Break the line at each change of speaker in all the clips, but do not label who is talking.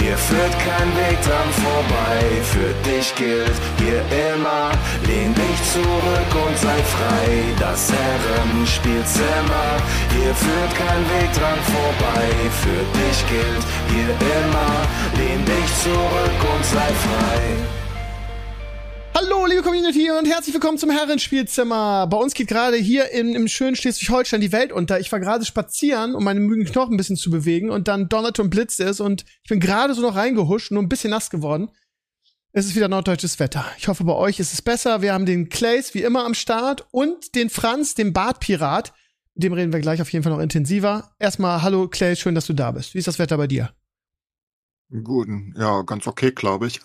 hier führt kein Weg dran vorbei. Für dich gilt hier immer, lehn dich zurück und sei frei. Das Herrenspielzimmer, hier führt kein Weg dran vorbei. Für dich gilt hier immer, lehn dich zurück und sei frei.
Hallo, liebe Community und herzlich willkommen zum Herrenspielzimmer. Bei uns geht gerade hier in, im schönen Schleswig-Holstein die Welt unter. Ich war gerade spazieren, um meine müden Knochen ein bisschen zu bewegen und dann donnerte und blitzte es und ich bin gerade so noch reingehuscht, nur ein bisschen nass geworden. Es ist wieder norddeutsches Wetter. Ich hoffe, bei euch ist es besser. Wir haben den Clays wie immer am Start und den Franz, den Bartpirat. Mit dem reden wir gleich auf jeden Fall noch intensiver. Erstmal, hallo Clay, schön, dass du da bist. Wie ist das Wetter bei dir?
Guten, ja, ganz okay, glaube ich.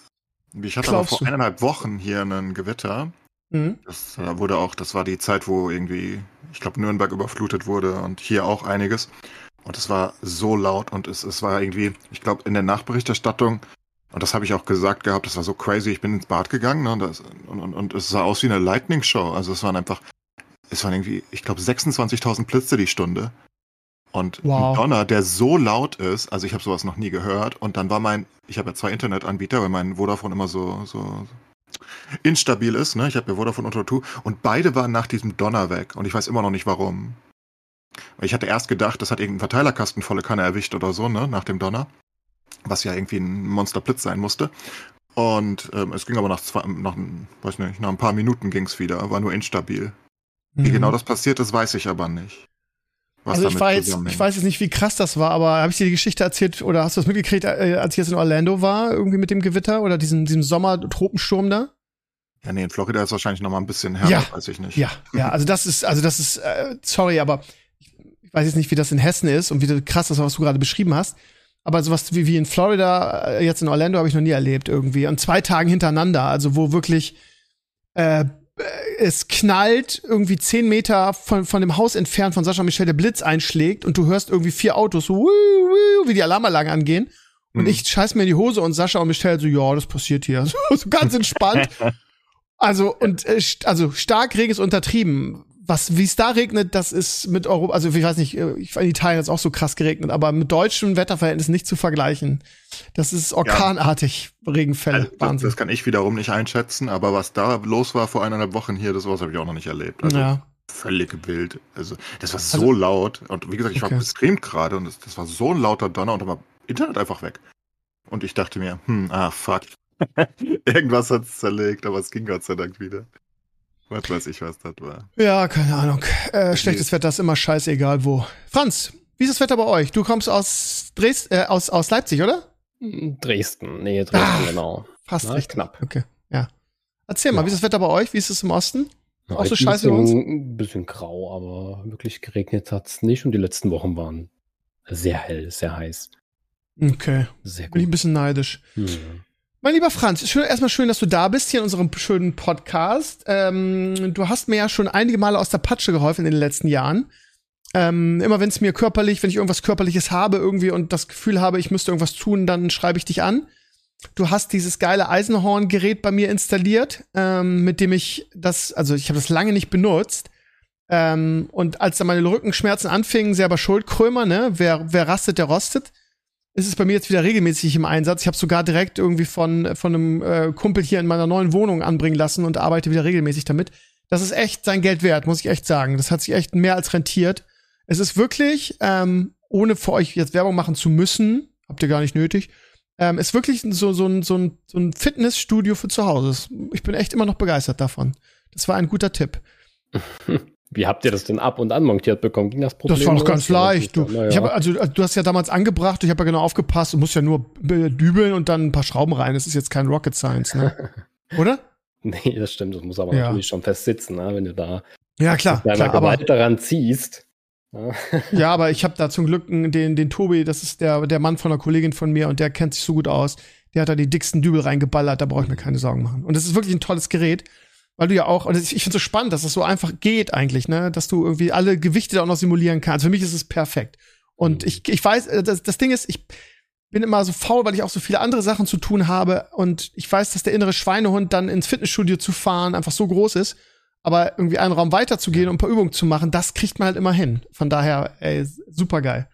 Ich hatte aber
Glaubst
vor
du?
eineinhalb Wochen hier einen Gewitter.
Mhm.
Das äh, wurde auch, das war die Zeit, wo irgendwie, ich glaube, Nürnberg überflutet wurde und hier auch einiges. Und es war so laut und es, es war irgendwie, ich glaube, in der Nachberichterstattung, und das habe ich auch gesagt gehabt, das war so crazy, ich bin ins Bad gegangen ne, und, das, und, und, und es sah aus wie eine Lightning Show. Also es waren einfach, es waren irgendwie, ich glaube, 26.000 Blitze die Stunde. Und
Wow.
ein Donner, der so laut ist, also ich habe sowas noch nie gehört. Und dann war mein, ich habe ja zwei Internetanbieter, weil mein Vodafone immer so, so instabil ist. Ne? Ich habe ja Vodafone und O2 und beide waren nach diesem Donner weg. Und ich weiß immer noch nicht warum. Ich hatte erst gedacht, das hat irgendein Verteilerkasten volle Kanne erwischt oder so, ne, nach dem Donner. Was ja irgendwie ein Monsterblitz sein musste. Und ähm, es ging aber nach zwei, nach, weiß nicht, nach ein paar Minuten ging's wieder, war nur instabil. Wie
Mhm.
genau das passiert ist, weiß ich aber nicht.
Also ich, war jetzt, ich weiß jetzt nicht, wie krass das war, aber habe ich dir die Geschichte erzählt oder hast du das mitgekriegt, äh, als ich jetzt in Orlando war, irgendwie mit dem Gewitter oder diesem, diesem Sommer-Tropensturm da?
Ja, nee, in Florida ist wahrscheinlich noch mal ein bisschen härter,
Ja.
weiß ich nicht.
Ja, ja, also das ist, also das ist, äh, sorry, aber ich, weiß jetzt nicht, wie das in Hessen ist und wie krass das, was du gerade beschrieben hast. Aber sowas wie, wie in Florida, äh, jetzt in Orlando, habe ich noch nie erlebt irgendwie. An zwei Tagen hintereinander, also wo wirklich äh, es knallt, irgendwie zehn Meter von, von dem Haus entfernt von Sascha Michel der Blitz einschlägt und du hörst irgendwie vier Autos so, wie die Alarmanlagen angehen. Und
Mhm.
ich scheiß mir in die Hose und Sascha und Michelle so, ja, das passiert hier. So, so ganz entspannt. Also, und äh, also stark reg ist untertrieben. Was, wie es da regnet, das ist mit Europa, also ich weiß nicht, äh, ich war in Italien hat's auch so krass geregnet, aber mit deutschen Wetterverhältnissen nicht zu vergleichen. Das ist orkanartig, Regenfälle.
Also, das,
Wahnsinn.
das kann ich wiederum nicht einschätzen, aber was da los war vor eineinhalb Wochen hier, das was habe ich auch noch nicht erlebt. Also
ja.
völlig wild. Also das war so
Also-
laut und wie gesagt, ich war
Okay.
gestreamt gerade und das, das war so ein lauter Donner und dann war Internet einfach weg. Und ich dachte mir, hm, ah fuck. Irgendwas hat's zerlegt, aber es ging Gott sei Dank wieder. Was weiß ich, was das war.
Ja, keine Ahnung. Äh, schlechtes Wetter ist immer scheißegal wo. Franz, wie ist das Wetter bei euch? Du kommst aus Dresden, äh, aus, aus Leipzig, oder?
Dresden, nee, Dresden,
Ah.
genau.
Fast
Na,
recht.
knapp.
Okay, ja. Erzähl mal,
Ja.
wie ist das Wetter bei euch? Wie ist es im Osten? Auch so scheiße wie
ein
uns?
bisschen, ein bisschen grau, aber wirklich geregnet hat's nicht und die letzten Wochen waren sehr hell, sehr heiß.
Okay,
Sehr
bin ich ein
gut.
bisschen neidisch.
Hm.
Mein lieber Franz, schön, erstmal schön, dass du da bist hier in unserem schönen Podcast. Ähm, du hast mir ja schon einige Male aus der Patsche geholfen in den letzten Jahren. Ähm, immer wenn es mir körperlich, wenn ich irgendwas Körperliches habe irgendwie und das Gefühl habe, ich müsste irgendwas tun, dann schreibe ich dich an. Du hast dieses geile Eisenhorn-Gerät bei mir installiert, ähm, mit dem ich das, also ich habe das lange nicht benutzt. Ähm, und als dann meine Rückenschmerzen anfingen, selber schuld, Krömer, ne? Wer, wer rastet, der rostet ist es bei mir jetzt wieder regelmäßig im Einsatz. Ich habe sogar direkt irgendwie von, von einem äh, Kumpel hier in meiner neuen Wohnung anbringen lassen und arbeite wieder regelmäßig damit. Das ist echt sein Geld wert, muss ich echt sagen. Das hat sich echt mehr als rentiert. Es ist wirklich, ähm, ohne für euch jetzt Werbung machen zu müssen, habt ihr gar nicht nötig, ähm, ist wirklich so, so, ein, so, ein, so ein Fitnessstudio für zu Hause. Ich bin echt immer noch begeistert davon. Das war ein guter Tipp.
Wie habt ihr das denn ab und an montiert bekommen? Ging das Problem?
Das war doch ganz leicht. Du,
Naja.
ich hab, also, du hast ja damals angebracht, ich habe ja genau aufgepasst, du musst ja nur b- dübeln und dann ein paar Schrauben rein. Das ist jetzt kein Rocket Science, ne? Oder?
nee, das stimmt. Das muss aber
Ja.
natürlich schon fest sitzen, ne? wenn du da
Ja, klar,
mit deiner
klar aber,
daran ziehst. Ja.
ja, aber ich habe da zum Glück den, den Tobi, das ist der, der Mann von einer Kollegin von mir und der kennt sich so gut aus. Der hat da die dicksten Dübel reingeballert, da brauche ich mir keine Sorgen machen. Und das ist wirklich ein tolles Gerät. Weil du ja auch, und ich, ich finde so spannend, dass das so einfach geht eigentlich, ne, dass du irgendwie alle Gewichte da auch noch simulieren kannst. Für mich ist es perfekt. Und
Mhm.
ich, ich weiß, äh, das, das Ding ist, ich bin immer so faul, weil ich auch so viele andere Sachen zu tun habe. Und ich weiß, dass der innere Schweinehund dann ins Fitnessstudio zu fahren einfach so groß ist. Aber irgendwie einen Raum weiterzugehen und ein paar Übungen zu machen, das kriegt man halt immer hin. Von daher, ey, super geil.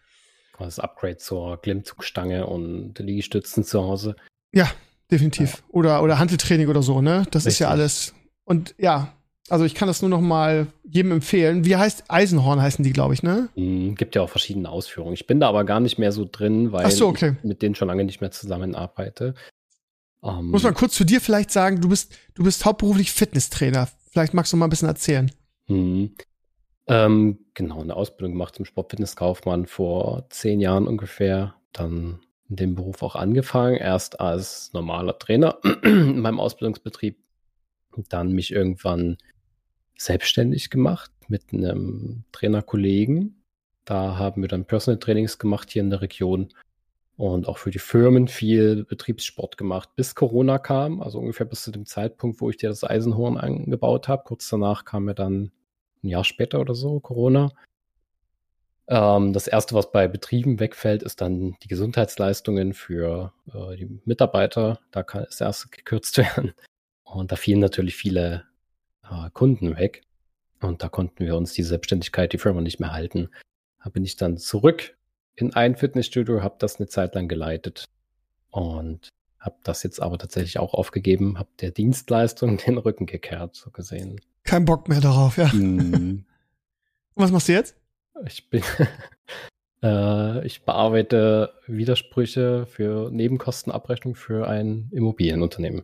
Das Upgrade zur Klimmzugstange und Liegestützen zu Hause.
Definitiv. Oder, oder Handeltraining oder so, ne? Das ist ja
Richtig.
alles. Und ja, also ich kann das nur noch mal jedem empfehlen. Wie heißt Eisenhorn heißen die, glaube ich, ne?
Hm, gibt ja auch verschiedene Ausführungen. Ich bin da aber gar nicht mehr so drin, weil
so, okay.
ich mit denen schon lange nicht mehr zusammenarbeite. Ähm,
Muss man kurz zu dir vielleicht sagen, du bist, du bist hauptberuflich Fitnesstrainer. Vielleicht magst du mal ein bisschen erzählen.
Hm. Ähm, genau, eine Ausbildung gemacht zum Sportfitnesskaufmann vor zehn Jahren ungefähr. Dann in dem Beruf auch angefangen. Erst als normaler Trainer in meinem Ausbildungsbetrieb. Und dann mich irgendwann selbstständig gemacht mit einem Trainerkollegen. Da haben wir dann Personal Trainings gemacht hier in der Region und auch für die Firmen viel Betriebssport gemacht, bis Corona kam, also ungefähr bis zu dem Zeitpunkt, wo ich dir das Eisenhorn angebaut habe. Kurz danach kam mir dann ein Jahr später oder so Corona. Ähm, das erste, was bei Betrieben wegfällt, ist dann die Gesundheitsleistungen für äh, die Mitarbeiter. Da kann das erste gekürzt werden. Und da fielen natürlich viele äh, Kunden weg. Und da konnten wir uns die Selbstständigkeit, die Firma nicht mehr halten. Da bin ich dann zurück in ein Fitnessstudio, habe das eine Zeit lang geleitet und habe das jetzt aber tatsächlich auch aufgegeben, habe der Dienstleistung den Rücken gekehrt, so gesehen.
Kein Bock mehr darauf, ja. Und was machst du jetzt?
ich bin, äh, ich bearbeite Widersprüche für Nebenkostenabrechnung für ein Immobilienunternehmen.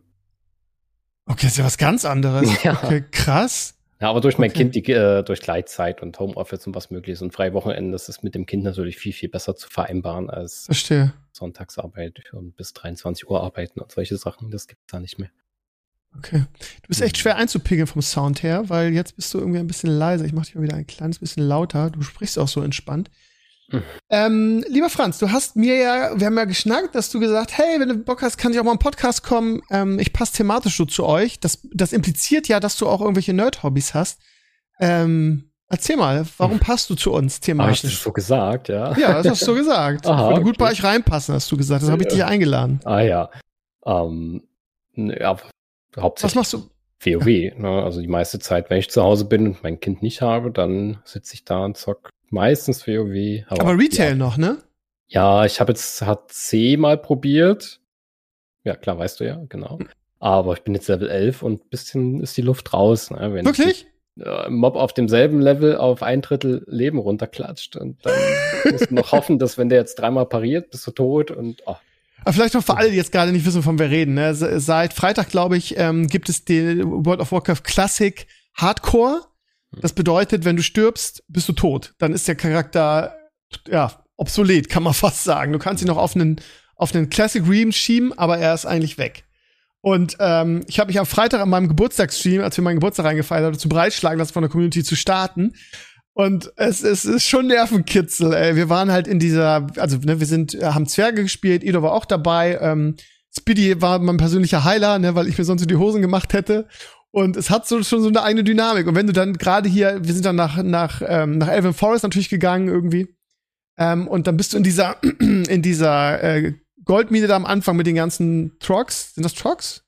Okay, das ist ja was ganz anderes.
Ja.
Okay, krass.
Ja, aber durch mein
Okay.
Kind, die, äh, durch Gleitzeit und Homeoffice und was möglich ist und freie Wochenende, das ist mit dem Kind natürlich viel, viel besser zu vereinbaren als
Verstehe.
Sonntagsarbeit und bis 23 Uhr arbeiten und solche Sachen. Das gibt's da nicht mehr.
Okay. Du bist echt schwer einzupegeln vom Sound her, weil jetzt bist du irgendwie ein bisschen leiser. Ich mach dich mal wieder ein kleines bisschen lauter. Du sprichst auch so entspannt. Ähm, lieber Franz, du hast mir ja, wir haben ja geschnackt, dass du gesagt, hey, wenn du Bock hast, kann ich auch mal im Podcast kommen. Ähm, ich passe thematisch so zu euch. Das, das impliziert ja, dass du auch irgendwelche Nerd-Hobbys hast. Ähm, erzähl mal, warum passt du zu uns
Habe ich
thematisch?
das so gesagt, ja?
Ja, das hast du so gesagt.
Aha,
Würde gut
okay.
bei euch reinpassen, hast du gesagt. Das habe ich dich eingeladen.
Ah ja. Ähm, ja,
Was
hauptsächlich
machst du?
WoW. Ne? Also die meiste Zeit, wenn ich zu Hause bin und mein Kind nicht habe, dann sitze ich da und zock meistens WoW.
Aber Retail noch, ne?
Ja, ich habe jetzt HC mal probiert. Ja, klar, weißt du ja, genau. Aber ich bin jetzt Level 11 und ein bisschen ist die Luft raus. Ne? Wenn
Wirklich?
äh, Mob auf demselben Level auf ein Drittel Leben runterklatscht und dann musst du noch hoffen, dass wenn der jetzt dreimal pariert, bist du tot und oh,
Aber vielleicht noch für alle, die jetzt gerade nicht wissen, von wir reden. Ne? Se- Seit Freitag, glaube ich, ähm, gibt es die World of Warcraft Classic Hardcore. Das bedeutet, wenn du stirbst, bist du tot. Dann ist der Charakter ja obsolet, kann man fast sagen. Du kannst ihn noch auf einen auf einen Classic Ream schieben, aber er ist eigentlich weg. Und ähm, ich habe mich am Freitag an meinem Geburtstagsstream, als wir meinen Geburtstag reingefeiert haben, dazu breitschlagen lassen, von der Community zu starten. Und es, es ist schon Nervenkitzel, ey. Wir waren halt in dieser, also ne, wir sind, äh, haben Zwerge gespielt, Ido war auch dabei. Ähm, Speedy war mein persönlicher Heiler, ne, weil ich mir sonst in die Hosen gemacht hätte. Und es hat so schon so eine eigene Dynamik. Und wenn du dann gerade hier, wir sind dann nach nach ähm, nach Elven Forest natürlich gegangen irgendwie. Ähm, und dann bist du in dieser in dieser äh, Goldmine da am Anfang mit den ganzen Trogs. Sind das Trogs?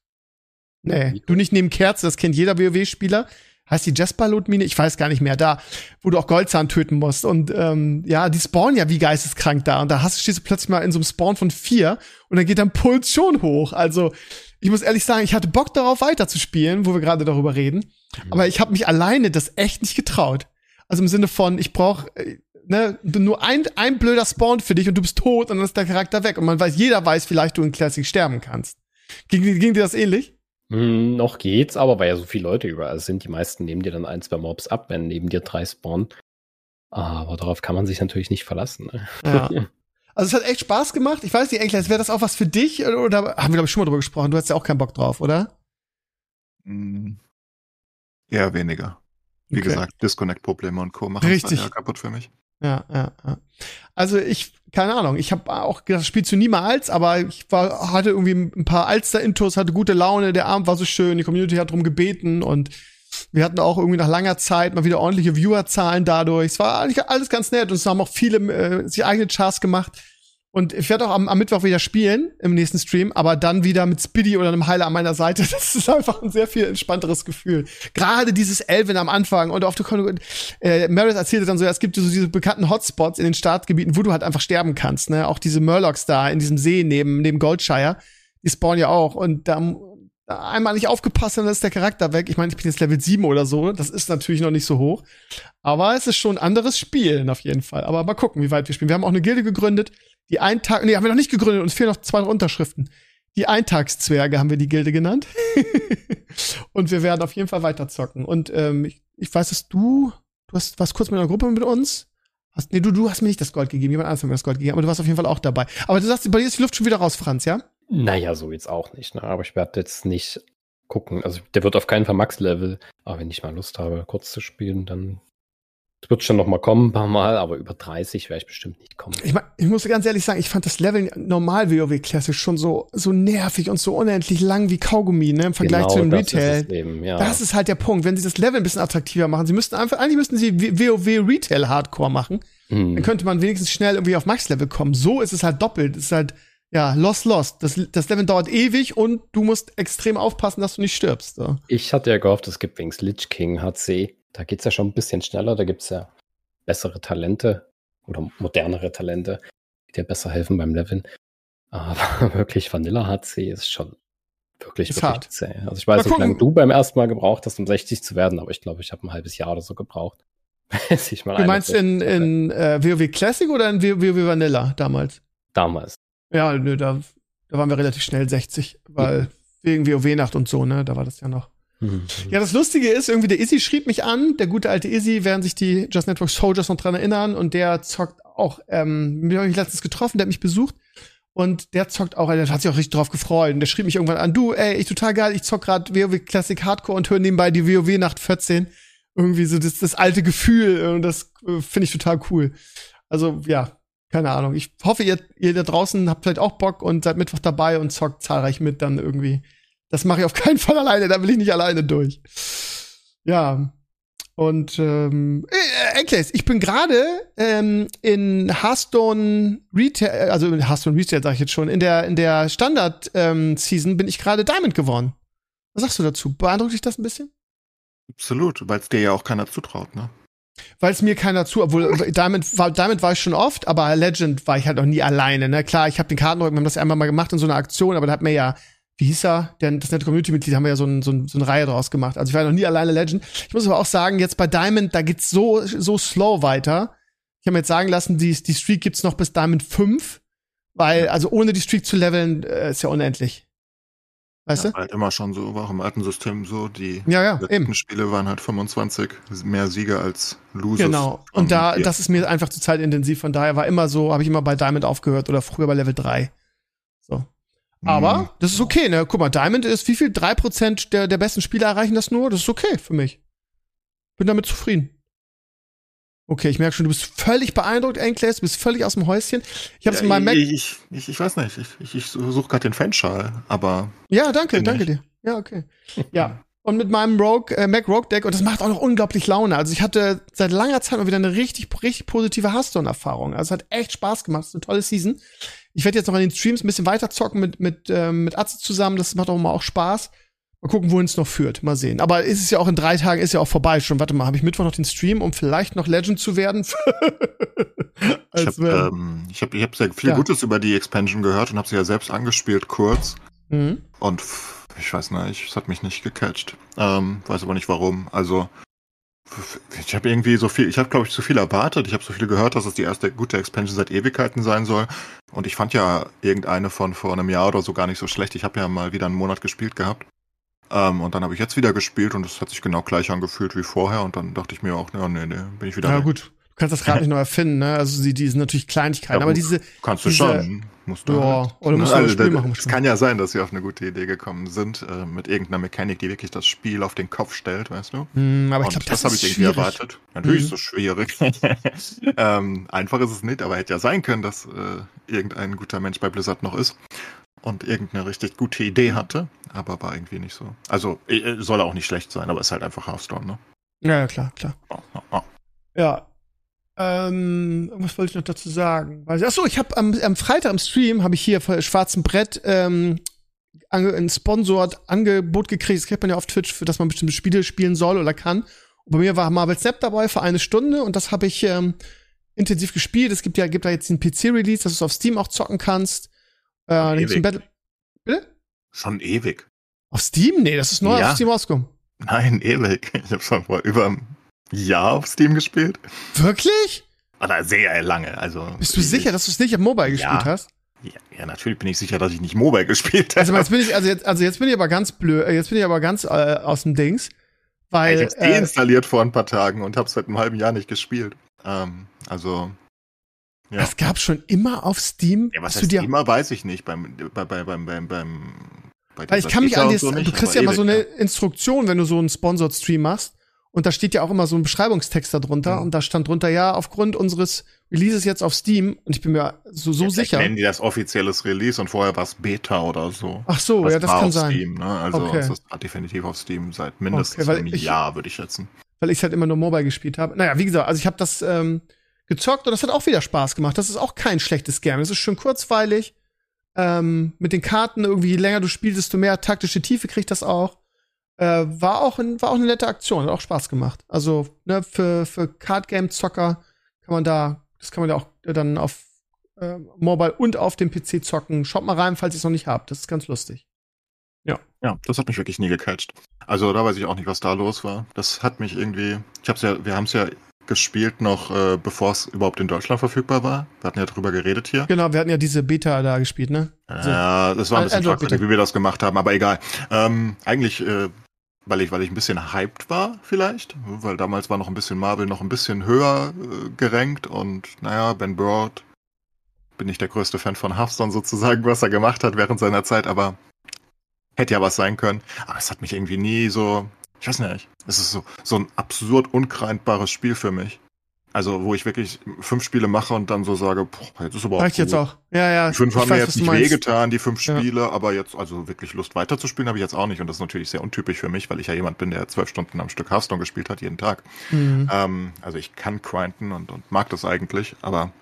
Nee, du nicht neben Kerze, das kennt jeder WoW-Spieler. Heißt die Jasper-Lotmine? Ich weiß gar nicht mehr. Da, wo du auch Goldzahn töten musst. Und ähm, ja, die spawnen ja wie geisteskrank da. Und da hast, stehst du plötzlich mal in so einem Spawn von vier und dann geht dein Puls schon hoch. Also, ich muss ehrlich sagen, ich hatte Bock darauf weiterzuspielen, wo wir gerade darüber reden. Aber ich habe mich alleine das echt nicht getraut. Also im Sinne von, ich brauch äh, ne, nur ein, ein blöder Spawn für dich und du bist tot und dann ist der Charakter weg. Und man weiß, jeder weiß, vielleicht du in Classic sterben kannst. Ging, ging dir das ähnlich?
Hm, noch geht's, aber weil ja so viele Leute überall sind, die meisten nehmen dir dann ein, zwei Mobs ab, wenn neben dir drei spawnen. Aber darauf kann man sich natürlich nicht verlassen. Ne?
Ja. Also es hat echt Spaß gemacht. Ich weiß nicht, Enkles, wäre das auch was für dich? Oder, oder haben wir, glaube ich, schon mal drüber gesprochen? Du hast ja auch keinen Bock drauf, oder?
Mm, Eher weniger. Wie
Okay.
gesagt, Disconnect-Probleme und Co. machen es
Richtig.
eher kaputt für mich.
Ja, ja, ja. Also ich, keine Ahnung, ich habe auch gedacht, spielst du niemals, aber ich war, hatte irgendwie ein paar Alster-Intos, hatte gute Laune, der Abend war so schön, die Community hat drum gebeten und wir hatten auch irgendwie nach langer Zeit mal wieder ordentliche Viewerzahlen dadurch. Es war eigentlich alles ganz nett und es haben auch viele äh, sich eigene Charts gemacht. Und ich werde auch am, am, Mittwoch wieder spielen im nächsten Stream, aber dann wieder mit Spiddy oder einem Heiler an meiner Seite. Das ist einfach ein sehr viel entspannteres Gefühl. Gerade dieses Elven am Anfang und auf der Kon äh, Meredith erzählte dann so, ja, es gibt so diese bekannten Hotspots in den Startgebieten, wo du halt einfach sterben kannst. Ne? Auch diese Murlocs da in diesem See neben, neben Goldshire, die spawnen ja auch. Und da einmal nicht aufgepasst, dann ist der Charakter weg. Ich meine, ich bin jetzt Level 7 oder so. Das ist natürlich noch nicht so hoch. Aber es ist schon ein anderes Spielen auf jeden Fall. Aber mal gucken, wie weit wir spielen. Wir haben auch eine Gilde gegründet. Die Eintag, nee, haben wir noch nicht gegründet. Uns fehlen noch zwei Unterschriften. Die Eintagszwerge haben wir die Gilde genannt. und wir werden auf jeden Fall weiter zocken. Und ähm, ich, ich weiß, dass du, du hast, warst kurz mit einer Gruppe mit uns. Hast, nee, du, du hast mir nicht das Gold gegeben. Jemand anderes hat mir das Gold gegeben. Aber du warst auf jeden Fall auch dabei. Aber du sagst, bei dir ist die Luft schon wieder raus, Franz, ja?
Naja, so jetzt auch nicht. Ne? Aber ich werde jetzt nicht gucken. Also der wird auf keinen Fall Max-Level. Aber wenn ich mal Lust habe, kurz zu spielen, dann wird schon noch mal kommen, ein paar Mal. Aber über 30 werde ich bestimmt nicht kommen.
Ich, mein, ich muss ganz ehrlich sagen, ich fand das Level normal WoW Classic schon so, so nervig und so unendlich lang wie Kaugummi, ne, im Vergleich genau, zu dem Retail. Das ist, ja. das ist halt der Punkt. Wenn sie das Level ein bisschen attraktiver machen, sie müssten einfach, eigentlich müssten sie WoW Retail Hardcore machen. Hm. Dann könnte man wenigstens schnell irgendwie auf Max-Level kommen. So ist es halt doppelt. Es ist halt, ja, Lost Lost. Das, das Level dauert ewig und du musst extrem aufpassen, dass du nicht stirbst. So.
Ich hatte ja gehofft, es gibt wenigstens Lich King HC. Da geht's ja schon ein bisschen schneller, da gibt's ja bessere Talente oder modernere Talente, die dir besser helfen beim Leveln. Aber wirklich Vanilla HC ist schon wirklich, ist wirklich hart. zäh. Also ich weiß nicht, wie lange du beim ersten Mal gebraucht hast, um 60 zu werden, aber ich glaube, ich habe ein halbes Jahr oder so gebraucht.
ich mal du meinst in, in äh, WoW Classic oder in WoW Vanilla damals?
Damals.
Ja, nö, da, da waren wir relativ schnell 60, weil mhm. wegen WoW-Nacht und so, ne, da war das ja noch. Ja, das Lustige ist, irgendwie der Izzy schrieb mich an, der gute alte Izzy, werden sich die Just Network Soldiers noch dran erinnern und der zockt auch, ähm, mit dem habe ich letztens getroffen, der hat mich besucht und der zockt auch, der hat sich auch richtig drauf gefreut und der schrieb mich irgendwann an, du, ey, ich total geil, ich zock grad WoW Classic Hardcore und höre nebenbei die WoW Nacht 14. Irgendwie so das, das alte Gefühl und das äh, finde ich total cool. Also, ja, keine Ahnung. Ich hoffe, ihr, ihr da draußen habt vielleicht auch Bock und seid Mittwoch dabei und zockt zahlreich mit dann irgendwie. Das mache ich auf keinen Fall alleine, da will ich nicht alleine durch. Ja. Und ähm, äh, Enkles, ich bin gerade ähm, in Hearthstone Retail, also in Hearthstone Retail sage ich jetzt schon, in der in der Standard ähm, Season bin ich gerade Diamond geworden. Was sagst du dazu? Beeindruckt dich das ein bisschen?
Absolut, weil es dir ja auch keiner zutraut, ne?
Weil es mir keiner zu, obwohl Diamond war, Diamond war ich schon oft, aber Legend war ich halt noch nie alleine. Ne? Klar, ich habe den Kartenrücken, wir haben das einmal mal gemacht in so einer Aktion, aber da hat mir ja, wie hieß er? Denn das nette Community-Mitglied haben wir ja so, ein, so, ein, so eine Reihe draus gemacht. Also ich war noch nie alleine Legend. Ich muss aber auch sagen, jetzt bei Diamond, da geht's so, so slow weiter. Ich habe mir jetzt sagen lassen, die, die Streak gibt's noch bis Diamond 5, weil, also ohne die Streak zu leveln, äh, ist ja unendlich.
Weißt ja, du? Halt immer schon so, war auch im alten System so. Die
ja, ja,
letzten eben. Spiele waren halt 25, mehr Siege als Losers.
Genau. Und da, ja. das ist mir einfach zu zeitintensiv. Von daher war immer so, habe ich immer bei Diamond aufgehört oder früher bei Level 3. Aber mhm. das ist okay, ne? Guck mal, Diamond ist wie viel? 3% der, der besten Spieler erreichen das nur? Das ist okay für mich. Bin damit zufrieden. Okay, ich merke schon, du bist völlig beeindruckt, Enkles, du bist völlig aus dem Häuschen. Ich habe es ja, in meinem Mac.
Ich, ich, ich, weiß nicht, ich, ich, ich suche gerade den Fanschal, aber.
Ja, danke, danke dir. Ja, okay. ja. Und mit meinem Rogue, äh, Mac Rogue Deck, und das macht auch noch unglaublich Laune. Also ich hatte seit langer Zeit mal wieder eine richtig, richtig positive Hearthstone-Erfahrung. Also es hat echt Spaß gemacht. Es ist eine tolle Season. Ich werde jetzt noch in den Streams ein bisschen weiter zocken mit, mit, ähm, mit Atze zusammen. Das macht auch immer auch Spaß. Mal gucken, wohin es noch führt. Mal sehen. Aber ist es ja auch in drei Tagen, ist ja auch vorbei schon. Warte mal, habe ich Mittwoch noch den Stream, um vielleicht noch Legend zu werden?
ich habe ähm, ich hab, ich hab sehr viel ja. Gutes über die Expansion gehört und habe sie ja selbst angespielt kurz. Mhm. Und ich weiß nicht, es hat mich nicht gecatcht. Ähm, weiß aber nicht warum. Also ich habe irgendwie so viel, ich habe glaube ich zu viel erwartet. Ich habe so viel gehört, dass es die erste gute Expansion seit Ewigkeiten sein soll. Und ich fand ja irgendeine von vor einem Jahr oder so gar nicht so schlecht. Ich habe ja mal wieder einen Monat gespielt gehabt. Ähm, und dann habe ich jetzt wieder gespielt und es hat sich genau gleich angefühlt wie vorher. Und dann dachte ich mir auch, ja, nee, nee, bin ich wieder.
Ja, rein. gut. Du kannst das gerade nicht neu erfinden, ne? Also die, die sind natürlich Kleinigkeiten,
Ja,
aber diese,
Kannst du
diese-
schon. Musst du
Ja,
halt.
oder musst du ein
also,
Spiel machen,
Es kann ja sein, dass sie auf eine gute Idee gekommen sind, äh, mit irgendeiner Mechanik, die wirklich das Spiel auf den Kopf stellt, weißt du?
Hm, aber ich glaube,
das,
das,
habe ich irgendwie
schwierig.
erwartet. Natürlich
Mhm.
ist es schwierig. ähm, einfach ist es nicht, aber hätte ja sein können, dass äh, irgendein guter Mensch bei Blizzard noch ist und irgendeine richtig gute Idee hatte, aber war irgendwie nicht so. Also äh, soll auch nicht schlecht sein, aber ist halt einfach Hearthstone, ne?
Ja, ja, klar, klar.
Ja, ja, ja.
Ja. Ähm, irgendwas wollte ich noch dazu sagen. Achso, ich habe am, am Freitag im Stream habe ich hier vor schwarzem Brett ähm, ange, ein Sponsored Angebot gekriegt. Das kriegt man ja auf Twitch, für das man bestimmte Spiele spielen soll oder kann. Und bei mir war Marvel Snap dabei für eine Stunde und das habe ich ähm, intensiv gespielt. Es gibt ja gibt da jetzt den PC-Release, dass du es auf Steam auch zocken kannst. Äh, dann gibt's ein. Battle Bitte?
Schon ewig.
Auf Steam? Nee, das ist neu
Ja.
auf Steam rausgekommen.
Nein, ewig. Ich habe schon vor über einem Jahr auf Steam gespielt.
Wirklich?
Oder sehr lange. Also
Bist du sicher, dass du es nicht am Mobile
Ja.
gespielt hast?
Ja, ja, natürlich bin ich sicher, dass ich nicht Mobile gespielt habe.
Also jetzt bin ich, also jetzt, also jetzt bin ich aber ganz blöd, äh, jetzt bin ich aber ganz äh, aus dem Dings, weil
ich hab's
äh,
deinstalliert vor ein paar Tagen und hab's seit einem halben Jahr nicht gespielt. Ähm, also, ja.
das gab schon immer auf Steam.
ja, was heißt
dir,
immer, weiß ich nicht. Beim, bei, bei, beim, beim, beim, bei
weil ich kann mich an das,
so
du kriegst ja immer so eine Instruktion, wenn du so einen Sponsored Stream machst. Und da steht ja auch immer so ein Beschreibungstext darunter.
Mhm.
Und da stand drunter, ja, aufgrund unseres Releases jetzt auf Steam. Und ich bin mir so, so
Jetzt
sicher.
Nennen die das offizielles Release und vorher war es Beta oder so.
Ach so,
Das
ja, das
war
kann
auf
sein.
Steam, ne? Also
Okay.
es ist definitiv auf Steam seit mindestens
Okay,
einem
ich-
Jahr, würde ich schätzen.
weil ich halt immer nur Mobile gespielt habe. Naja, wie gesagt, also ich habe das ähm, gezockt und das hat auch wieder Spaß gemacht. Das ist auch kein schlechtes Game. Es ist schön kurzweilig. Ähm, mit den Karten irgendwie, je länger du spielst, desto mehr taktische Tiefe kriegt das auch. Äh, war, auch ein, war auch eine nette Aktion, hat auch Spaß gemacht. Also, ne, für, für Card-Game-Zocker kann man da, das kann man ja auch dann auf äh, Mobile und auf dem PC zocken. Schaut mal rein, falls ihr es noch nicht habt. Das ist ganz lustig.
Ja, das hat mich wirklich nie gecatcht. Also da weiß ich auch nicht, was da los war. Das hat mich irgendwie. Ich hab's ja, wir haben es ja gespielt noch, äh, bevor es überhaupt in Deutschland verfügbar war. Wir hatten ja drüber geredet hier.
Genau, wir hatten ja diese Beta da gespielt, ne? Also,
Ja, das war ein bisschen
Android,
fragwürdig, wie wir das gemacht haben, aber egal. Ähm, eigentlich, äh, weil ich, weil ich ein bisschen hyped war, vielleicht, weil damals war noch ein bisschen Marvel noch ein bisschen höher äh, gerankt und naja, Ben Broad bin ich der größte Fan von Hearthstone sozusagen, was er gemacht hat während seiner Zeit, aber hätte ja was sein können. Aber es hat mich irgendwie nie so, ich weiß nicht, es ist so, so ein absurd ungreifbares Spiel für mich. Also, wo ich wirklich fünf Spiele mache und dann so sage, boah, jetzt ist aber auch
Reicht jetzt
gut.
auch. Ja, ja.
Die fünf
ich
haben mir jetzt nicht wehgetan, die fünf
Ja.
Spiele, aber jetzt, also wirklich Lust weiterzuspielen habe ich jetzt auch nicht. Und das ist natürlich sehr untypisch für mich, weil ich ja jemand bin, der zwölf Stunden am Stück Hearthstone gespielt hat, jeden Tag.
Mhm.
Ähm, also ich kann grinden und, und mag das eigentlich, aber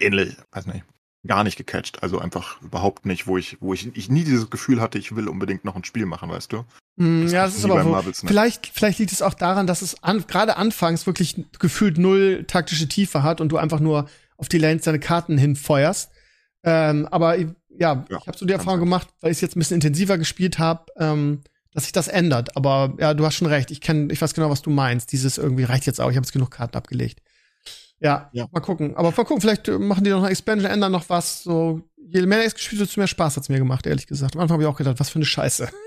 ähnlich, weiß nicht, gar nicht gecatcht. Also einfach überhaupt nicht, wo ich, wo ich, ich nie dieses Gefühl hatte, ich will unbedingt noch ein Spiel machen, weißt du?
Mm, ja,
Das
das ist aber
bei
wo,
Marvel Snap.
vielleicht, vielleicht liegt es auch daran, dass es an, gerade anfangs wirklich gefühlt null taktische Tiefe hat und du einfach nur auf die Lanes deine Karten hinfeuerst. Ähm, aber ja,
Ja,
ich habe so die Erfahrung
sein.
gemacht, weil ich es jetzt ein bisschen intensiver gespielt habe, ähm, dass sich das ändert. Aber ja, du hast schon recht. Ich kenn, ich weiß genau, was du meinst. Dieses irgendwie reicht jetzt auch. Ich habe jetzt genug Karten abgelegt. Ja,
Ja.
mal gucken. Aber mal gucken, vielleicht äh, machen die noch eine Expansion, ändern noch was. So, je mehr ich es gespielt habe, desto mehr Spaß hat's mir gemacht, ehrlich gesagt. Am Anfang habe ich auch gedacht, was für eine Scheiße.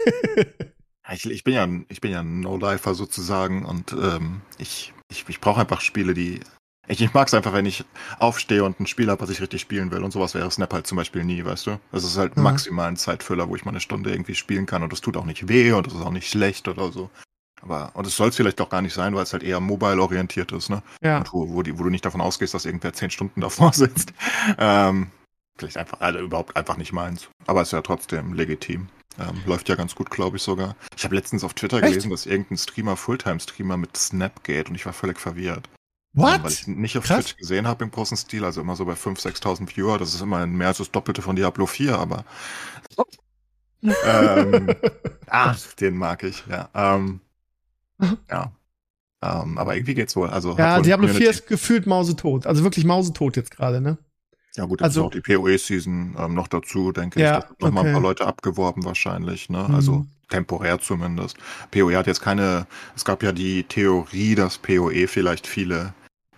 Ich, ich bin ja, ein- ich bin ja ein No-Lifer sozusagen und ähm, ich, ich, ich brauche einfach Spiele, die. Ich, ich mag es einfach, wenn ich aufstehe und ein Spiel habe, was ich richtig spielen will. Und sowas wäre Snap halt zum Beispiel nie, weißt du? Das ist halt
Mhm.
maximal ein Zeitfüller, wo ich mal eine Stunde irgendwie spielen kann und das tut auch nicht weh und das ist auch nicht schlecht oder so. Aber, und es soll es vielleicht auch gar nicht sein, weil es halt eher mobile-orientiert ist, ne?
Ja.
Wo, wo, die, wo du nicht davon ausgehst, dass irgendwer zehn Stunden davor sitzt. Ähm, vielleicht einfach, also überhaupt einfach nicht meins. Aber ist ja trotzdem legitim. Ähm, läuft ja ganz gut, glaube ich sogar. Ich habe letztens auf Twitter
Echt?
gelesen, dass irgendein Streamer, Fulltime-Streamer mit Snap geht und ich war völlig verviert. Ähm, Weil
What?
ich nicht auf
Krass.
Twitch gesehen habe im großen Stil, also immer so bei 5.000, 6.000 Viewer. Das ist immer mehr als das Doppelte von Diablo 4, aber ähm, ach, den mag ich, ja. Ähm, ja. Ähm, aber irgendwie geht's wohl. Also,
Ja, Diablo
eine
4
Community.
ist gefühlt mausetot. Also wirklich mausetot jetzt gerade, ne?
Ja gut,
Also-
also auch die PoE-Season ähm, noch dazu, denke
Ja,
ich. Da noch mal ein
okay.
paar Leute abgeworben wahrscheinlich, ne?
Mhm.
Also temporär zumindest. PoE hat jetzt keine, es gab ja die Theorie, dass PoE vielleicht viele,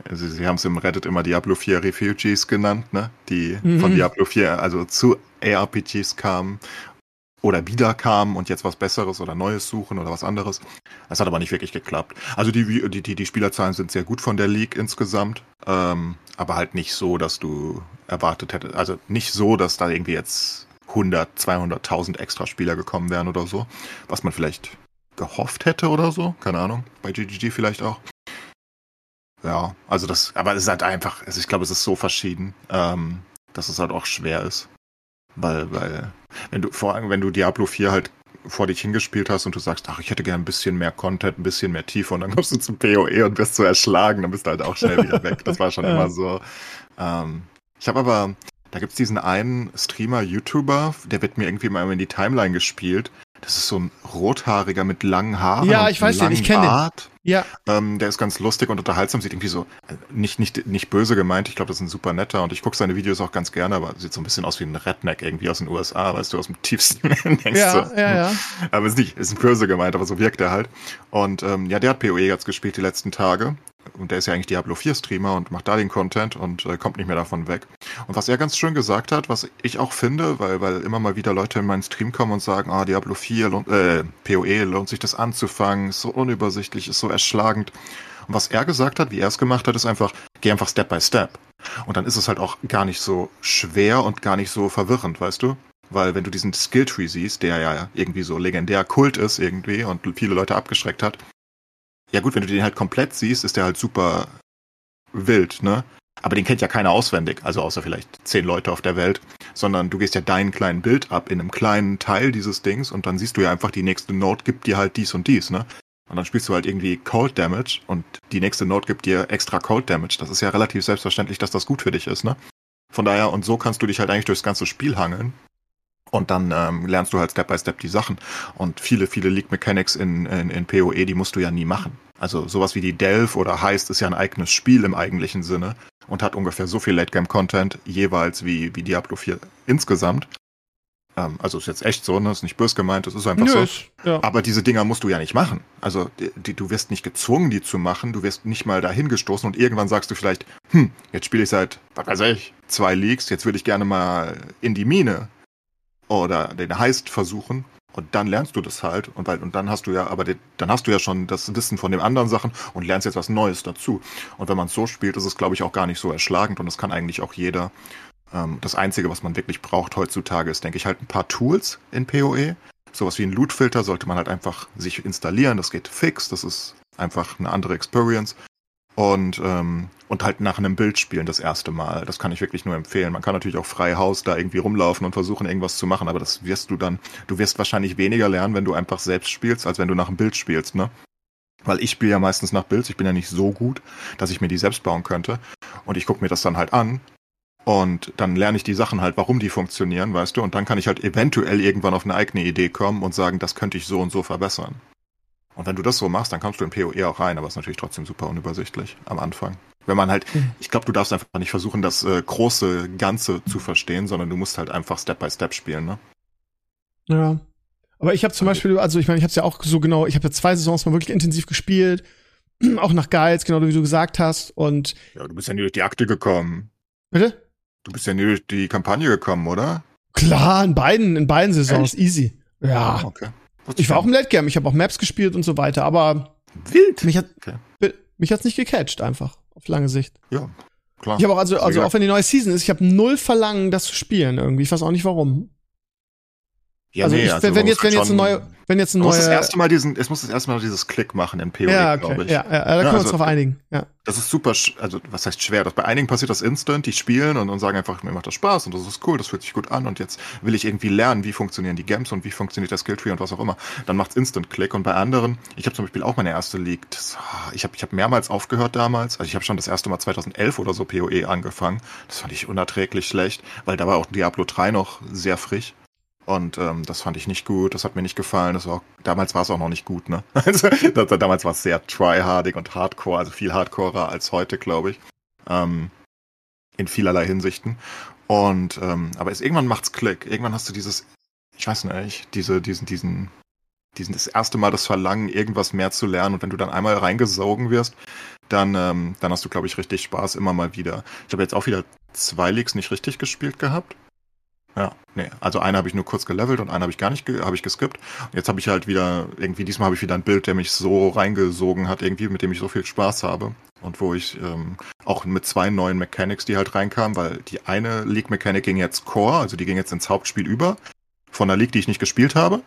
also sie haben es im Reddit immer Diablo 4 Refugees genannt, ne? Die
Mhm.
von Diablo 4 also zu ARPGs kamen oder wieder kamen und jetzt was Besseres oder Neues suchen oder was anderes. Das hat aber nicht wirklich geklappt. Also die, die, die, die Spielerzahlen sind sehr gut von der League insgesamt, ähm, aber halt nicht so, dass du erwartet hättest, also nicht so, dass da irgendwie jetzt 100, 200.000 extra Spieler gekommen wären oder so, was man vielleicht gehofft hätte oder so, keine Ahnung, bei GGG vielleicht auch. Ja, also das, aber es ist halt einfach, also ich glaube, es ist so verschieden, ähm, dass es halt auch schwer ist. Weil, weil, wenn du, vor allem, wenn du Diablo 4 halt vor dich hingespielt hast und du sagst, ach, ich hätte gern ein bisschen mehr Content, ein bisschen mehr Tiefe und dann kommst du zum PoE und wirst so erschlagen, dann bist du halt auch schnell wieder weg. Das war schon ja. immer so. Ähm, ich habe aber, da gibt's diesen einen Streamer, YouTuber, der wird mir irgendwie mal in die Timeline gespielt. Das ist so ein rothaariger mit langen Haaren.
Ja, ich weiß den, ich kenne den.
Ja. Ähm, der ist ganz lustig und unterhaltsam, sieht irgendwie so, äh, nicht, nicht, nicht böse gemeint, ich glaube, das ist ein super netter und ich gucke seine Videos auch ganz gerne, aber sieht so ein bisschen aus wie ein Redneck irgendwie aus den USA, weißt du, aus dem tiefsten denkst
ja,
du.
Ja, ja.
Aber ist nicht, ist ein böse gemeint, aber so wirkt er halt. Und ähm, ja, der hat PoE jetzt gespielt die letzten Tage und der ist ja eigentlich Diablo 4 Streamer und macht da den Content und äh, kommt nicht mehr davon weg. Und was er ganz schön gesagt hat, was ich auch finde, weil, weil immer mal wieder Leute in meinen Stream kommen und sagen, ah, Diablo 4, lohnt, äh, PoE, lohnt sich das anzufangen, ist so unübersichtlich, ist so erschlagend. Und was er gesagt hat, wie er es gemacht hat, ist einfach, geh einfach Step by Step. Und dann ist es halt auch gar nicht so schwer und gar nicht so verwirrend, weißt du? Weil wenn du diesen Skilltree siehst, der ja irgendwie so legendär Kult ist irgendwie und viele Leute abgeschreckt hat, ja gut, wenn du den halt komplett siehst, ist der halt super wild, ne? Aber den kennt ja keiner auswendig, also außer vielleicht zehn Leute auf der Welt, sondern du gehst ja deinen kleinen Bild ab in einem kleinen Teil dieses Dings und dann siehst du ja einfach, die nächste Note gibt dir halt dies und dies, ne? Und dann spielst du halt irgendwie Cold Damage und die nächste Note gibt dir extra Cold Damage. Das ist ja relativ selbstverständlich, dass das gut für dich ist, ne? Von daher, und so kannst du dich halt eigentlich durchs ganze Spiel hangeln. Und dann ähm, lernst du halt Step by Step die Sachen. Und viele, viele League Mechanics in, in, in PoE, die musst du ja nie machen. Also sowas wie die Delve oder Heist ist ja ein eigenes Spiel im eigentlichen Sinne und hat ungefähr so viel Late-Game-Content jeweils wie, wie Diablo 4 insgesamt. Ähm, also ist jetzt echt so, ne? Ist nicht bös gemeint, das ist einfach Nö, so. Ja. Aber diese Dinger musst du ja nicht machen. Also die, die, du wirst nicht gezwungen, die zu machen. Du wirst nicht mal dahin gestoßen und irgendwann sagst du vielleicht, hm, jetzt spiele ich seit, was weiß ich, zwei Leagues, jetzt würde ich gerne mal in die Mine oder den Heist versuchen und dann lernst du das halt und weil und dann hast du ja aber den, dann hast du ja schon das Wissen von den anderen Sachen und lernst jetzt was Neues dazu. Und wenn man es so spielt ist es glaube ich auch gar nicht so erschlagend und das kann eigentlich auch jeder ähm, das einzige was man wirklich braucht heutzutage ist denke ich halt ein paar Tools in PoE sowas wie ein Lootfilter sollte man halt einfach sich installieren. Das geht fix. Das ist einfach eine andere Experience. Und, ähm, und halt nach einem Bild spielen das erste Mal. Das kann ich wirklich nur empfehlen. Man kann natürlich auch frei Haus da irgendwie rumlaufen und versuchen, irgendwas zu machen, aber das wirst du dann, du wirst wahrscheinlich weniger lernen, wenn du einfach selbst spielst, als wenn du nach einem Bild spielst, ne? Weil ich spiele ja meistens nach Builds, ich bin ja nicht so gut, dass ich mir die selbst bauen könnte. Und ich gucke mir das dann halt an und dann lerne ich die Sachen halt, warum die funktionieren, weißt du, und dann kann ich halt eventuell irgendwann auf eine eigene Idee kommen und sagen, das könnte ich so und so verbessern. Und wenn du das so machst, dann kommst du in PoE auch rein, aber es ist natürlich trotzdem super unübersichtlich am Anfang. Wenn man halt, mhm. ich glaube, du darfst einfach nicht versuchen, das äh, große Ganze zu verstehen, sondern du musst halt einfach Step by Step spielen, ne?
Ja. Aber ich habe zum. Beispiel, also ich meine, ich habe es ja auch so genau, ich habe ja zwei Saisons mal wirklich intensiv gespielt, auch nach Guides, genau wie du gesagt hast. Und
ja, du bist ja nie durch die Akte gekommen.
Bitte?
Du bist ja nie durch die Kampagne gekommen, oder?
Klar, in beiden, in beiden Saisons, Echt? easy. Ja. Okay. Ich war auch im Late Game, ich habe auch Maps gespielt und so weiter, aber
wild.
Mich hat okay. mich hat's nicht gecatcht einfach auf lange Sicht.
Ja, klar.
Ich habe auch also also auch wenn die neue Season ist, ich habe null Verlangen, das zu spielen irgendwie. Ich weiß auch nicht warum. Ja, also, nee, ich, also wenn, jetzt, wenn jetzt eine neue, wenn jetzt eine neue.
Das erste Mal diesen, es muss das erste Mal dieses Klick machen in PoE,
ja, okay. glaube ich. Ja, ja, da können ja, also, wir uns drauf einigen. Ja.
Das ist super, also was heißt schwer? Das, bei einigen passiert das instant, die spielen und, und sagen einfach, mir macht das Spaß und das ist cool, das fühlt sich gut an und jetzt will ich irgendwie lernen, wie funktionieren die Games und wie funktioniert der Skilltree und was auch immer. Dann macht's instant Klick und bei anderen, ich habe zum Beispiel auch meine erste League, das, ich habe ich hab mehrmals aufgehört damals, also ich habe schon das erste Mal 2011 oder so PoE angefangen, das fand ich unerträglich schlecht, weil da war auch Diablo 3 noch sehr frisch. Und ähm, das fand ich nicht gut, das hat mir nicht gefallen. Das war auch, damals war es auch noch nicht gut, ne? Also, damals war es sehr tryhardig und hardcore, also viel hardcorer als heute, glaube ich. Ähm, in vielerlei Hinsichten. Und ähm, aber es, irgendwann macht's Klick. Irgendwann hast du dieses, ich weiß nicht, diese, diesen, diesen, diesen das erste Mal das Verlangen, irgendwas mehr zu lernen. Und wenn du dann einmal reingesogen wirst, dann, ähm, dann hast du, glaube ich, richtig Spaß immer mal wieder. Ich habe jetzt auch wieder zwei Leagues nicht richtig gespielt gehabt Ja, nee. Also eine habe ich nur kurz gelevelt und eine habe ich gar nicht, ge habe ich geskippt. Jetzt habe ich halt wieder, irgendwie, diesmal habe ich wieder ein Bild, der mich so reingesogen hat, irgendwie, mit dem ich so viel Spaß habe. Und wo ich ähm, auch mit zwei neuen Mechanics, die halt reinkamen, weil die eine League Mechanic ging jetzt Core, also die ging jetzt ins Hauptspiel über, von der League, die ich nicht gespielt habe.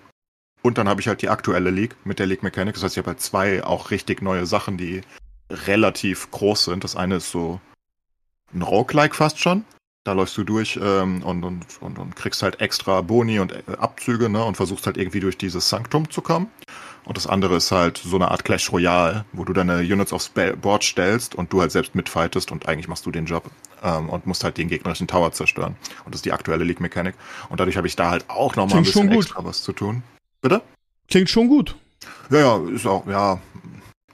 Und dann habe ich halt die aktuelle League mit der League Mechanic. Das heißt, ich habe halt zwei auch richtig neue Sachen, die relativ groß sind. Das eine ist so ein Roguelike fast schon. Da läufst du durch ähm, und, und, und, und kriegst halt extra Boni und äh, Abzüge ne, und versuchst halt irgendwie durch dieses Sanktum zu kommen. Und das andere ist halt so eine Art Clash Royale, wo du deine Units aufs Board stellst und du halt selbst mitfightest und eigentlich machst du den Job ähm, und musst halt den gegnerischen Tower zerstören. Und das ist die aktuelle League Mechanik. Und dadurch habe ich da halt auch nochmal ein bisschen extra was zu tun. Bitte?
Klingt schon gut.
Ja, ja, ist auch, ja,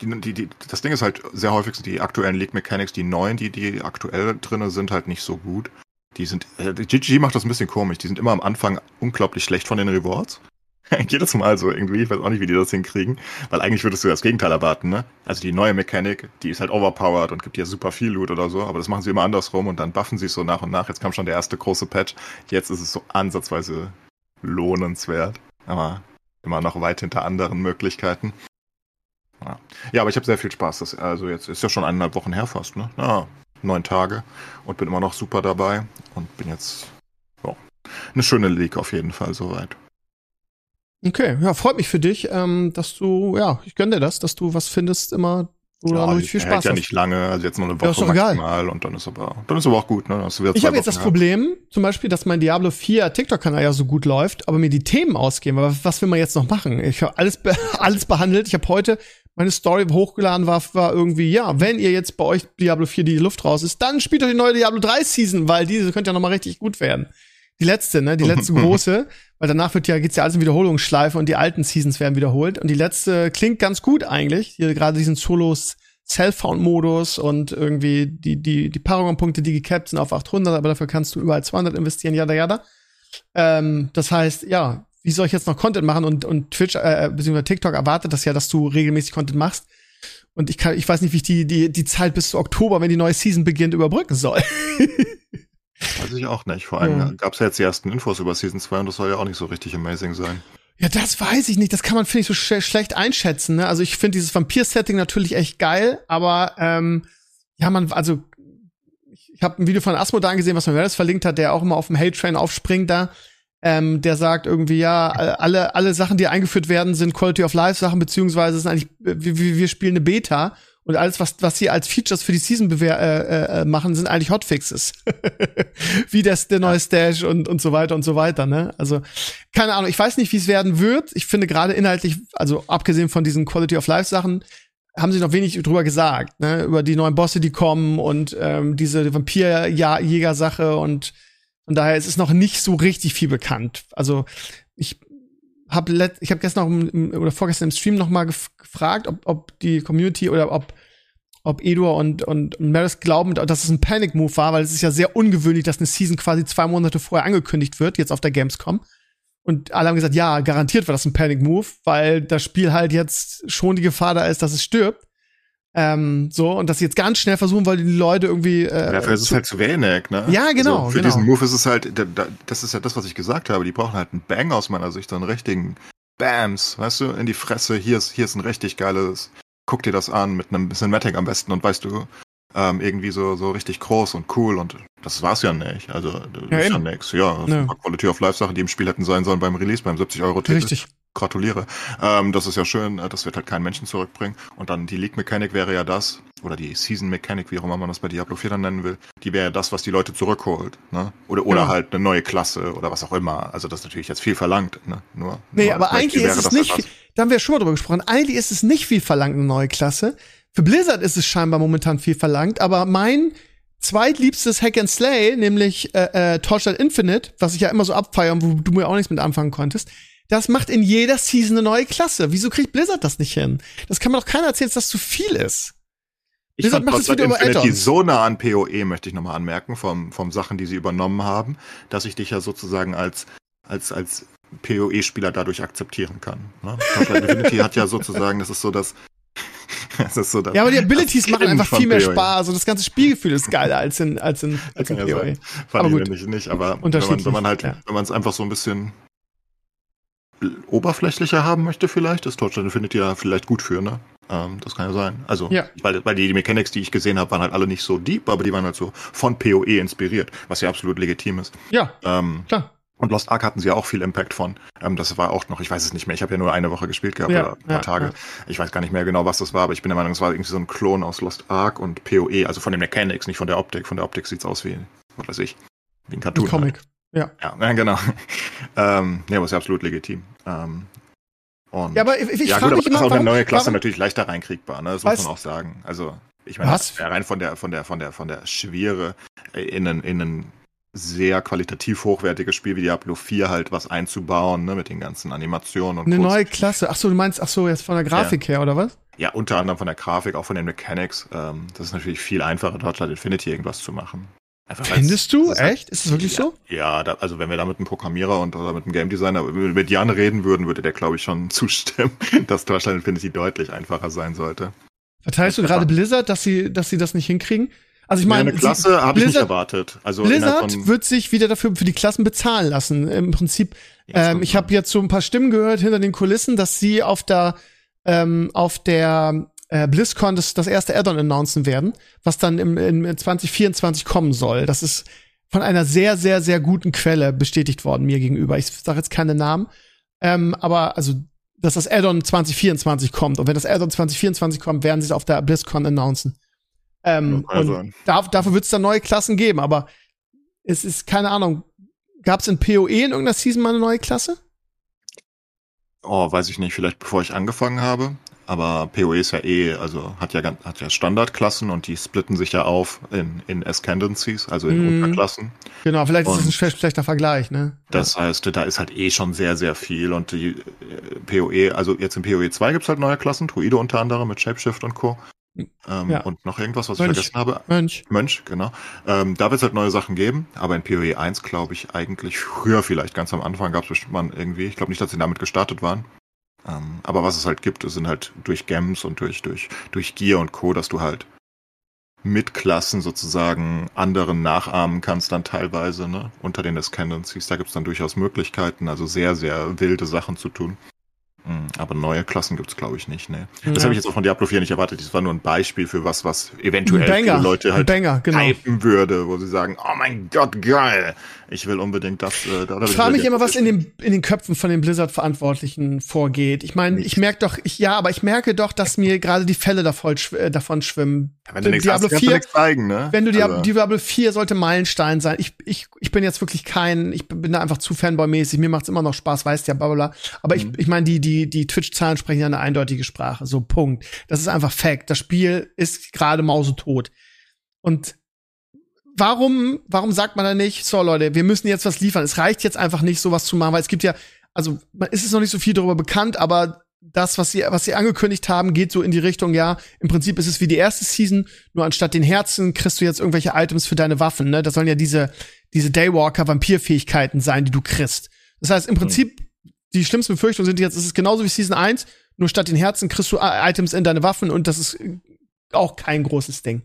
die, die, die, das Ding ist halt sehr häufig die aktuellen League Mechanics, die neuen, die, die aktuell drinne sind, halt nicht so gut. Die sind, äh, GG macht das ein bisschen komisch. Die sind immer am Anfang unglaublich schlecht von den Rewards. Jedes Mal so irgendwie. Ich weiß auch nicht, wie die das hinkriegen. Weil eigentlich würdest du das Gegenteil erwarten, ne? Also die neue Mechanik, die ist halt overpowered und gibt dir super viel Loot oder so. Aber das machen sie immer andersrum und dann buffen sie es so nach und nach. Jetzt kam schon der erste große Patch. Jetzt ist es so ansatzweise lohnenswert. Aber immer noch weit hinter anderen Möglichkeiten. Ja, ja aber ich habe sehr viel Spaß. Das, also jetzt ist ja schon eineinhalb Wochen her fast, ne? Ja, neun Tage und bin immer noch super dabei und bin jetzt oh, eine schöne League auf jeden Fall soweit.
Okay, ja, freut mich für dich, ähm, dass du, ja, ich gönne dir das, dass du was findest immer, wo ja, du viel Spaß hast.
ja nicht lange, also jetzt nur eine Woche ja, maximal egal. und dann ist aber, dann ist aber auch gut, ne?
ich habe jetzt das Problem, zum Beispiel, dass mein Diablo 4 TikTok-Kanal ja so gut läuft, aber mir die Themen ausgehen. Aber was will man jetzt noch machen? Ich habe alles, be alles behandelt. Ich habe heute meine Story hochgeladen war, war irgendwie, ja, wenn ihr jetzt bei euch Diablo 4 die Luft raus ist, dann spielt euch die neue Diablo 3 Season, weil diese könnte ja noch mal richtig gut werden. Die letzte, ne, die letzte große, weil danach wird ja, geht's ja alles in Wiederholungsschleife und die alten Seasons werden wiederholt und die letzte klingt ganz gut eigentlich, hier gerade diesen Solos Self-Found-Modus und irgendwie die, die, die Paragon-Punkte, die gecapped sind auf 800, aber dafür kannst du überall 200 investieren, jada, jada. Ähm, das heißt, ja, wie soll ich jetzt noch Content machen? Und, und Twitch, äh, beziehungsweise TikTok erwartet das ja, dass du regelmäßig Content machst. Und ich kann, ich weiß nicht, wie ich die, die, die Zeit bis zu Oktober, wenn die neue Season beginnt, überbrücken soll.
weiß ich auch nicht. Vor allem ja. gab es ja jetzt die ersten Infos über Season 2 und das soll ja auch nicht so richtig amazing sein.
Ja, das weiß ich nicht. Das kann man, finde ich, so sch schlecht einschätzen. Ne? Also ich finde dieses Vampir-Setting natürlich echt geil, aber ähm, ja, man, also ich habe ein Video von Asmodan gesehen, was man mir verlinkt hat, der auch immer auf dem Hate-Train aufspringt da ähm, der sagt irgendwie, ja, alle, alle Sachen, die eingeführt werden, sind Quality of Life Sachen, beziehungsweise sind eigentlich, wir, wir spielen eine Beta und alles, was, was sie als Features für die Season bewehr, äh, äh, machen, sind eigentlich Hotfixes. Wie das, der neue Stash und, und so weiter und so weiter, ne? Also, keine Ahnung, ich weiß nicht, wie es werden wird. Ich finde gerade inhaltlich, also abgesehen von diesen Quality of Life Sachen, haben sie noch wenig drüber gesagt, ne? Über die neuen Bosse, die kommen und ähm, diese Vampirjäger-Sache und von daher ist es noch nicht so richtig viel bekannt. Also ich habe ich hab gestern noch oder vorgestern im Stream noch mal gef gefragt, ob, ob die Community oder ob ob und, und, und Maris glauben, dass es ein Panic-Move war, weil es ist ja sehr ungewöhnlich, dass eine Season quasi zwei Monate vorher angekündigt wird, jetzt auf der Gamescom. Und alle haben gesagt, ja, garantiert war das ein Panic-Move, weil das Spiel halt jetzt schon die Gefahr da ist, dass es stirbt. Ähm, so, und dass sie jetzt ganz schnell versuchen, weil die Leute irgendwie. Äh,
Dafür ist es halt zu wenig, ne?
Ja, genau. Also
für
genau.
diesen Move ist es halt, das ist ja das, was ich gesagt habe. Die brauchen halt einen Bang aus meiner Sicht, so einen richtigen Bams, weißt du, in die Fresse. Hier ist, hier ist ein richtig geiles, guck dir das an, mit einem bisschen Matic am besten und weißt du, ähm, irgendwie so, so richtig groß und cool und das war's ja nicht. Also, das ja, ist ja nix. Ja, das ja. Quality of Life Sachen, die im Spiel hätten sein sollen beim Release, beim 70 Euro Titel.
Richtig
gratuliere. Ähm, das ist ja schön, äh, das wird halt kein Menschen zurückbringen. Und dann die League Mechanik wäre ja das, oder die Season Mechanik, wie auch immer man das bei Diablo 4 dann nennen will, die wäre ja das, was die Leute zurückholt. Ne? Oder, oder ja. halt eine neue Klasse oder was auch immer. Also das ist natürlich jetzt viel verlangt. Ne? Nur,
nee,
nur
aber eigentlich ist es nicht, viel, da haben wir schon mal drüber gesprochen, eigentlich ist es nicht viel verlangt, eine neue Klasse. Für Blizzard ist es scheinbar momentan viel verlangt, aber mein zweitliebstes Hack and Slay, nämlich äh, äh, Torchlight Infinite, was ich ja immer so abfeiern, wo du mir auch nichts mit anfangen konntest, das macht in jeder Season eine neue Klasse. Wieso kriegt Blizzard das nicht hin? Das kann mir doch keiner erzählen, dass das zu viel ist.
Ich Blizzard macht es wieder über Infinity so nah an PoE, möchte ich nochmal anmerken, vom, vom Sachen, die sie übernommen haben, dass ich dich ja sozusagen als, als, als PoE-Spieler dadurch akzeptieren kann. Ne? Infinity hat ja sozusagen, das ist so das, Das ist so das,
Ja, aber die Abilities machen einfach viel mehr
PoE.
Spaß und das ganze Spielgefühl ist geiler als in, als in, als in
ja
PoE.
Fand
Aber
ich
gut.
nämlich nicht, aber wenn man, wenn man halt,
ja.
wenn man es einfach so ein bisschen oberflächlicher haben möchte, vielleicht, ist Torchlight Infinity ja vielleicht gut für, ne? Ähm, das kann ja sein. Also,
Ja.
weil, weil die, die Mechanics, die ich gesehen habe, waren halt alle nicht so deep, aber die waren halt so von PoE inspiriert, was ja absolut legitim ist.
Ja,
Ähm,
klar.
und Lost Ark hatten sie ja auch viel Impact von. Ähm, das war auch noch, ich weiß es nicht mehr, ich habe ja nur eine Woche gespielt gehabt
Ja,
oder ein paar
ja,
Tage.
ja.
Ich weiß gar nicht mehr genau, was das war, aber ich bin der Meinung, es war irgendwie so ein Klon aus Lost Ark und PoE, also von den Mechanics, nicht von der Optik. Von der Optik sieht's aus wie, was weiß ich, wie ein Cartoon.
Ein Comic.
Ja, ja, genau. ähm, nee, aber ist ja absolut legitim. Ähm, und
Ja, aber ich, ich
ja, gut, aber das ist auch eine neue Klasse
warum,
natürlich leichter reinkriegbar, ne? Das muss
Was?
man auch sagen. Also, ich meine,
Was?
ja, rein von der, von der, von der, von der Schwere in ein, in ein sehr qualitativ hochwertiges Spiel wie Diablo 4 halt was einzubauen, ne, mit den ganzen Animationen und
eine
Kunst.
neue Klasse. Ach so, du meinst, ach so, jetzt von der Grafik her, oder was?
Ja, unter anderem von der Grafik, auch von den Mechanics. Ähm, das ist natürlich viel einfacher, Torchlight Infinity irgendwas zu machen. Einfach
Findest du?
das ist
Echt? Ist es wirklich
ja,
so?
Ja, da, also wenn wir da mit einem Programmierer und oder mit einem Game Designer mit Jan reden würden, würde der, glaube ich, schon zustimmen, dass Torchlight Infinity deutlich einfacher sein sollte.
Verteilst du gerade Blizzard, dass sie, dass sie das nicht hinkriegen? Also ich
meine,
meine,
eine Klasse habe ich nicht
Blizzard-
erwartet. Also
Blizzard
von,
wird sich wieder dafür für die Klassen bezahlen lassen. Im Prinzip,
Ja, das
ähm, ich habe jetzt so ein paar Stimmen gehört hinter den Kulissen, dass sie auf der ähm, auf der äh, BlizzCon das, das erste Add-on announcen werden, was dann im, im 2024 kommen soll. Das ist von einer sehr, sehr, sehr guten Quelle bestätigt worden mir gegenüber. Ich sage jetzt keine Namen, ähm, aber also dass das Add-on 2024 kommt. Und wenn das Add-on 2024 kommt, werden sie es auf der BlizzCon announcen. Ähm,
kann
und da, dafür wird es dann neue Klassen geben, aber es ist keine Ahnung. Gab es in PoE in irgendeiner Season mal eine neue Klasse?
oh, weiß ich nicht, vielleicht bevor ich angefangen habe. Aber PoE ist ja eh, also hat ja hat ja Standardklassen und die splitten sich ja auf in, in Ascendancies, also in
Mhm.
Unterklassen.
Genau, vielleicht ist das ein
Und-
schlecht- schlechter Vergleich, ne?
Das heißt, da ist halt eh schon sehr, sehr viel. Und die äh, PoE, also jetzt in PoE 2 gibt's halt neue Klassen, Druide unter anderem mit Shapeshift und Co. Ähm,
Ja.
Und noch irgendwas, was
Mönch.
ich vergessen habe.
Mönch.
Mönch, genau. Ähm, da wird's halt neue Sachen geben, aber in PoE 1 glaube ich eigentlich früher vielleicht, ganz am Anfang gab's bestimmt mal irgendwie, ich glaube nicht, dass sie damit gestartet waren. Ähm, aber was es halt gibt, sind halt durch Gems und durch, durch, durch Gear und Co., dass du halt mit Klassen sozusagen anderen nachahmen kannst dann teilweise, ne, unter den Ascendancies. Da gibt's dann durchaus Möglichkeiten, also sehr, sehr wilde Sachen zu tun. Mm, Aber neue Klassen gibt's glaube ich, nicht, ne. Das
Ja.
habe ich jetzt auch von Diablo 4 nicht erwartet. Das war nur ein Beispiel für was, was eventuell
Banger.
Leute halt
Banger, genau.
hypen würde, wo sie sagen, oh mein Gott, geil. Ich will unbedingt das. Äh, da,
Ich frage mich immer, was in, dem, in den Köpfen von den Blizzard-Verantwortlichen vorgeht. Ich meine, ich merke doch, ich, ja, aber ich merke doch, dass mir gerade die Fälle davon, äh, davon schwimmen.
Wenn du nichts hast,
Diablo
kannst du
4,
zeigen, ne?
wenn du Diablo,
Also,
Diablo 4 sollte Meilenstein sein. Ich, ich, ich bin jetzt wirklich kein, ich bin da einfach zu Fanboy-mäßig. Mir macht's immer noch Spaß, weißt ja, bla bla bla. Aber ich,
Mhm.
ich meine, die, die, die Twitch-Zahlen sprechen ja eine eindeutige Sprache. So, Punkt. Das ist einfach Fact. Das Spiel ist gerade mausetot. Und warum, warum sagt man da nicht, so Leute, wir müssen jetzt was liefern? Es reicht jetzt einfach nicht, sowas zu machen, weil es gibt ja, also man ist es noch nicht so viel darüber bekannt, aber das, was sie, was sie angekündigt haben, geht so in die Richtung, ja, im Prinzip ist es wie die erste Season, nur anstatt den Herzen kriegst du jetzt irgendwelche Items für deine Waffen, ne? Das sollen ja diese, diese Daywalker-Vampirfähigkeiten sein, die du kriegst. Das heißt, im Prinzip, die schlimmsten Befürchtungen sind jetzt, es ist genauso wie Season 1, nur statt den Herzen kriegst du äh, Items in deine Waffen und das ist äh, auch kein großes Ding.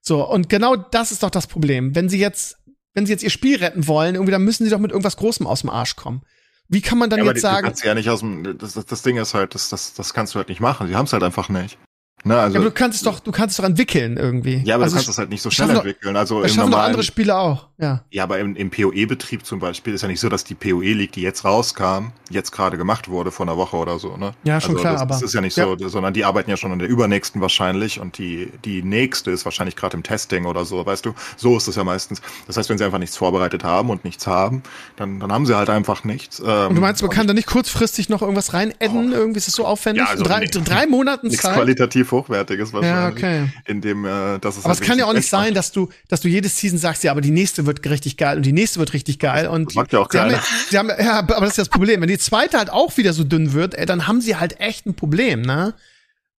So, und genau das ist doch das Problem. Wenn sie jetzt, wenn sie jetzt ihr Spiel retten wollen, irgendwie, dann müssen sie doch mit irgendwas Großem aus dem Arsch kommen. Wie kann man dann
ja,
jetzt
die- Du
sagen,
kannst ja nicht aus dem. Das, das, das Ding ist halt, das, das, das kannst du halt nicht machen. Sie haben es halt einfach nicht. Ne, also,
ja, aber du kannst es doch, du kannst es doch entwickeln irgendwie.
ja, aber
also,
du kannst das halt nicht so schnell entwickeln. Also
das schaffen
normalen,
andere Spiele auch, ja.
Ja, aber im, im PoE-Betrieb zum Beispiel ist ja nicht so, dass die PoE-League, die jetzt rauskam, jetzt gerade gemacht wurde vor einer Woche oder so, ne?
Ja, schon
also
klar,
das,
aber-
Das ist ja nicht so, sondern die arbeiten ja schon an der übernächsten wahrscheinlich und die, die nächste ist wahrscheinlich gerade im Testing oder so, weißt du? So ist es ja meistens. Das heißt, wenn sie einfach nichts vorbereitet haben und nichts haben, dann, dann haben sie halt einfach nichts. Ähm,
Und du meinst, man kann da nicht kurzfristig noch irgendwas rein adden? Irgendwie ist es so aufwendig?
Ja, also
In drei,
nix-
drei Monaten
nichts
Zeit?
qualitativ Hochwertiges
Ja,
wahrscheinlich.
okay.
In dem, äh, das ist
Aber
halt
es kann ja auch nicht sein, dass du, dass du jede Season sagst, ja, aber die nächste wird richtig geil und die nächste wird richtig geil. Und
Das mag ja auch
haben,
keiner.
ja- sie haben, ja, aber das ist das Problem. Wenn die zweite halt auch wieder so dünn wird, ey, dann haben sie halt echt ein Problem, ne?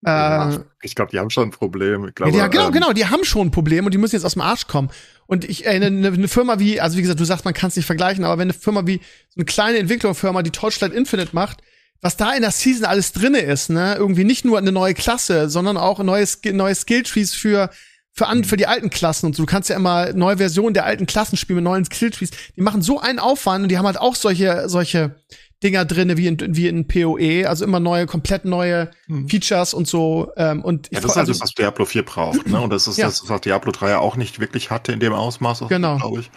Äh,
Ich glaube, die haben schon ein Problem. Ich
ja,
glaube,
die, ja, genau,
ähm,
genau, die haben schon ein Problem und die müssen jetzt aus dem Arsch kommen. Und ich, eine, eine Firma wie, also wie gesagt, du sagst, man kann es nicht vergleichen, aber wenn eine Firma wie so eine kleine Entwicklerfirma, die Torchlight Infinite macht, was da in der Season alles drinne ist, ne? Irgendwie nicht nur eine neue Klasse, sondern auch neue, neue Skilltrees für für, an, für die alten Klassen und so. Du kannst ja immer neue Versionen der alten Klassen spielen mit neuen Skilltrees. Die machen so einen Aufwand und die haben halt auch solche, solche Dinger drinne wie in, wie in PoE, also immer neue, komplett neue hm. Features und so. Ähm, und
ja, das ist also das, was Diablo 4 braucht, ne? Und das ist ja. das, was Diablo 3 ja auch nicht wirklich hatte in dem Ausmaß,
genau.
glaube ich.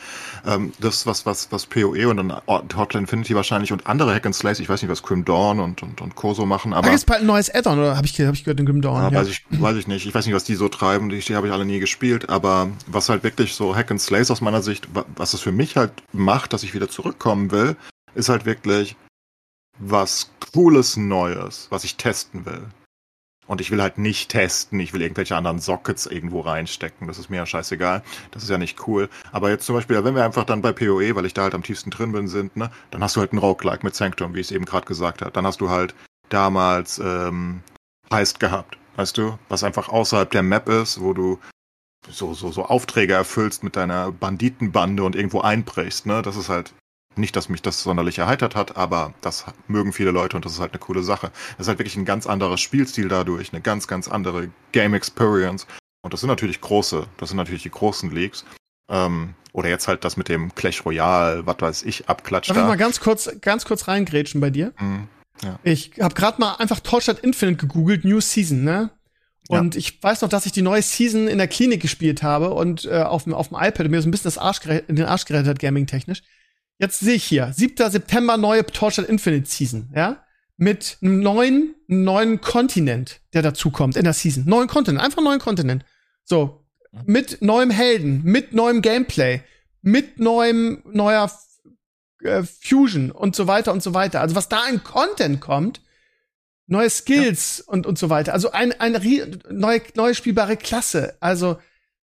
Ähm, das, was, was, was PoE und dann Hotline Infinity wahrscheinlich und andere Hack and Slays, ich weiß nicht, was Grim Dawn und, und, und Co. so machen, aber. Da
ist bald ein neues Add-on, oder habe ich, hab ich gehört in Grim Dawn?
Ja, ja, Weiß, ich, weiß ich nicht. Ich weiß nicht, was die so treiben, die, die habe ich alle nie gespielt, aber was halt wirklich so Hack and Slays aus meiner Sicht, was es für mich halt macht, dass ich wieder zurückkommen will, ist halt wirklich, was Cooles Neues, was ich testen will. Und ich will halt nicht testen, ich will irgendwelche anderen Sockets irgendwo reinstecken. Das ist mir ja scheißegal. Das ist ja nicht cool. Aber jetzt zum Beispiel, wenn wir einfach dann bei PoE, weil ich da halt am tiefsten drin bin, sind, ne, dann hast du halt einen Roguelike mit Sanctum, wie ich es eben gerade gesagt habe. Dann hast du halt damals ähm, Heist gehabt, weißt du, was einfach außerhalb der Map ist, wo du so, so, so Aufträge erfüllst mit deiner Banditenbande und irgendwo einbrichst, ne? Das ist halt nicht, dass mich das sonderlich erheitert hat, aber das mögen viele Leute und das ist halt eine coole Sache. Das ist halt wirklich ein ganz anderer Spielstil dadurch, eine ganz, ganz andere Game Experience. Und das sind natürlich große, das sind natürlich die großen Leagues. Ähm, oder jetzt halt das mit dem Clash Royale, was weiß ich, abklatscht.
Darf ich mal ganz kurz, ganz kurz reingrätschen bei dir? Mm, ja. Ich habe gerade mal einfach Torchlight Infinite gegoogelt, New Season, ne? Und ja. ich weiß noch, dass ich die neue Season in der Klinik gespielt habe und äh, auf, dem, auf dem iPad mir so ein bisschen das Arsch in den Arsch gerettet hat, gaming-technisch. Jetzt sehe ich hier, 7. September neue Torchlight Infinite Season, ja? Mit einem neuen, neuen Kontinent, der dazukommt in der Season. Neuen Kontinent, einfach neuen Kontinent. So. Mit neuem Helden, mit neuem Gameplay, mit neuem, neuer äh, Fusion und so weiter und so weiter. Also was da in Content kommt, neue Skills ja. und, und so weiter. Also eine, eine neue, neue spielbare Klasse. Also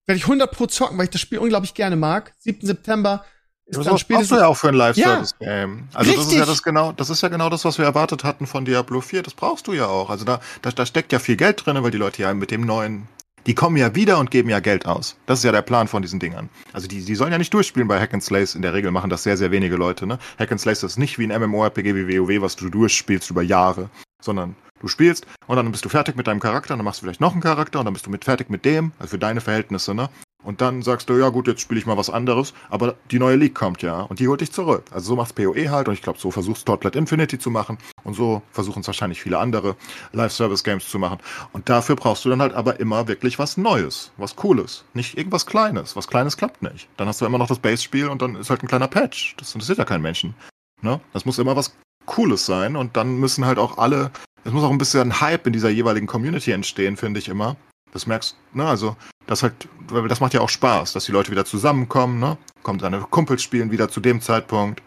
werde ich 100 pro zocken, weil ich das Spiel unglaublich gerne mag. 7. September
ist das brauchst du ja auch für ein Live-Service-Game. Ja, also richtig. das ist ja das genau, das ist ja genau das, was wir erwartet hatten von Diablo 4. Das brauchst du ja auch. Also da, da, da steckt ja viel Geld drin, weil die Leute ja mit dem neuen, die kommen ja wieder und geben ja Geld aus. Das ist ja der Plan von diesen Dingern. Also die, die sollen ja nicht durchspielen bei Hack and Slays. In der Regel machen das sehr, sehr wenige Leute. Ne? Hack and Slays ist nicht wie ein MMORPG wie WoW, was du durchspielst über Jahre, sondern du spielst und dann bist du fertig mit deinem Charakter, und dann machst du vielleicht noch einen Charakter und dann bist du mit fertig mit dem, also für deine Verhältnisse, ne? Und dann sagst du, ja gut, jetzt spiele ich mal was anderes, aber die neue League kommt ja und die holt dich zurück. Also so macht's PoE halt und ich glaube, so versuchst Torchlight Infinity zu machen und so versuchen es wahrscheinlich viele andere Live-Service-Games zu machen. Und dafür brauchst du dann halt aber immer wirklich was Neues, was Cooles, nicht irgendwas Kleines. Was Kleines klappt nicht. Dann hast du immer noch das Base-Spiel und dann ist halt ein kleiner Patch. Das interessiert ja keinen Menschen. Ne? Das muss immer was Cooles sein und dann müssen halt auch alle, es muss auch ein bisschen Hype in dieser jeweiligen Community entstehen, finde ich immer. Das merkst, ne, also das halt, das macht ja auch Spaß, dass die Leute wieder zusammenkommen, ne? Kommen seine Kumpels spielen wieder zu dem Zeitpunkt.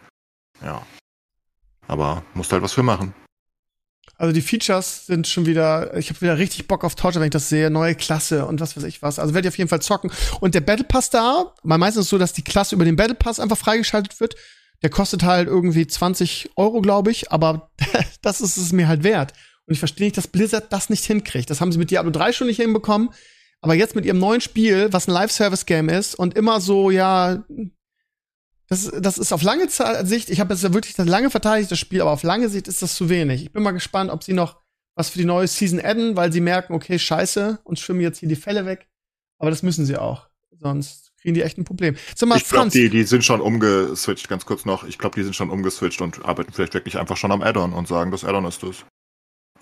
Ja. Aber musst halt was für machen.
Also die Features sind schon wieder, ich habe wieder richtig Bock auf Torture, wenn ich das sehe, neue Klasse und was weiß ich was. Also werde ich auf jeden Fall zocken. Und der Battle Pass da, mal meistens so, dass die Klasse über den Battle Pass einfach freigeschaltet wird. Der kostet halt irgendwie 20 Euro, glaube ich, aber das ist es mir halt wert. Und ich verstehe nicht, dass Blizzard das nicht hinkriegt. Das haben sie mit Diablo 3 schon nicht hinbekommen. Aber jetzt mit ihrem neuen Spiel, was ein Live-Service-Game ist und immer so, ja, das, das ist auf lange Sicht, ich habe jetzt ja wirklich das lange verteidigt, das Spiel, aber auf lange Sicht ist das zu wenig. Ich bin mal gespannt, ob sie noch was für die neue Season adden, weil sie merken, okay, scheiße, uns schwimmen jetzt hier die Fälle weg. Aber das müssen sie auch. Sonst kriegen die echt ein Problem.
Sag mal, ich glaube, die, die sind schon umgeswitcht, ganz kurz noch. Ich glaube, die sind schon umgeswitcht und arbeiten vielleicht wirklich einfach schon am Addon und sagen, das Addon ist das.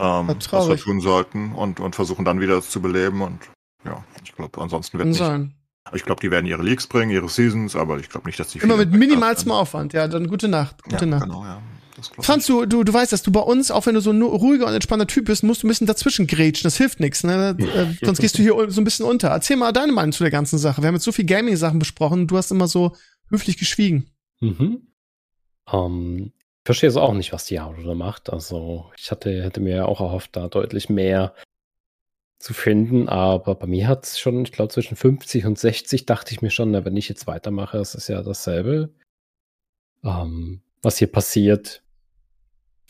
Ähm, was wir tun sollten und, und versuchen dann wieder zu beleben und ja, ich glaube, ansonsten wird
nicht.
Ich glaube, die werden ihre Leaks bringen, ihre Seasons, aber ich glaube nicht, dass die
immer mit minimalstem Aufwand. Ja, dann gute Nacht, gute ja, Nacht. Genau, ja. Franz, du, du, du weißt, dass du bei uns, auch wenn du so ein ruhiger und entspannter Typ bist, musst du ein bisschen dazwischen grätschen. Das hilft nichts. Ne? Äh, sonst gehst du hier so ein bisschen unter. Erzähl mal deine Meinung zu der ganzen Sache. Wir haben jetzt so viel Gaming-Sachen besprochen. Du hast immer so höflich geschwiegen.
Mhm. Um, ähm, ich verstehe es auch nicht, was Diablo da macht. Also ich hatte, hätte mir auch erhofft, da deutlich mehr zu finden, aber bei mir hat es schon, ich glaube, zwischen 50 und 60 dachte ich mir schon, na, wenn ich jetzt weitermache, es ist ja dasselbe, ähm, was hier passiert,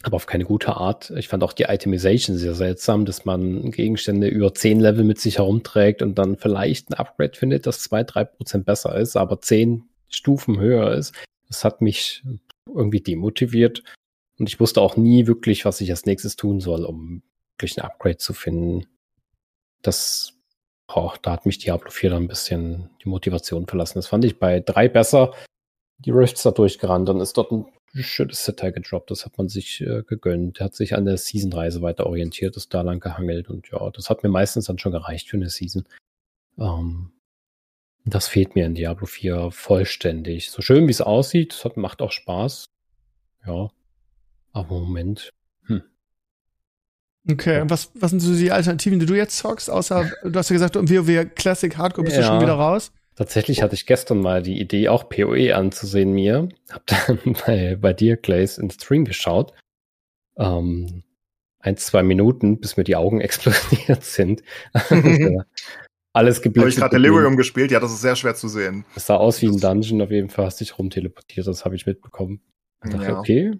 aber auf keine gute Art. Ich fand auch die Itemization sehr seltsam, dass man Gegenstände über 10 Level mit sich herumträgt und dann vielleicht ein Upgrade findet, das 2-3% besser ist, aber 10 Stufen höher ist. Das hat mich irgendwie demotiviert. Und ich wusste auch nie wirklich, was ich als nächstes tun soll, um wirklich ein Upgrade zu finden. Das, oh, da hat mich Diablo 4 dann ein bisschen die Motivation verlassen. Das fand ich bei drei besser. Die Rifts da durchgerannt, dann ist dort ein schönes Set gedroppt. Das hat man sich äh, gegönnt. Hat sich an der Season-Reise weiter orientiert, ist da lang gehangelt und ja, das hat mir meistens dann schon gereicht für eine Season. Ähm, das fehlt mir in Diablo 4 vollständig. So schön wie es aussieht, es macht auch Spaß. Ja. Aber Moment. Hm.
Okay, und was, was sind so die Alternativen, die du jetzt zockst? Außer, du hast ja gesagt, um WoW Classic Hardcore bist ja, du schon wieder raus.
Tatsächlich hatte ich gestern mal die Idee, auch PoE anzusehen mir. Hab dann bei, bei dir, Glaze, in Stream geschaut. Ähm, ein, zwei Minuten, bis mir die Augen explodiert sind. Alles geblitzt.
Habe ich gerade Delirium gespielt? Ja, das ist sehr schwer zu sehen.
Es sah aus wie ein Dungeon, auf jeden Fall hast dich rumteleportiert, das habe ich mitbekommen. Ich dachte, ja. okay,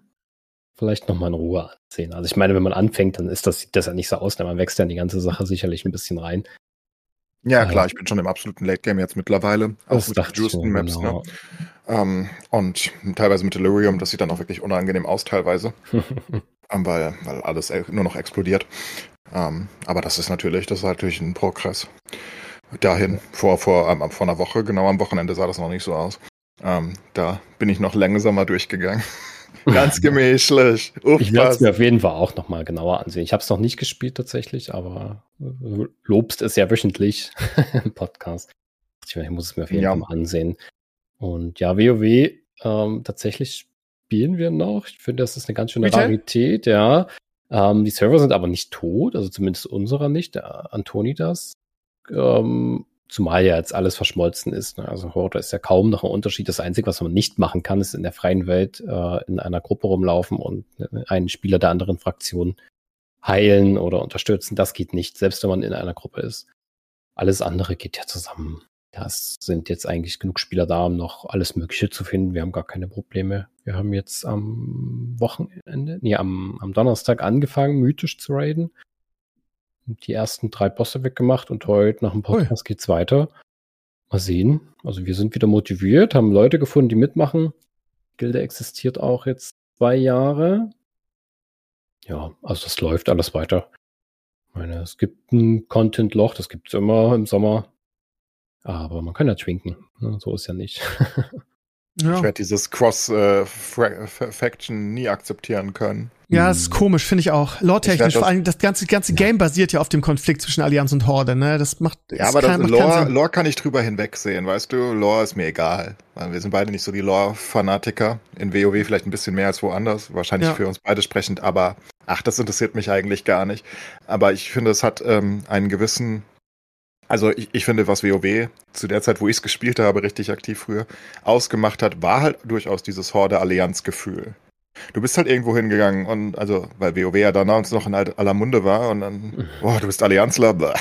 vielleicht nochmal in Ruhe ansehen. Also ich meine, wenn man anfängt, dann ist das, sieht das ja nicht so aus, denn man wächst ja in die ganze Sache sicherlich ein bisschen rein.
Ja, klar, ich bin schon im absoluten Late Game jetzt mittlerweile.
Auch mit Houston Maps, ne?
genau. ne? Ähm, und teilweise mit Delirium, das sieht dann auch wirklich unangenehm aus, teilweise. ähm, weil, weil alles nur noch explodiert. Ähm, aber das ist natürlich, das ist natürlich ein Progress. Dahin, vor, vor, ähm, vor einer Woche, genau am Wochenende sah das noch nicht so aus. Ähm, da bin ich noch langsamer durchgegangen. Ganz gemächlich.
Uff, ich werde es mir auf jeden Fall auch nochmal genauer ansehen. Ich habe es noch nicht gespielt tatsächlich, aber äh, lobst es ja wöchentlich im Podcast. Ich muss es mir auf jeden ja. Fall mal ansehen. Und ja, WoW, ähm, tatsächlich spielen wir noch. Ich finde, das ist eine ganz schöne Bitte? Rarität, ja. Ähm, die Server sind aber nicht tot, also zumindest unserer nicht, der Antoni das. Ähm, zumal ja jetzt alles verschmolzen ist. Ne? Also Horde ist ja kaum noch ein Unterschied. Das Einzige, was man nicht machen kann, ist in der freien Welt äh, in einer Gruppe rumlaufen und äh, einen Spieler der anderen Fraktion heilen oder unterstützen. Das geht nicht, selbst wenn man in einer Gruppe ist. Alles andere geht ja zusammen. Das sind jetzt eigentlich genug Spieler da, um noch alles Mögliche zu finden. Wir haben gar keine Probleme. Wir haben jetzt am Wochenende, nee, am, am Donnerstag angefangen, mythisch zu raiden. Die ersten drei Bosse weggemacht und heute nach dem Podcast Ui. geht's weiter. Mal sehen. Also wir sind wieder motiviert, haben Leute gefunden, die mitmachen. Gilde existiert auch jetzt zwei Jahre. Ja, also das läuft alles weiter. Ich meine, es gibt ein Content-Loch, das gibt's immer im Sommer. Aber man kann ja twinken. Ne? So ist ja nicht.
Ja. Ich werde dieses Cross-Faction äh, nie akzeptieren können.
Ja, das ist komisch, finde ich auch. Lore-technisch, vor allem das ganze, ganze Game basiert ja auf dem Konflikt zwischen Allianz und Horde, ne? Das macht.
Ja, aber das Lore, Lore kann ich drüber hinwegsehen, weißt du? Lore ist mir egal. Wir sind beide nicht so die Lore-Fanatiker. In WoW vielleicht ein bisschen mehr als woanders. Wahrscheinlich ja. für uns beide sprechend, aber ach, das interessiert mich eigentlich gar nicht. Aber ich finde, es hat ähm, einen gewissen also ich, ich finde, was WoW zu der Zeit, wo ich es gespielt habe, richtig aktiv früher, ausgemacht hat, war halt durchaus dieses Horde-Allianz-Gefühl. Du bist halt irgendwo hingegangen und, also, weil WoW ja damals noch in aller Munde war und dann, boah, du bist Allianzler, blah.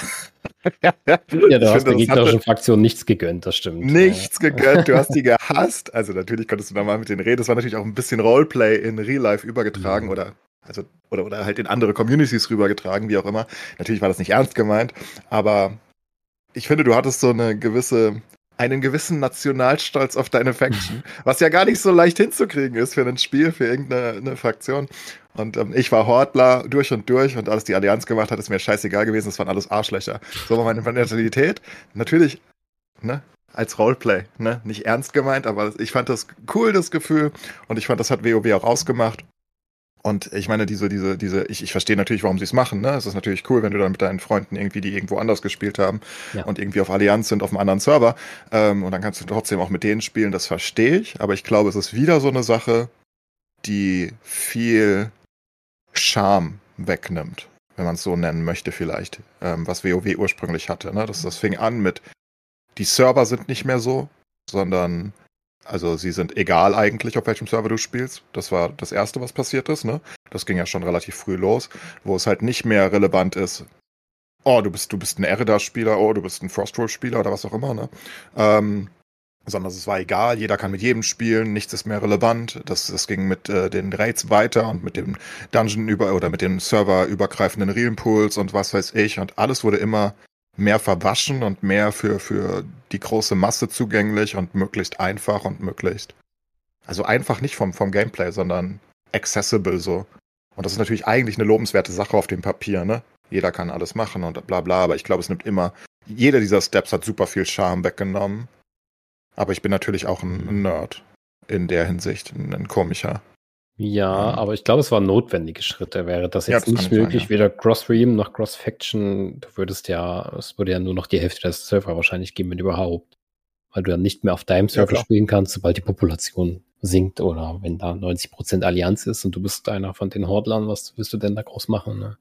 ja, du ich hast der gegnerischen Fraktion nichts gegönnt, das stimmt.
Nichts ja. gegönnt, du hast die gehasst. Also natürlich konntest du da mal mit denen reden. Das war natürlich auch ein bisschen Roleplay in Real Life übergetragen mhm. oder also oder, oder halt in andere Communities rübergetragen, wie auch immer. Natürlich war das nicht ernst gemeint, aber ich finde, du hattest so eine gewisse, einen gewissen Nationalstolz auf deine Faction, was ja gar nicht so leicht hinzukriegen ist für ein Spiel, für irgendeine Fraktion. Und ähm, ich war Hortler durch und durch und alles die Allianz gemacht hat, ist mir scheißegal gewesen, das waren alles Arschlöcher. So war meine Mentalität. Natürlich, ne, als Roleplay, ne, nicht ernst gemeint, aber ich fand das cool, das Gefühl, und ich fand, das hat WoW auch ausgemacht. Und ich meine, diese, diese, diese, ich, ich verstehe natürlich, warum sie es machen. Ne? Es ist natürlich cool, wenn du dann mit deinen Freunden irgendwie, die irgendwo anders gespielt haben ja. und irgendwie auf Allianz sind, auf einem anderen Server. Ähm, und dann kannst du trotzdem auch mit denen spielen, das verstehe ich. Aber ich glaube, es ist wieder so eine Sache, die viel Charme wegnimmt, wenn man es so nennen möchte, vielleicht, ähm, was WoW ursprünglich hatte. Ne? Das, das fing an mit, die Server sind nicht mehr so, sondern also sie sind egal eigentlich, auf welchem Server du spielst. Das war das Erste, was passiert ist. Ne? Das ging ja schon relativ früh los, wo es halt nicht mehr relevant ist. Oh, du bist, du bist ein Erida-Spieler, oh, du bist ein Frostroll-Spieler oder was auch immer, ne? Ähm, sondern es war egal, jeder kann mit jedem spielen, nichts ist mehr relevant. Das, das ging mit äh, den Raids weiter und mit dem Dungeon über oder mit den serverübergreifenden Realmpools und was weiß ich. Und alles wurde immer mehr verwaschen und mehr für, für die große Masse zugänglich und möglichst einfach und möglichst. Also einfach nicht vom, vom Gameplay, sondern accessible so. Und das ist natürlich eigentlich eine lobenswerte Sache auf dem Papier, ne? Jeder kann alles machen und bla bla, aber ich glaube, es nimmt immer, jeder dieser Steps hat super viel Charme weggenommen. Aber ich bin natürlich auch ein, Nerd in der Hinsicht, ein komischer.
Ja,
Ähm.
aber ich glaube, es waren notwendige Schritte. Wäre das
Ja,
jetzt
das
nicht möglich,
sein,
weder Cross-Ream noch Cross-Faction, du würdest ja, es würde ja nur noch die Hälfte der Server wahrscheinlich geben, wenn überhaupt. Weil du dann nicht mehr auf deinem Server
klar.
spielen kannst, sobald die Population sinkt oder wenn da 90% Allianz ist und du bist einer von den Hordlern, was willst du denn da groß machen? Ne?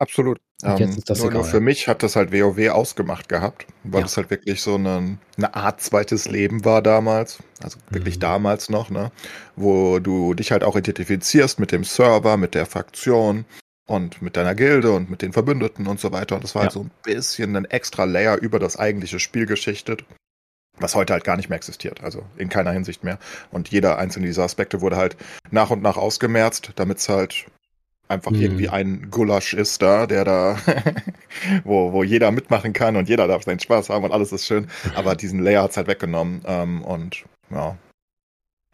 Absolut. Ähm, nur, nur für mich hat das halt WoW ausgemacht gehabt, weil
Ja.
es halt wirklich so eine, eine Art zweites Leben war damals. Also wirklich
Mhm.
damals noch, ne? Wo du dich halt auch identifizierst mit dem Server, mit der Fraktion und mit deiner Gilde und mit den Verbündeten und so weiter. Und das war halt
Ja.
so ein bisschen ein extra Layer über das eigentliche Spiel geschichtet. Was heute halt gar nicht mehr existiert, also in keiner Hinsicht mehr. Und jeder einzelne dieser Aspekte wurde halt nach und nach ausgemerzt, damit es halt einfach
Mhm.
irgendwie ein Gulasch ist da, der da, wo, wo jeder mitmachen kann und jeder darf seinen Spaß haben und alles ist schön. Aber diesen Layer hat's halt weggenommen ähm, und ja,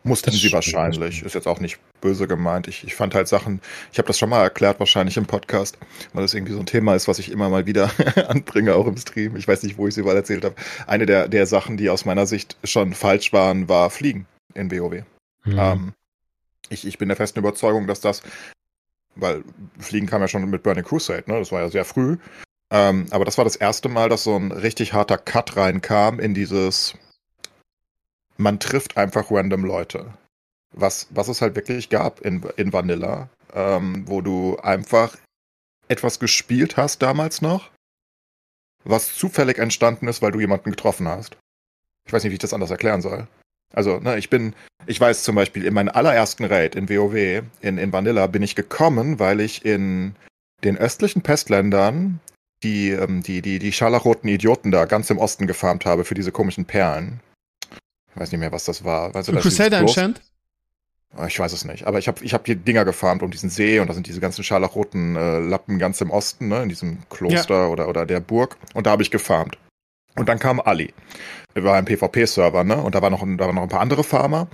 mussten
Das
sie wahrscheinlich. Ist jetzt auch nicht böse gemeint. Ich, ich fand halt Sachen, ich habe das schon mal erklärt, wahrscheinlich im Podcast, weil das irgendwie so ein Thema ist, was ich immer mal wieder anbringe, auch im Stream. Ich weiß nicht, wo ich es überall erzählt habe. Eine der, der Sachen, die aus meiner Sicht schon falsch waren, war Fliegen in WoW.
Mhm.
Ähm, ich, ich bin der festen Überzeugung, dass das, weil Fliegen kam ja schon mit Burning Crusade, ne? Das war ja sehr früh. Ähm, aber das war das erste Mal, dass so ein richtig harter Cut reinkam in dieses, man trifft einfach random Leute. Was, was es halt wirklich gab in, in Vanilla, ähm, wo du einfach etwas gespielt hast damals noch, was zufällig entstanden ist, weil du jemanden getroffen hast. Ich weiß nicht, wie ich das anders erklären soll. Also, ne, ich bin, ich weiß zum Beispiel, in meinem allerersten Raid in WoW, in, in Vanilla, bin ich gekommen, weil ich in den östlichen Pestländern die, ähm, die, die, die scharlachroten Idioten da ganz im Osten gefarmt habe für diese komischen Perlen. Ich weiß nicht mehr, was das war. Weißt du, das
Crusader Enchant?
Ah, Ich weiß es nicht, aber ich habe ich hab die Dinger gefarmt um diesen See und da sind diese ganzen scharlachroten äh, Lappen ganz im Osten, ne, in diesem Kloster oder, oder der Burg und da habe ich gefarmt. Und dann kam Ali. Er war ein PvP-Server, ne, und da, war noch, da waren noch ein paar andere Farmer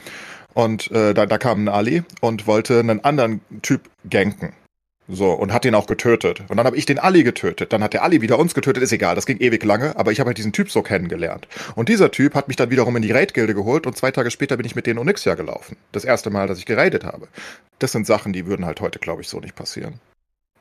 und äh, da, da kam ein Ali und wollte einen anderen Typ ganken. So, und hat den auch getötet. Und dann habe ich den Ali getötet. Dann hat der Ali wieder uns getötet. Ist egal, das ging ewig lange, aber ich habe halt diesen Typ so kennengelernt. Und dieser Typ hat mich dann wiederum in die Raid-Gilde geholt und zwei Tage später bin ich mit denen Onyxia gelaufen. Das erste Mal, dass ich geradet habe. Das sind Sachen, die würden halt heute, glaube ich, so nicht passieren.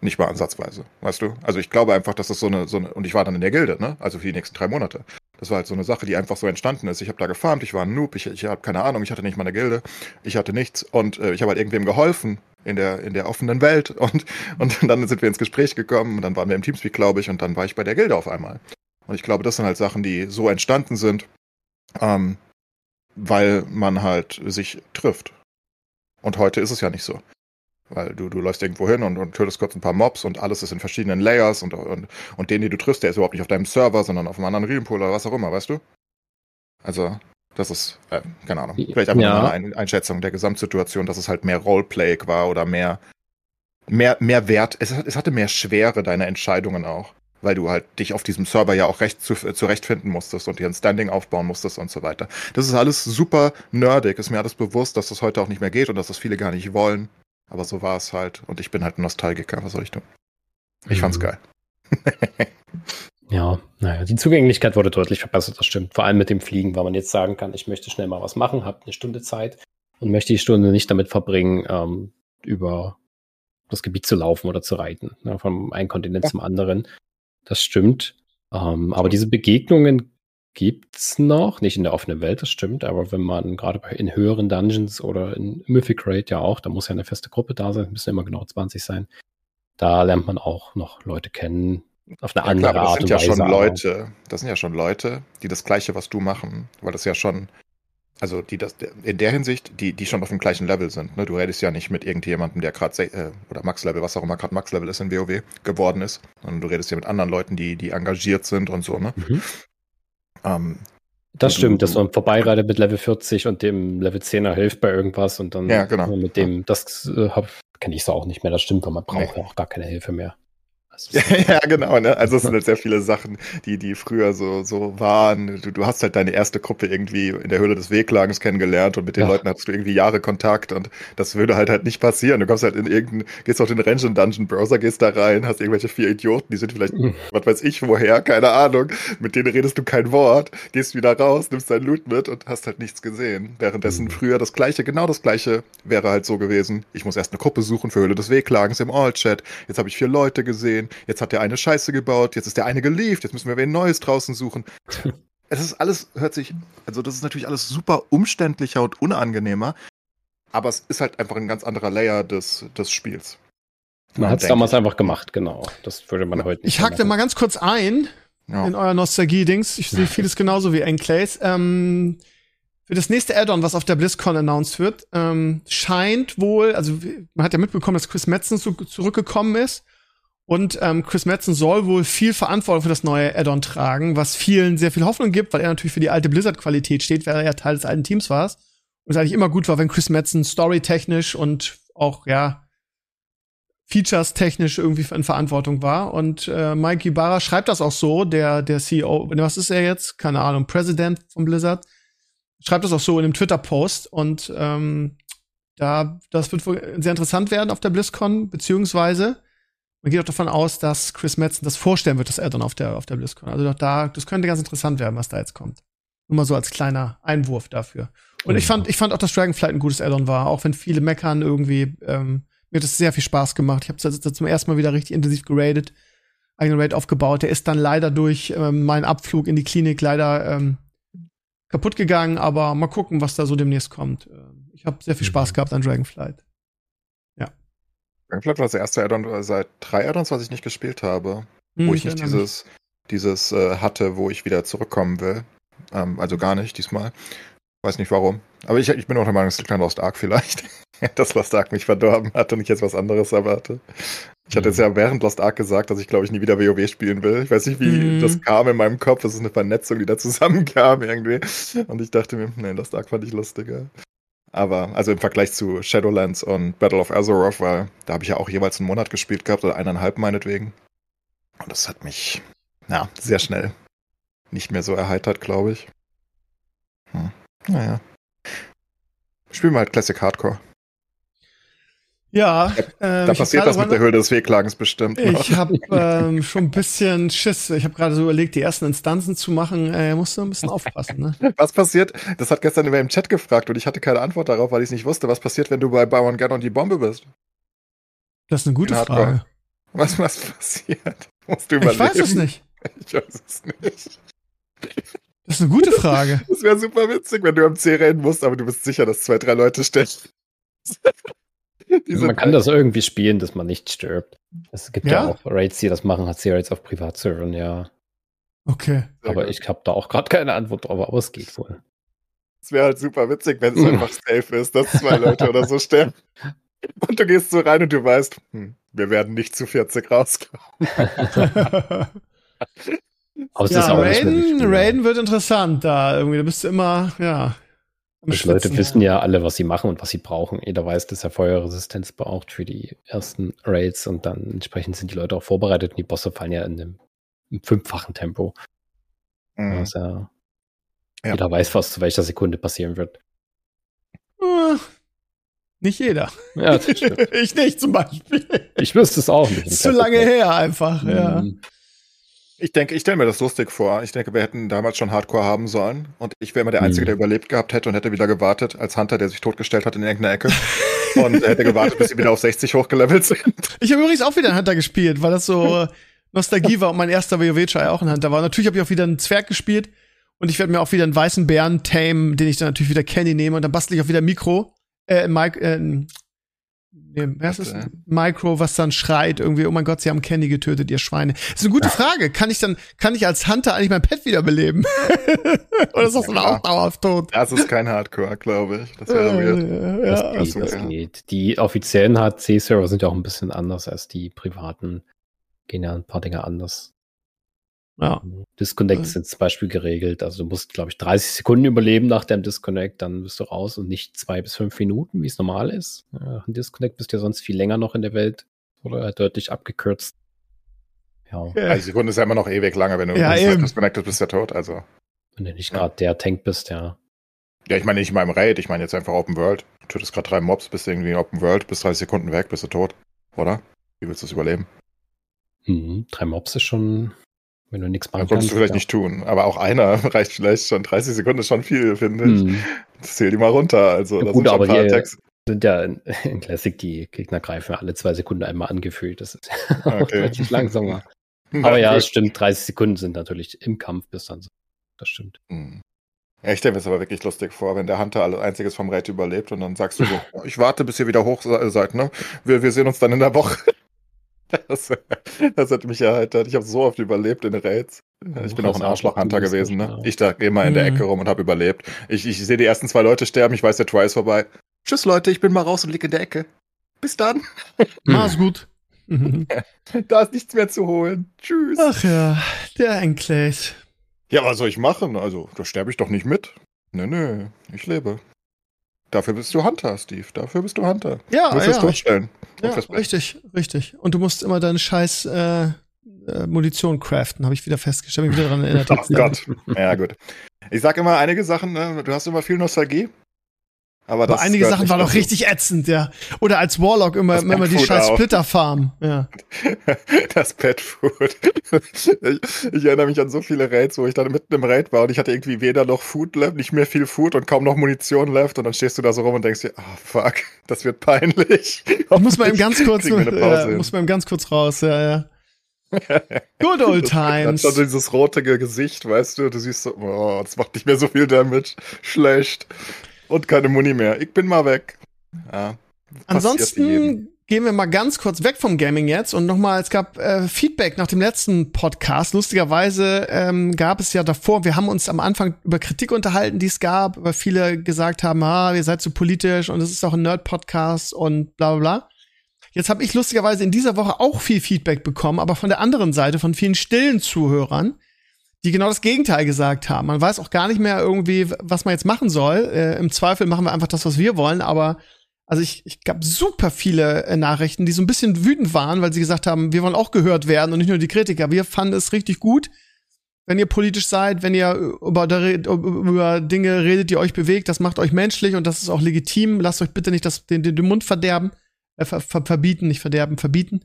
Nicht mal ansatzweise, weißt du? Also ich glaube einfach, dass das so eine, so eine, und ich war dann in der Gilde, ne? Also für die nächsten drei Monate. Das war halt so eine Sache, die einfach so entstanden ist. Ich habe da gefarmt, ich war ein Noob, ich, ich habe keine Ahnung, ich hatte nicht mal eine Gilde, ich hatte nichts und äh, ich habe halt irgendwem geholfen in der, in der offenen Welt und, und dann sind wir ins Gespräch gekommen und dann waren wir im Teamspeak, glaube ich, und dann war ich bei der Gilde auf einmal. Und ich glaube, das sind halt Sachen, die so entstanden sind, ähm, weil man halt sich trifft. Und heute ist es ja nicht so. Weil du, du läufst irgendwo hin und, und tötest kurz ein paar Mobs und alles ist in verschiedenen Layers und, und, und den, den du triffst, der ist überhaupt nicht auf deinem Server, sondern auf einem anderen Realpool oder was auch immer, weißt du? Also, das ist, äh, keine Ahnung, vielleicht einfach
Ja.
nur eine Ein Einschätzung der Gesamtsituation, dass es halt mehr Roleplay war oder mehr, mehr, mehr Wert. Es, hat- es hatte mehr Schwere, deine Entscheidungen auch. Weil du halt dich auf diesem Server ja auch recht zu, zurechtfinden musstest und dir ein Standing aufbauen musstest und so weiter. Das ist alles super nerdig. Ist mir alles bewusst, dass das heute auch nicht mehr geht und dass das viele gar nicht wollen. Aber so war es halt. Und ich bin halt ein Nostalgiker. Was soll ich tun? Ich fand's
Mhm.
geil.
Ja, naja, die Zugänglichkeit wurde deutlich verbessert, das stimmt. Vor allem mit dem Fliegen, weil man jetzt sagen kann, ich möchte schnell mal was machen, habe eine Stunde Zeit und möchte die Stunde nicht damit verbringen, ähm, über das Gebiet zu laufen oder zu reiten, ne, vom einen Kontinent
Ja.
zum anderen. Das stimmt. Ähm, aber diese Begegnungen gibt's noch, nicht in der offenen Welt, das stimmt, aber wenn man gerade bei- in höheren Dungeons oder in Mythic Raid ja auch, da muss ja eine feste Gruppe da sein, müssen immer genau 20 sein. Da lernt man auch noch Leute kennen, auf eine
Ja,
andere
klar, aber das
Art
sind
und
ja
Weise.
schon Leute, das sind ja schon Leute, die das Gleiche, was du machen, weil das ja schon, also die das in der Hinsicht, die die schon auf dem gleichen Level sind. Ne? Du redest ja nicht mit irgendjemandem, der gerade äh, oder Max-Level, was auch immer gerade Max-Level ist in WoW geworden ist, sondern du redest ja mit anderen Leuten, die die engagiert sind und so. Ne?
Mhm.
Ähm,
Das stimmt, dass man vorbeireitet mit Level 40 und dem Level 10er hilft bei irgendwas und dann
Ja, genau.
mit dem, das äh, kenne ich so auch nicht mehr, das stimmt, weil man braucht
Nee.
auch gar keine Hilfe mehr.
Ja, ja, genau, ne? Also es sind halt sehr viele Sachen, die, die früher so, so waren. Du, du hast halt deine erste Gruppe irgendwie in der Höhle des Wehklagens kennengelernt und mit den ja. Leuten hattest du irgendwie Jahre Kontakt und das würde halt halt nicht passieren. Du kommst halt in irgendeinen, gehst auf den Range Dungeon Browser, gehst da rein, hast irgendwelche vier Idioten, die sind vielleicht, mhm. was weiß ich woher, keine Ahnung. Mit denen redest du kein Wort, gehst wieder raus, nimmst dein Loot mit und hast halt nichts gesehen. Währenddessen mhm. früher das gleiche, genau das gleiche wäre halt so gewesen. Ich muss erst eine Gruppe suchen für Höhle des Wehklagens im All-Chat. Jetzt habe ich vier Leute gesehen, jetzt hat der eine Scheiße gebaut, jetzt ist der eine gelieft, jetzt müssen wir wen Neues draußen suchen. es ist alles, hört sich, also das ist natürlich alles super umständlicher und unangenehmer, aber es ist halt einfach ein ganz anderer Layer des, des Spiels.
Man hat es damals einfach gemacht, genau. Das würde man heute
nicht. Ich hakte mal ganz kurz ein ja. in euer Nostalgie-Dings. Ich sehe vieles genauso wie Enclays. Ähm, für das nächste Add-on, was auf der BlizzCon announced wird, ähm, scheint wohl, also man hat ja mitbekommen, dass Chris Metzen zu, zurückgekommen ist. Und ähm, Chris Metzen soll wohl viel Verantwortung für das neue Add-on tragen, was vielen sehr viel Hoffnung gibt, weil er natürlich für die alte Blizzard-Qualität steht, weil er ja Teil des alten Teams war. Und es eigentlich immer gut war, wenn Chris Metzen storytechnisch und auch, ja, Features technisch irgendwie in Verantwortung war. Und äh, Mike Ibarra schreibt das auch so, der, der CEO, was ist er jetzt? Keine Ahnung, President von Blizzard schreibt das auch so in einem Twitter-Post und ähm, da, das wird wohl sehr interessant werden auf der BlizzCon, beziehungsweise man geht auch davon aus, dass Chris Metzen das vorstellen wird, das Addon auf der, auf der BlizzCon. Also da, das könnte ganz interessant werden, was da jetzt kommt. Nur mal so als kleiner Einwurf dafür. Und ich fand, ich fand auch, dass Dragonflight ein gutes Addon war, auch wenn viele meckern irgendwie. Ähm, mir hat es sehr viel Spaß gemacht. Ich habe das zum ersten Mal wieder richtig intensiv geradet, eigenen Raid aufgebaut. Der ist dann leider durch ähm, meinen Abflug in die Klinik leider ähm, kaputt gegangen, aber mal gucken, was da so demnächst kommt. Ähm, ich habe sehr viel Spaß mhm. gehabt an Dragonflight.
Dragonflight war das erste Addon seit drei Addons, was ich nicht gespielt habe. Hm, wo ich, ich nicht dieses, dieses äh, hatte, wo ich wieder zurückkommen will. Ähm, also gar nicht diesmal. Weiß nicht warum. Aber ich, ich bin auch der Meinung, es liegt an Lost Ark vielleicht. dass Lost Ark mich verdorben hat und ich jetzt was anderes erwarte. Ich hatte jetzt mhm. ja während Lost Ark gesagt, dass ich glaube ich nie wieder WoW spielen will. Ich weiß nicht, wie mhm. das kam in meinem Kopf. Das ist eine Vernetzung, die da zusammenkam irgendwie. Und ich dachte mir, nee, Lost Ark fand ich lustiger. Aber, also im Vergleich zu Shadowlands und Battle of Azeroth, weil da habe ich ja auch jeweils einen Monat gespielt gehabt oder eineinhalb meinetwegen. Und das hat mich, ja, sehr schnell nicht mehr so erheitert, glaube ich. Hm. Naja. Spielen wir halt Classic Hardcore.
Ja,
ähm, da passiert das mit der Höhle des Wehklagens bestimmt.
Noch. Ich habe ähm, schon ein bisschen Schiss. Ich habe gerade so überlegt, die ersten Instanzen zu machen. Äh, musst du ein bisschen aufpassen. Ne?
Was passiert? Das hat gestern über im Chat gefragt und ich hatte keine Antwort darauf, weil ich es nicht wusste. Was passiert, wenn du bei Bauern Gun und die Bombe bist?
Das ist eine gute Frage.
Was, was passiert?
Musst du überlegen. Ich weiß es nicht.
Ich weiß es nicht.
Das ist eine gute Frage.
Das wäre super witzig, wenn du am C rennen musst, aber du bist sicher, dass zwei, drei Leute stechen.
man kann das irgendwie spielen, dass man nicht stirbt. Es gibt ja, ja auch Raids, die das machen, hat sie Raids auf Privatservern, ja.
Okay.
Aber ich habe da auch gerade keine Antwort drauf, aber es geht wohl.
Es wäre halt super witzig, wenn es einfach safe ist, dass zwei Leute oder so sterben. Und du gehst so rein und du weißt, hm, wir werden nicht zu 40 rauskommen.
aber es ja, ist auch Raiden, Raiden wird interessant da irgendwie. Da bist du immer, ja.
Die Leute wissen ja alle, was sie machen und was sie brauchen. Jeder weiß, dass er Feuerresistenz braucht für die ersten Raids und dann entsprechend sind die Leute auch vorbereitet und die Bosse fallen ja in einem, fünffachen Tempo. Mhm. Also, ja. Jeder weiß, was zu welcher Sekunde passieren wird.
Äh, nicht jeder.
Ja,
ich nicht zum Beispiel.
Ich wüsste es auch nicht.
Zu lange her einfach, mhm. ja.
Ich denke, ich stelle mir das lustig vor. Ich denke, wir hätten damals schon Hardcore haben sollen. Und ich wäre immer der Einzige, mhm. der überlebt gehabt hätte und hätte wieder gewartet, als Hunter, der sich totgestellt hat in irgendeiner Ecke. und hätte gewartet, bis sie wieder auf 60 hochgelevelt sind.
Ich habe übrigens auch wieder einen Hunter gespielt, weil das so Nostalgie war und mein erster WoW-Try auch ein Hunter war. Natürlich habe ich auch wieder einen Zwerg gespielt und ich werde mir auch wieder einen weißen Bären tame, den ich dann natürlich wieder Candy nehme und dann bastel ich auch wieder Mikro, äh, Mike, äh, Nee, wer ist? Micro, was dann schreit irgendwie, oh mein Gott, sie haben Candy getötet, ihr Schweine. Das ist eine gute Frage. Kann ich dann, kann ich als Hunter eigentlich mein Pet wiederbeleben? Oder ist das dann auch dauerhaft tot?
Das ist kein Hardcore, glaube ich. Das wäre
weird. Ja, das, geht, das geht. Die offiziellen HC-Server sind ja auch ein bisschen anders als die privaten. Gehen ja ein paar Dinge anders. Ja. Disconnect ist zum Beispiel geregelt. Also du musst, glaube ich, 30 Sekunden überleben nach dem Disconnect, dann bist du raus und nicht zwei bis fünf Minuten, wie es normal ist. Ja, ein Disconnect bist du ja sonst viel länger noch in der Welt oder deutlich abgekürzt. Ja.
Also die Sekunde ist ja immer noch ewig lange, wenn du
Ja,
disconnected bist, ja tot. Also.
Wenn du nicht
Ja.
gerade der Tank bist, ja.
Ja, ich meine nicht mal im Raid, ich meine jetzt einfach Open World. Du tötest gerade drei Mobs, bist irgendwie in Open World, bist 30 Sekunden weg, bist du tot. Oder? Wie willst du das überleben?
Mhm. Drei Mobs ist schon, wenn du nichts
Das
machen
solltest
kannst.
du vielleicht
ja.
nicht tun. Aber auch einer reicht vielleicht schon. 30 Sekunden ist schon viel, finde ich.
Mhm.
Das zähl die mal runter. Also,
Ja,
da
gut,
sind schon
aber
paar Attacks.
Sind ja in, in Classic, die Gegner greifen alle zwei Sekunden einmal angefühlt. Das ist
Okay.
relativ langsamer. Aber ja, es stimmt, 30 Sekunden sind natürlich im Kampf bis dann so. Das stimmt.
Hm. Ja, ich stelle mir das aber wirklich lustig vor, wenn der Hunter alles einziges vom Raid überlebt und dann sagst du so, "Oh, ich warte, bis ihr wieder hoch se- seid, ne? Wir, wir sehen uns dann in der Woche. Das, das hat mich erheitert. Ich habe so oft überlebt in den Raids. Ich bin auch ein Arschloch-Hunter gewesen, ne? Ich da immer in der
Mhm.
Ecke rum und habe überlebt. Ich, ich sehe die ersten zwei Leute sterben, ich weiß, der Try ist vorbei. Tschüss, Leute, ich bin mal raus und lieg in der Ecke. Bis dann.
Mach's gut. Mhm.
Da ist nichts mehr zu holen. Tschüss.
Ach ja, der Enclave.
Ja, was soll ich machen? Also, da sterbe ich doch nicht mit. Nö, nö, ich lebe. Dafür bist du Hunter, Steve. Dafür bist du Hunter.
Ja,
Du musst es
ja,
durchstellen.
ja, richtig, richtig. Und du musst immer deine scheiß äh, äh, Munition craften, habe ich wieder festgestellt, mich wieder daran erinnert.
Oh Gott. Ja, gut. Ich sag immer einige Sachen, ne? du hast immer viel Nostalgie. Aber,
Aber
das
einige Sachen waren doch
dazu.
richtig ätzend, ja. Oder als Warlock immer,
Das
immer die scheiß
auch.
Splitterfarm. Ja.
Das Pet Food. Ich, ich erinnere mich an so viele Raids, wo ich dann mitten im Raid war und ich hatte irgendwie weder noch Food left, nicht mehr viel Food und kaum noch Munition left und dann stehst du da so rum und denkst dir, ah fuck, das wird peinlich.
Ich muss mal eben ganz kurz, ja, muss mal eben ganz kurz raus, ja, ja. Good old
Dann
times.
schon dieses rote Gesicht, weißt du, du siehst so, oh, das macht nicht mehr so viel Damage. Schlecht. Und keine Muni mehr. Ich bin mal weg. Ja.
Ansonsten gehen wir mal ganz kurz weg vom Gaming jetzt und nochmal, es gab äh, Feedback nach dem letzten Podcast. Lustigerweise ähm, gab es ja davor, wir haben uns am Anfang über Kritik unterhalten, die es gab, weil viele gesagt haben, ah, ihr seid zu politisch und es ist auch ein Nerd-Podcast und bla bla bla. Jetzt habe ich lustigerweise in dieser Woche auch viel Feedback bekommen, aber von der anderen Seite, von vielen stillen Zuhörern, die genau das Gegenteil gesagt haben. Man weiß auch gar nicht mehr irgendwie, was man jetzt machen soll. Äh, Im Zweifel machen wir einfach das, was wir wollen, aber also ich, ich gab super viele äh, Nachrichten, die so ein bisschen wütend waren, weil sie gesagt haben, wir wollen auch gehört werden und nicht nur die Kritiker. Wir fanden es richtig gut, wenn ihr politisch seid, wenn ihr über, über Dinge redet, die euch bewegt, das macht euch menschlich und das ist auch legitim. Lasst euch bitte nicht das, den, den, den Mund verderben, äh, ver, ver, verbieten, nicht verderben, verbieten.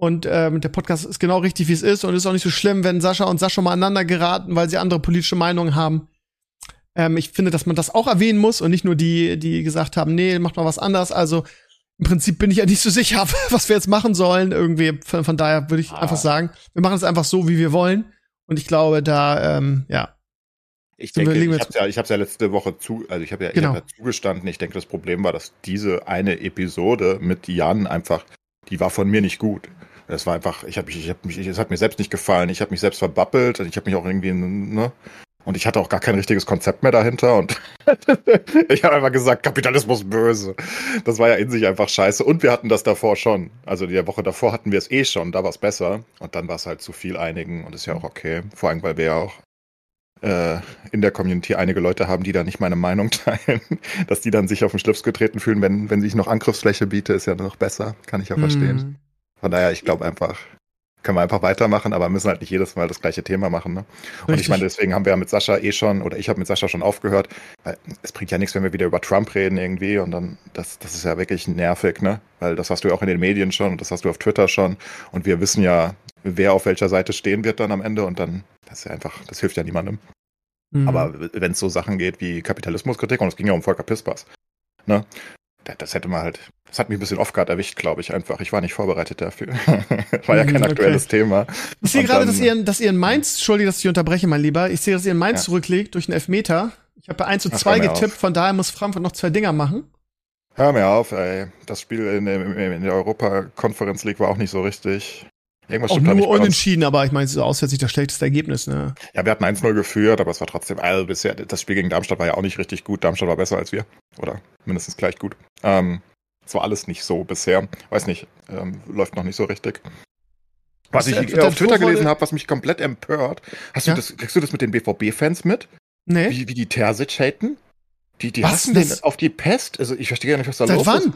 Und ähm, der Podcast ist genau richtig, wie es ist und ist auch nicht so schlimm, wenn Sascha und Sascha mal aneinander geraten, weil sie andere politische Meinungen haben. Ähm, ich finde, dass man das auch erwähnen muss und nicht nur die, die gesagt haben, nee, macht mal was anders. Also im Prinzip bin ich ja nicht so sicher, was wir jetzt machen sollen. Irgendwie, von, von daher würde ich
Ah.
einfach sagen, wir machen es einfach so, wie wir wollen. Und ich glaube, da, ähm, ja.
Ich denke,
wir
ich habe ja, ich hab's ja letzte Woche zu, also ich habe ja,
Genau.
ich hab ja zugestanden. Ich denke, das Problem war, dass diese eine Episode mit Jan einfach, die war von mir nicht gut. Das war einfach, ich habe mich, ich habe mich, es hat mir selbst nicht gefallen. Ich habe mich selbst verbappelt. Ich habe mich auch irgendwie, ne? Und ich hatte auch gar kein richtiges Konzept mehr dahinter. Und ich habe einfach gesagt, Kapitalismus böse. Das war ja in sich einfach scheiße. Und wir hatten das davor schon. Also die Woche davor hatten wir es eh schon. Da war es besser. Und dann war es halt zu viel einigen. Und ist ja auch okay. Vor allem, weil wir ja auch äh, in der Community einige Leute haben, die da nicht meine Meinung teilen, dass die dann sich auf den Schlips getreten fühlen, wenn, wenn ich noch Angriffsfläche biete, ist ja noch besser. Kann ich ja verstehen.
Hm.
Von daher, ich glaube einfach, können wir einfach weitermachen, aber müssen halt nicht jedes Mal das gleiche Thema machen. Ne? Und
Richtig.
ich meine, deswegen haben wir ja mit Sascha eh schon, oder ich habe mit Sascha schon aufgehört, weil es bringt ja nichts, wenn wir wieder über Trump reden irgendwie und dann, das, das ist ja wirklich nervig, ne? Weil das hast du ja auch in den Medien schon und das hast du auf Twitter schon und wir wissen ja, wer auf welcher Seite stehen wird dann am Ende und dann, das ist ja einfach, das hilft ja niemandem.
Hm.
Aber wenn es so Sachen geht wie Kapitalismuskritik, und es ging ja um Volker Pispers, ne? Das, hätte man halt, das hat mich ein bisschen off-guard erwischt, glaube ich, einfach. Ich war nicht vorbereitet dafür. war ja kein
okay.
aktuelles Thema.
Ich sehe gerade, dass ihr, dass ihr in Mainz, Entschuldige, dass ich unterbreche, mein Lieber, ich sehe, dass ihr in Mainz
Ja.
zurücklegt durch einen Elfmeter. Ich habe bei 1 zu
Ach,
2
hör mir
getippt,
auf.
von daher muss Frankfurt noch zwei Dinger machen.
Hör mir auf, ey. Das Spiel in, der- in der Europa-Conference League war auch nicht so richtig. Irgendwas
Auch nur unentschieden, aber ich meine, es ist auswärts nicht das schlechteste Ergebnis, ne?
Ja, wir hatten 1-0 geführt, aber es war trotzdem, also bisher, das Spiel gegen Darmstadt war ja auch nicht richtig gut. Darmstadt war besser als wir. Oder mindestens gleich gut. Ähm, es war alles nicht so bisher. Weiß nicht, ähm, läuft noch nicht so richtig. Was
Der-
ich
der
auf Twitter gelesen habe, was mich komplett empört. Hast
Ja?
du das, kriegst du das mit den BVB-Fans mit?
Nee?
Wie, wie die Terzic haten? Die, die
Was
hassen
denn
den
das?
auf die Pest. Also ich verstehe gar nicht, was da
Seit
los
wann?
ist.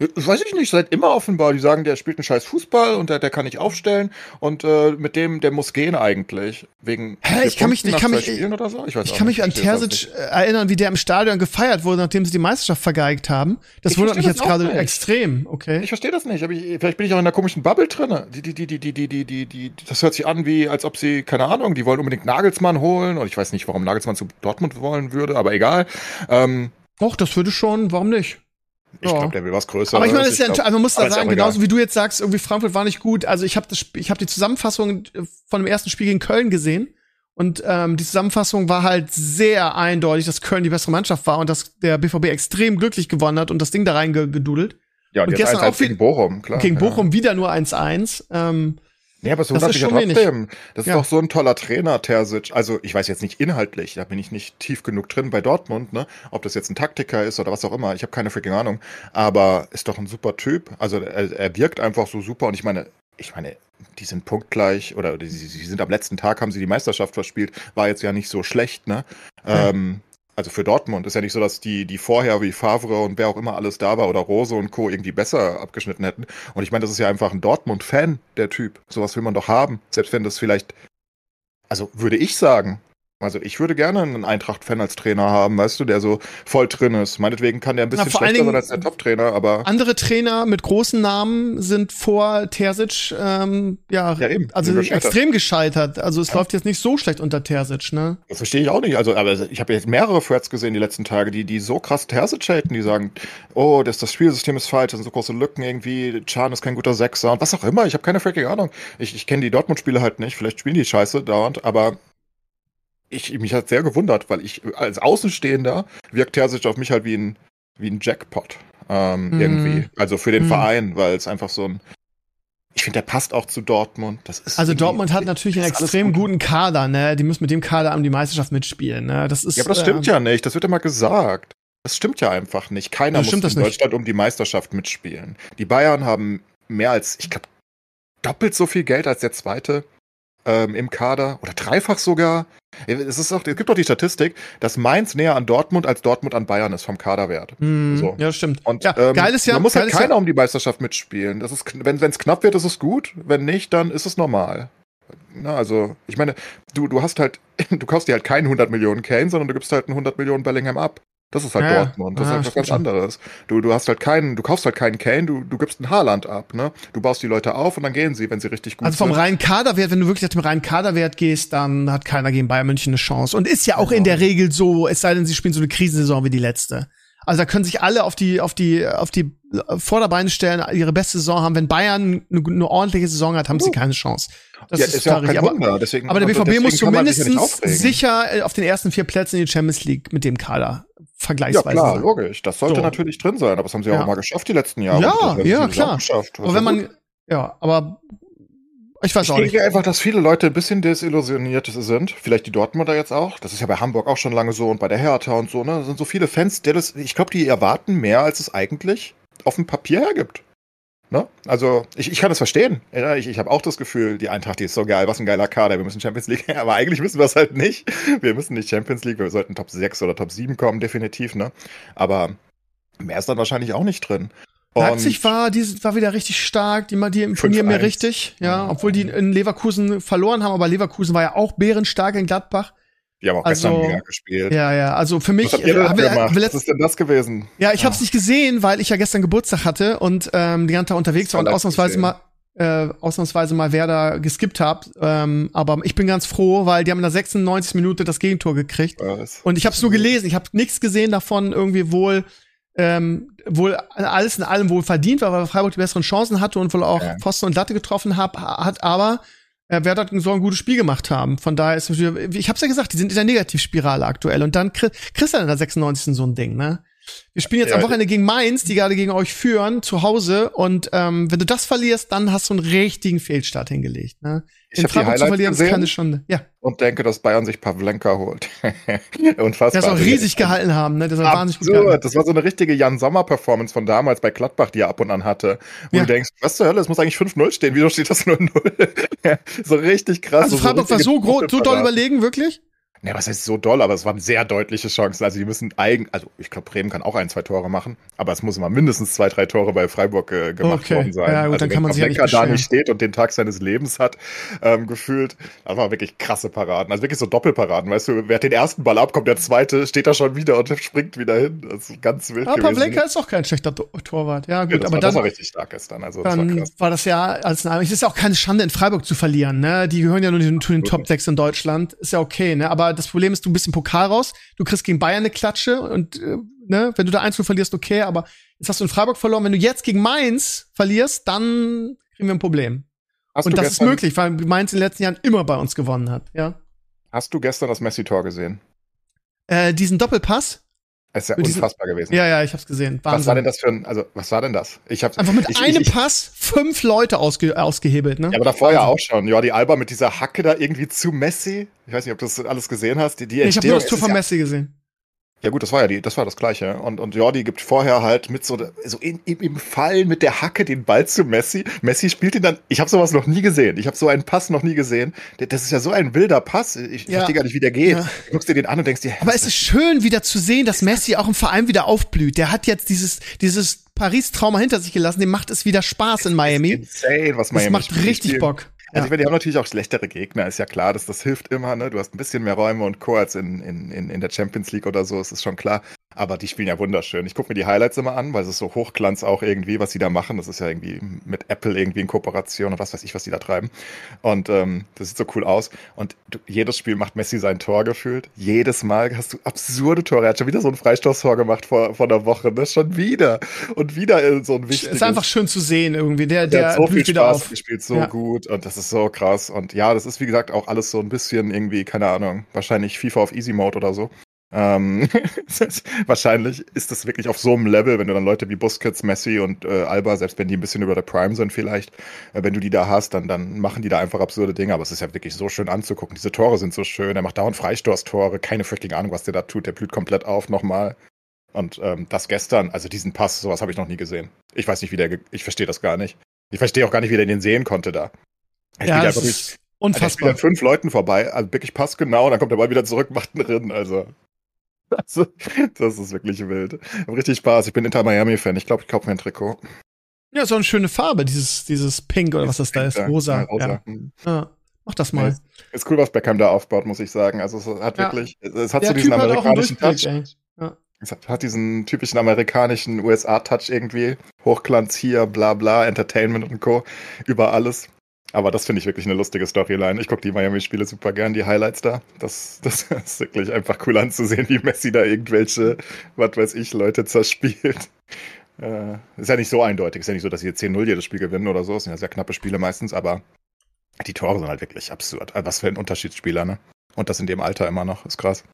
Weiß ich nicht, seit immer offenbar. Die sagen, der spielt einen scheiß Fußball und der, der kann nicht aufstellen und äh, mit dem, der muss gehen eigentlich. Wegen
Hä, ich kann mich, ich kann mich,
oder so?
Ich, ich kann mich an Terzic erinnern, wie der im Stadion gefeiert wurde, nachdem sie die Meisterschaft vergeigt haben. Das ich wundert mich jetzt gerade extrem, okay?
Ich verstehe das nicht. Aber ich, vielleicht bin ich auch in einer komischen Bubble drin. Die, die, die, die, die, die, die, die, die, das hört sich an wie, als ob sie, keine Ahnung, die wollen unbedingt Nagelsmann holen und ich weiß nicht, warum Nagelsmann zu Dortmund wollen würde, aber egal. Ähm,
Och, das würde schon, warum nicht?
Ich glaube, der will was Größeres.
Aber ich meine, ja, also man muss da sagen, genauso wie du jetzt sagst, irgendwie Frankfurt war nicht gut. Also ich habe habe die Zusammenfassung von dem ersten Spiel gegen Köln gesehen und ähm, die Zusammenfassung war halt sehr eindeutig, dass Köln die bessere Mannschaft war und dass der BVB extrem glücklich gewonnen hat und das Ding da reingedudelt.
Ja, und, und gestern auch gegen Bochum,
klar. Gegen Bochum ja. wieder nur 1-1. Ähm,
Nee, aber so das ist schon ja trotzdem. Das ist ja. doch so ein toller Trainer, Terzic. Also, ich weiß jetzt nicht inhaltlich, da bin ich nicht tief genug drin bei Dortmund, ne? Ob das jetzt ein Taktiker ist oder was auch immer, ich habe keine freaking Ahnung. Aber ist doch ein super Typ. Also, er, er wirkt einfach so super und ich meine, ich meine, die sind punktgleich oder sie, sind am letzten Tag, haben sie die Meisterschaft verspielt, war jetzt ja nicht so schlecht, ne? Ja. Ähm, also für Dortmund ist ja nicht so, dass die, die vorher wie Favre und wer auch immer alles da war oder Rose und Co. irgendwie besser abgeschnitten hätten. Und ich meine, das ist ja einfach ein Dortmund-Fan, der Typ. Sowas will man doch haben. Selbst wenn das vielleicht, also würde ich sagen, also ich würde gerne einen Eintracht-Fan als Trainer haben, weißt du, der so voll drin ist. Meinetwegen kann der ein bisschen Na, schlechter sein als der Top-Trainer, aber.
Andere Trainer mit großen Namen sind vor Terzic ähm, ja, ja eben, also gescheitert. extrem gescheitert. Also es ja. läuft jetzt nicht so schlecht unter Terzic, ne?
Das verstehe ich auch nicht. Also, aber ich habe jetzt mehrere Threads gesehen die letzten Tage, die, die so krass Terzic haten, die sagen, oh, das, das Spielsystem ist falsch, da sind so große Lücken irgendwie, Chan ist kein guter Sechser und was auch immer. Ich habe keine freaking Ahnung. Ich, ich kenne die Dortmund-Spiele halt nicht, vielleicht spielen die scheiße dauernd, aber ich, mich hat sehr gewundert, weil ich als Außenstehender wirkt Terzic auf mich halt wie ein, wie ein Jackpot. Ähm, mm. Irgendwie. Also für den mm. Verein, weil es einfach so ein. Ich finde, der passt auch zu Dortmund. Das ist
also Dortmund hat natürlich einen extrem gut. guten Kader, ne? Die müssen mit dem Kader um die Meisterschaft mitspielen, ne? Das ist.
Ja, aber das stimmt äh, ja nicht. Das wird immer gesagt. Das stimmt ja einfach nicht. Keiner muss in Deutschland um die Meisterschaft mitspielen. Die Bayern haben mehr als, ich glaube, doppelt so viel Geld als der zweite ähm, im Kader oder dreifach sogar. Es, ist auch, es gibt doch die Statistik, dass Mainz näher an Dortmund als Dortmund an Bayern ist vom Kaderwert.
Mm, so. Ja, stimmt.
Und ja, ähm, geiles Jahr. Da muss halt keiner Jahr. um die Meisterschaft mitspielen. Das ist, wenn es knapp wird, ist es gut. Wenn nicht, dann ist es normal. Na, also, ich meine, du, du hast halt, du kaufst dir halt keinen 100 Millionen Kane, sondern du gibst halt einen 100 Millionen Bellingham ab. Das ist halt ja, Dortmund. Das ja, ist halt was ganz anderes. Du, du hast halt keinen, du kaufst halt keinen Kane, du, du gibst ein Haarland ab, ne? Du baust die Leute auf und dann gehen sie, wenn sie richtig gut
sind. Also vom reinen Kaderwert, wenn du wirklich nach dem reinen Kaderwert gehst, dann hat keiner gegen Bayern München eine Chance. Und ist ja auch genau. in der Regel so, es sei denn, sie spielen so eine Krisensaison wie die letzte. Also da können sich alle auf die, auf die, auf die Vorderbeine stellen, ihre beste Saison haben. Wenn Bayern eine, eine ordentliche Saison hat, haben uh. sie keine Chance.
Das ja, ist, ist ja auch kein aber, Wunder. Deswegen,
aber der BVB muss zumindest ja sicher äh, auf den ersten vier Plätzen in die Champions League mit dem Kader vergleichsweise.
Ja, klar, logisch. Das sollte so. natürlich drin sein, aber das haben sie ja. auch mal geschafft die letzten Jahre.
Ja, ja, klar. Aber wenn man, ja, aber ich weiß
ich
auch nicht.
Denke einfach, dass viele Leute ein bisschen desillusioniert sind. Vielleicht die Dortmunder jetzt auch. Das ist ja bei Hamburg auch schon lange so und bei der Hertha und so, ne? Da sind so viele Fans, der das, ich glaube, die erwarten mehr, als es eigentlich auf dem Papier hergibt. Ne? Also, ich, ich kann das verstehen. Ich, ich habe auch das Gefühl, die Eintracht, die ist so geil, was ein geiler Kader, wir müssen Champions League, aber eigentlich müssen wir es halt nicht. Wir müssen nicht Champions League, wir sollten Top 6 oder Top 7 kommen, definitiv, ne? Aber mehr ist dann wahrscheinlich auch nicht drin.
Und Leipzig war, die war wieder richtig stark, die, die imponieren mir richtig, ja, obwohl die in Leverkusen verloren haben, aber Leverkusen war ja auch bärenstark in Gladbach.
Die haben auch also, gestern mega gespielt.
Ja, ja, also für mich.
Was, habt ihr denn gemacht? Was ist denn das gewesen?
Ja, ich ja. habe es nicht gesehen, weil ich ja gestern Geburtstag hatte und ähm, die ganze Tag unterwegs war und ausnahmsweise mal äh, ausnahmsweise mal wer da geskippt habt. Ähm, aber ich bin ganz froh, weil die haben in der 96 Minute das Gegentor gekriegt. Was? Und ich habe es nur gelesen. Ich habe nichts gesehen davon, irgendwie wohl ähm, wohl alles in allem wohl verdient war, weil Freiburg die besseren Chancen hatte und wohl auch ja. Pfosten und Latte getroffen hab, hat, aber äh, Werder soll ein gutes Spiel gemacht haben. Von daher ist ich hab's ja gesagt, die sind in der Negativspirale aktuell und dann kriegst du dann in der 96. so ein Ding, ne? Wir spielen jetzt ja, am Wochenende gegen Mainz, die gerade gegen euch führen, zu Hause. Und ähm, wenn du das verlierst, dann hast du einen richtigen Fehlstart hingelegt. Ne?
Ich habe die zu verlieren, gesehen keine Stunde. Ja. und denke, dass Bayern sich Pavlenka holt.
Unfassbar. Der soll riesig gehalten haben, ne? Der soll wahnsinnig gut
gehalten. Das war so eine richtige Jan Sommer Performance von damals bei Gladbach, die er ab und an hatte. Wo ja. du denkst, was zur Hölle, es muss eigentlich 5-0 stehen. Wieso steht das 0-0? so richtig krass.
Also Freiburg so war so groß, so doll überlegen, wirklich?
Ne, was heißt so doll, aber es waren sehr deutliche Chancen. Also die müssen eigen, also ich glaube, Bremen kann auch ein, zwei Tore machen, aber es muss immer mindestens zwei, drei Tore bei Freiburg äh, gemacht
Okay.
worden sein.
Ja, gut,
also
dann kann man
wenn
sich ja nicht
Pavlenka da
beschweren.
nicht steht und den Tag seines Lebens hat, ähm, gefühlt, das war wirklich krasse Paraden. Also wirklich so Doppelparaden, weißt du, wer den ersten Ball abkommt, der zweite steht da schon wieder und springt wieder hin. Das ist ganz wild
Aber. Pavlenka ist auch kein schlechter To- Torwart. Ja,
ja,
gut,
das,
aber
war,
dann,
das war richtig stark gestern. Also das war
dann
krass.
war das ja als es ist ja auch keine Schande, in Freiburg zu verlieren, ne? Die gehören ja nur zu den, zu den Top 6 in Deutschland. Ist ja okay, ne? Aber das Problem ist, du bist im Pokal raus, du kriegst gegen Bayern eine Klatsche und, äh, ne? Wenn du da 1 verlierst, okay, aber jetzt hast du in Freiburg verloren. Wenn du jetzt gegen Mainz verlierst, dann kriegen wir ein Problem.
Hast
und das ist möglich, weil Mainz in den letzten Jahren immer bei uns gewonnen hat, ja?
Hast du gestern das Messi-Tor gesehen?
Äh, diesen Doppelpass?
Es ist ja unfassbar gewesen.
Ja, ja, ich hab's gesehen. Wahnsinn.
was war denn das für ein, also was war denn das? Ich hab's,
Einfach mit
ich,
einem
ich,
Pass fünf Leute ausge ausgehebelt, ne?
Ja, aber davor ja auch schon. Jordi Alba mit dieser Hacke da irgendwie zu Messi. Ich weiß nicht, ob du das alles gesehen hast. Die, die
Nee, ich habe nur das Tor
ist
von
ja,
Messi gesehen.
Ja gut, das war ja die, das war das Gleiche. Und, und Jordi gibt vorher halt mit so, so in, im, im Fallen mit der Hacke den Ball zu Messi. Messi spielt ihn dann, ich habe sowas noch nie gesehen. Ich habe so einen Pass noch nie gesehen. Das ist ja so ein wilder Pass. Ich
Ja.
verstehe gar nicht, wie der geht.
Ja.
Du guckst dir den an und denkst dir,
Aber es ist schön, wieder zu sehen, dass Messi auch im Verein wieder aufblüht. Der hat jetzt dieses, dieses Paris-Trauma hinter sich gelassen. Dem macht es wieder Spaß in Miami.
insane, was Miami
Das macht richtig Bock.
Also
Ja.
ich meine, die haben natürlich auch schlechtere Gegner, ist ja klar, dass das hilft immer, ne? Du hast ein bisschen mehr Räume und Co. als in, in, in, der Champions League oder so, es ist schon klar. Aber die spielen ja wunderschön. Ich gucke mir die Highlights immer an, weil es ist so Hochglanz auch irgendwie, was sie da machen. Das ist ja irgendwie mit Apple irgendwie in Kooperation und was weiß ich, was die da treiben. Und ähm, das sieht so cool aus. Und du, jedes Spiel macht Messi sein Tor gefühlt. Jedes Mal hast du absurde Tore. Er hat schon wieder so ein Freistoßtor gemacht vor, vor einer Woche. Ne? Schon wieder. Und wieder so ein wichtiges.
Ist einfach schön zu sehen irgendwie. Der,
Der
der
hat so viel Spaß
auf.
gespielt, so
Ja.
gut und das ist so krass. Und ja, das ist wie gesagt auch alles so ein bisschen irgendwie, keine Ahnung, wahrscheinlich FIFA auf Easy Mode oder so. Ähm, wahrscheinlich ist das wirklich auf so einem Level, wenn du dann Leute wie Busquets, Messi und äh, Alba, selbst wenn die ein bisschen über der Prime sind vielleicht, äh, wenn du die da hast, dann, dann machen die da einfach absurde Dinge. Aber es ist ja wirklich so schön anzugucken. Diese Tore sind so schön. Er macht dauernd Freistoßtore. Keine fucking Ahnung, was der da tut. Der blüht komplett auf nochmal. Und ähm, das gestern, also diesen Pass, sowas habe ich noch nie gesehen. Ich weiß nicht, wie der, ich verstehe das gar nicht. Ich verstehe auch gar nicht, wie der den sehen konnte da. Er
Ja,
spielt
das
einfach durch,
ist
der spielt
unfassbar.
an fünf Leuten vorbei, also wirklich passgenau, dann kommt der Ball wieder zurück, macht einen Rinn, also. Also, das ist wirklich wild. Richtig Spaß. Ich bin Inter Miami-Fan. Ich glaube, ich kaufe mir ein Trikot.
Ja, so eine schöne Farbe, dieses, dieses Pink oder was das da ist. Rosa.
Ja, rosa.
Ja.
Hm.
Ja. Mach das mal.
Ist, ist cool, was Beckham da aufbaut, muss ich sagen. Also, es hat
Ja.
wirklich, es hat
Der
so diesen
Typ
amerikanischen Touch. Es hat, hat diesen typischen amerikanischen USA-Touch irgendwie. Hochglanz hier, bla bla, Entertainment und Co. Über alles. Aber das finde ich wirklich eine lustige Storyline. Ich gucke die Miami-Spiele super gern, die Highlights da. Das, das ist wirklich einfach cool anzusehen, wie Messi da irgendwelche, was weiß ich, Leute zerspielt. Äh, ist ja nicht so eindeutig. Ist ja nicht so, dass sie jetzt 10-0 jedes Spiel gewinnen oder so. Es sind ja sehr knappe Spiele meistens, aber die Tore sind halt wirklich absurd. Also Was für ein Unterschiedsspieler, ne? Und das in dem Alter immer noch. Ist krass.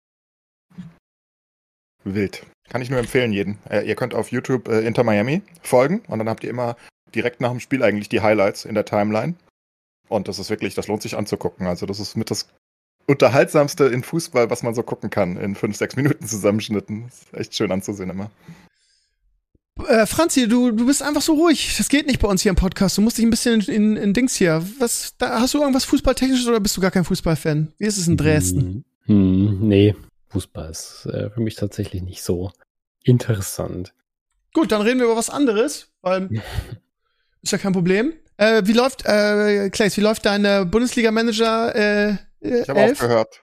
Wild. Kann ich nur empfehlen, jeden. Äh, ihr könnt auf YouTube äh, Inter Miami folgen und dann habt ihr immer direkt nach dem Spiel eigentlich die Highlights in der Timeline. Und das ist wirklich, das lohnt sich anzugucken. Also das ist mit das unterhaltsamste in Fußball, was man so gucken kann, in fünf, sechs Minuten Zusammenschnitten. Das ist echt schön anzusehen immer.
Äh, Franzi, du, du bist einfach so ruhig. Das geht nicht bei uns hier im Podcast. Du musst dich ein bisschen in, in Dings hier. Was, da, hast du irgendwas Fußballtechnisches oder bist du gar kein Fußballfan? Wie ist es in Dresden?
Hm, hm, nee, Fußball ist äh, für mich tatsächlich nicht so interessant.
Gut, dann reden wir über was anderes, weil ist ja kein Problem. Äh, wie läuft, äh, Claes, wie läuft deine Bundesliga-Manager äh, äh,
Ich habe aufgehört.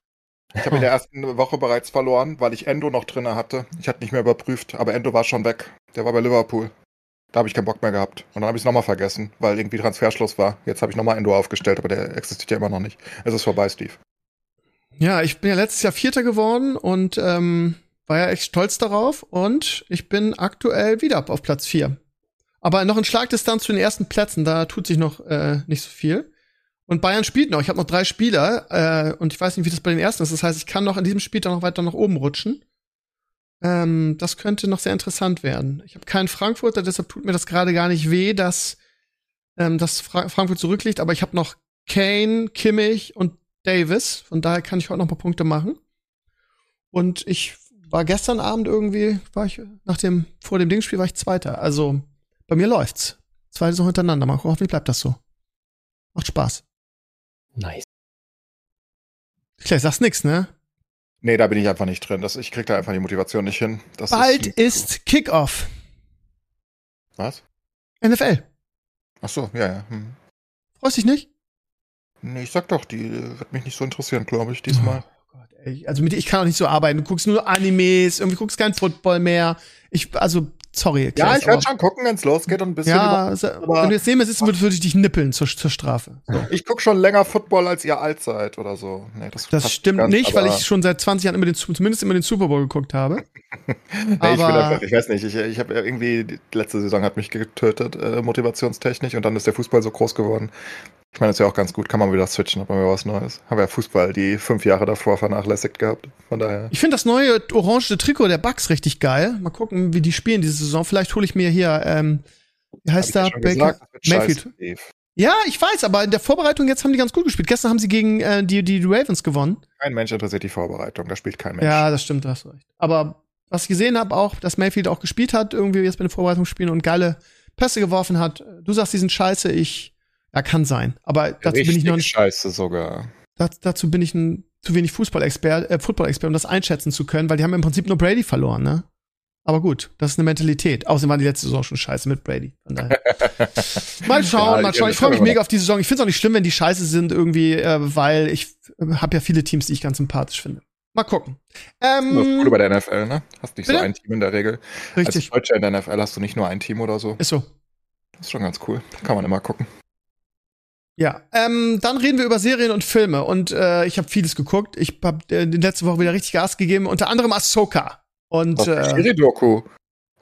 Ich habe in der ersten Woche bereits verloren, weil ich Endo noch drinne hatte. Ich hatte nicht mehr überprüft, aber Endo war schon weg. Der war bei Liverpool. Da habe ich keinen Bock mehr gehabt. Und dann habe ich es nochmal vergessen, weil irgendwie Transferschluss war. Jetzt habe ich nochmal Endo aufgestellt, aber der existiert ja immer noch nicht. Es ist vorbei, Steve.
Ja, ich bin ja letztes Jahr Vierter geworden und ähm, war ja echt stolz darauf. Und ich bin aktuell wieder auf Platz vier. Aber noch in Schlagdistanz zu den ersten Plätzen, da tut sich noch äh, nicht so viel. Und Bayern spielt noch. Ich habe noch drei Spieler äh, und ich weiß nicht, wie das bei den ersten ist. Das heißt, ich kann noch in diesem Spiel dann noch weiter nach oben rutschen. Ähm, das könnte noch sehr interessant werden. Ich habe keinen Frankfurter, deshalb tut mir das gerade gar nicht weh, dass, ähm, dass Fra Frankfurt zurückliegt. Aber ich habe noch Kane, Kimmich und Davis. Von daher kann ich heute noch ein paar Punkte machen. Und ich war gestern Abend irgendwie, war ich nach dem, vor dem Dingspiel war ich Zweiter. Also bei mir läuft's. Zwei Saison hintereinander. Mal gucken, hoffentlich bleibt das so. Macht Spaß.
Nice.
Vielleicht sagst nix, ne?
Nee, da bin ich einfach nicht drin. Das, ich krieg da einfach die Motivation nicht hin. Das
Bald
ist,
ist Kickoff.
Was?
NFL.
Ach so, ja, ja. Hm.
Freust dich nicht?
Nee, ich sag doch, die äh, wird mich nicht so interessieren, glaube ich, diesmal.
Oh Gott, ey. Also mit dir, ich kann auch nicht so arbeiten. Du guckst nur Animes, irgendwie guckst kein Football mehr. Ich, also, sorry.
Ja,
Klaas,
ich werde schon gucken, wenn es losgeht und ein bisschen.
Ja,
über- aber-
wenn du jetzt neben mir sitzt, würde würde ich dich nippeln zur, zur Strafe. So.
ich guck schon länger Football, als ihr alt seid oder so. Nee, das
Das stimmt
ganz,
nicht, weil ich schon seit 20 Jahren immer den, zumindest immer den Super Bowl geguckt habe.
Nee, ich, bin
aber
einfach, ich weiß nicht, ich, ich habe irgendwie, die letzte Saison hat mich getötet, äh, motivationstechnisch, und dann ist der Fußball so groß geworden. Ich meine, das ist ja auch ganz gut, kann man wieder switchen, hat man wieder was Neues. Habe ja Fußball die fünf Jahre davor vernachlässigt gehabt, von daher.
ich finde das neue orange Trikot der Bucks richtig geil. Mal gucken, wie die spielen diese Saison. Vielleicht hole ich mir hier, ähm, wie heißt da?
wird
Mayfield. Ja, ich weiß, aber in der Vorbereitung jetzt haben die ganz gut gespielt. Gestern haben sie gegen äh, die, die Ravens gewonnen.
Kein Mensch interessiert die Vorbereitung, da spielt kein Mensch.
Ja, das stimmt, da hast du recht. Aber was ich gesehen habe, auch, dass Mayfield auch gespielt hat, irgendwie jetzt bei den Vorbereitungsspielen und geile Pässe geworfen hat. Du sagst, die sind scheiße, ich, ja, kann sein. Aber dazu bin ich noch nicht,
scheiße sogar.
da, dazu bin ich ein zu wenig Fußballexpert, äh, Football-Expert, um das einschätzen zu können, weil die haben im Prinzip nur Brady verloren, ne? Aber gut, das ist eine Mentalität. Außerdem war die letzte Saison schon scheiße mit Brady. Von daher. mal schauen,
Ja,
mal schauen. Ich freue mich
das-
mega auf die Saison. Ich finde es auch nicht schlimm, wenn die scheiße sind irgendwie, äh, weil ich äh, habe ja viele Teams, die ich ganz sympathisch finde. Mal gucken.
Das ist
Ähm,
cool bei der NFL, ne? Hast nicht
Bitte?
so ein Team in der Regel.
richtig.
Als Deutscher in der NFL hast du nicht nur ein Team oder so.
Ist so.
Das ist schon ganz cool. Kann man immer gucken.
Ja, ähm, dann reden wir über Serien und Filme und äh, ich habe vieles geguckt. Ich habe äh, die letzte Woche wieder richtig Gas gegeben, unter anderem Ahsoka. Und äh,
Serie-Doku.